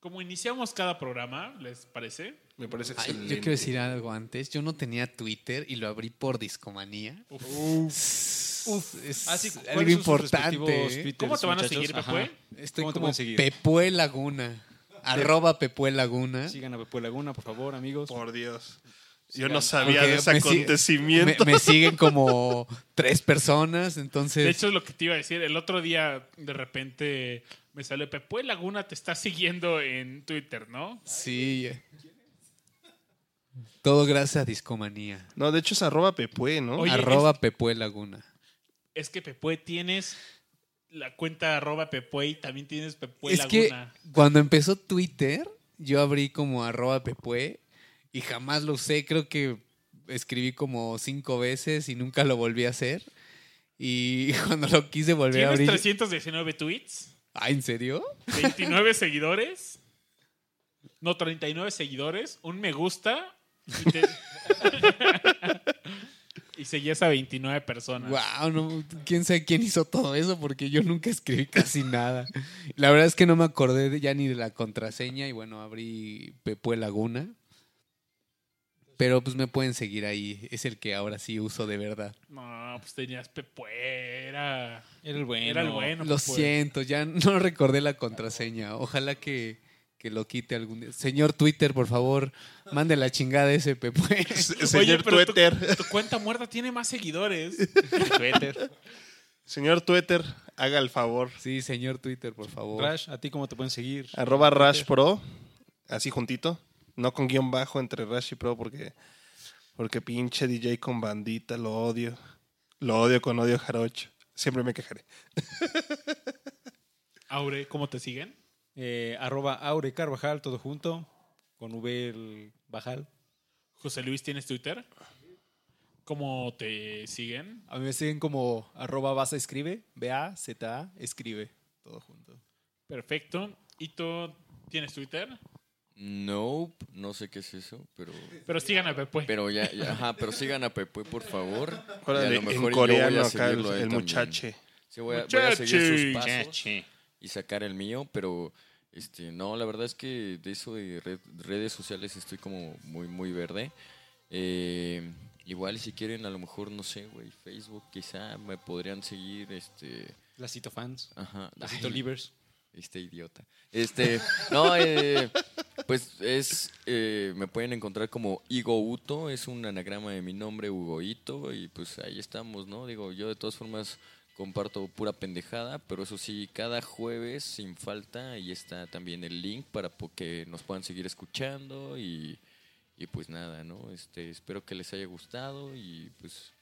Como iniciamos cada programa, ¿les parece? Me parece Ay, excelente. yo quiero decir algo antes. Yo no tenía Twitter y lo abrí por discomanía. Uf. Es Ah, sí, ¿cuáles algo importante. respectivos ¿eh? Twitters, ¿Cómo te van a seguir. Pepue? Estoy ¿Cómo te como seguir? Pepue Laguna. Arroba Pepue Laguna. Sigan a Pepue Laguna, por favor, amigos. Por Dios. Yo no sabía de ese me sigue- acontecimiento. Me, me siguen como tres personas, entonces... De hecho, es lo que te iba a decir. El otro día, de repente, me salió Pepue Laguna te está siguiendo en Twitter, ¿no? Sí. Todo gracias a Discomanía. No, de hecho es arroba pepue, ¿no? Oye, arroba Pepue Laguna. Es que Pepue tienes la cuenta arroba Pepue y también tienes Pepue es que Laguna. cuando empezó Twitter, yo abrí como arroba Pepue y jamás lo usé. Creo que escribí como cinco veces y nunca lo volví a hacer. Y cuando lo quise volver a Tienes abrir... 319 tweets, Ah, ¿en serio? 29 seguidores, no, 39 seguidores, un me gusta y, te- y seguías a 29 personas. Wow, no, quién sabe quién hizo todo eso porque yo nunca escribí casi nada. La verdad es que no me acordé de- ya ni de la contraseña y bueno, abrí Pepue Laguna. Pero pues me pueden seguir ahí, es el que ahora sí uso de verdad. No, pues tenías Pepue, era, Era el bueno. era el bueno. Lo Pepue. siento, ya no recordé la contraseña. Ojalá que, que lo quite algún día. Señor Twitter, por favor, mande la chingada ese Pepue. Señor pero tu- Twitter. Tu, cuenta muerta tiene más seguidores. Twitter. Señor Twitter, haga el favor. Sí, señor Twitter, por favor. Rash, ¿a ti cómo te pueden seguir? Arroba Rash Pro, así juntito. No con guion bajo entre Rash y Pro porque, porque pinche DJ con bandita, lo odio. Lo odio con odio jarocho. Siempre me quejaré. Aure, ¿cómo te siguen? Eh, arroba Aure Carvajal, todo junto. Con V el Bajal. José Luis, ¿tienes Twitter? ¿Cómo te siguen? A mí me siguen como arroba basa escribe, B-A-Z-A, escribe, todo junto. Perfecto. ¿Y tú tienes Twitter? Nope, no sé qué es eso, pero... Pero sigan a Pepue. Pero ya, ya, ajá, pero sigan a Pepe, por favor. Y a Órale, lo mejor en coreano a acá el, el muchache. Sí, voy a, voy a seguir sus pasos y sacar el mío, pero este no, la verdad es que de eso de red- redes sociales estoy como muy, muy verde. Eh, igual si quieren, a lo mejor, no sé, güey, Facebook quizá me podrían seguir, este... Lacito fans. Ajá. Lacito Ay, livers. Este idiota. Este, no, eh, pues es, eh, me pueden encontrar como Igo Uto, es un anagrama de mi nombre, Hugoito, y pues ahí estamos, ¿no? Digo, yo de todas formas comparto pura pendejada, pero eso sí, cada jueves, sin falta, ahí está también el link para que nos puedan seguir escuchando y, y pues nada, ¿no? Este, espero que les haya gustado y pues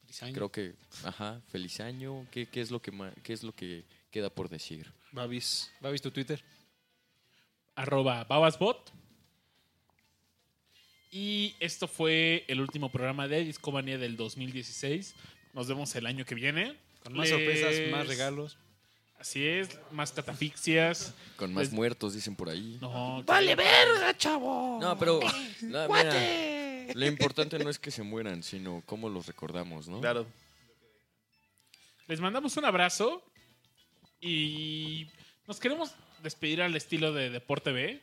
Feliz año. creo que, ajá, feliz año, ¿qué, qué es lo que ma- qué es lo que queda por decir? Babis. ¿Babis tu Twitter? arroba babasbot. Y esto fue el último programa de Discomanía del 2016. Nos vemos el año que viene. Con más Les- sorpresas, más regalos. Así es, más catafixias. Con más Les- muertos, dicen por ahí. No, ¡Vale verga, chavo! No, pero no, mira, ¡Cuate! lo importante no es que se mueran, sino cómo los recordamos, ¿no? Claro. Les mandamos un abrazo y nos queremos despedir al estilo de Deporte B.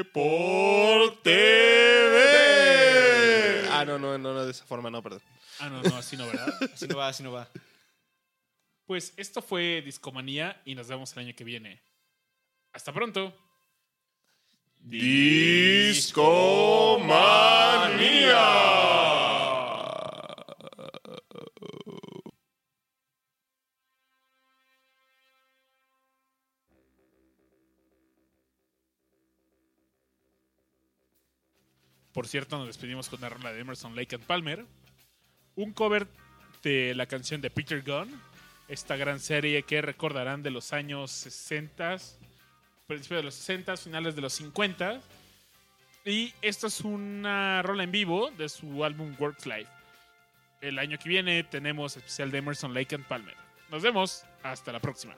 Deporte B. Ah, no, no, no, no, de esa forma no, perdón. Ah, no, no, así no, ¿verdad? Así no va, así no va. Pues esto fue Discomanía y nos vemos el año que viene. Hasta pronto. Discomanía. Por cierto, nos despedimos con la rola de Emerson Lake and Palmer. Un cover de la canción de Peter Gunn. Esta gran serie que recordarán de los años 60, principios de los 60, finales de los 50. Y esto es una rola en vivo de su álbum Works Life. El año que viene tenemos especial de Emerson Lake and Palmer. Nos vemos. Hasta la próxima.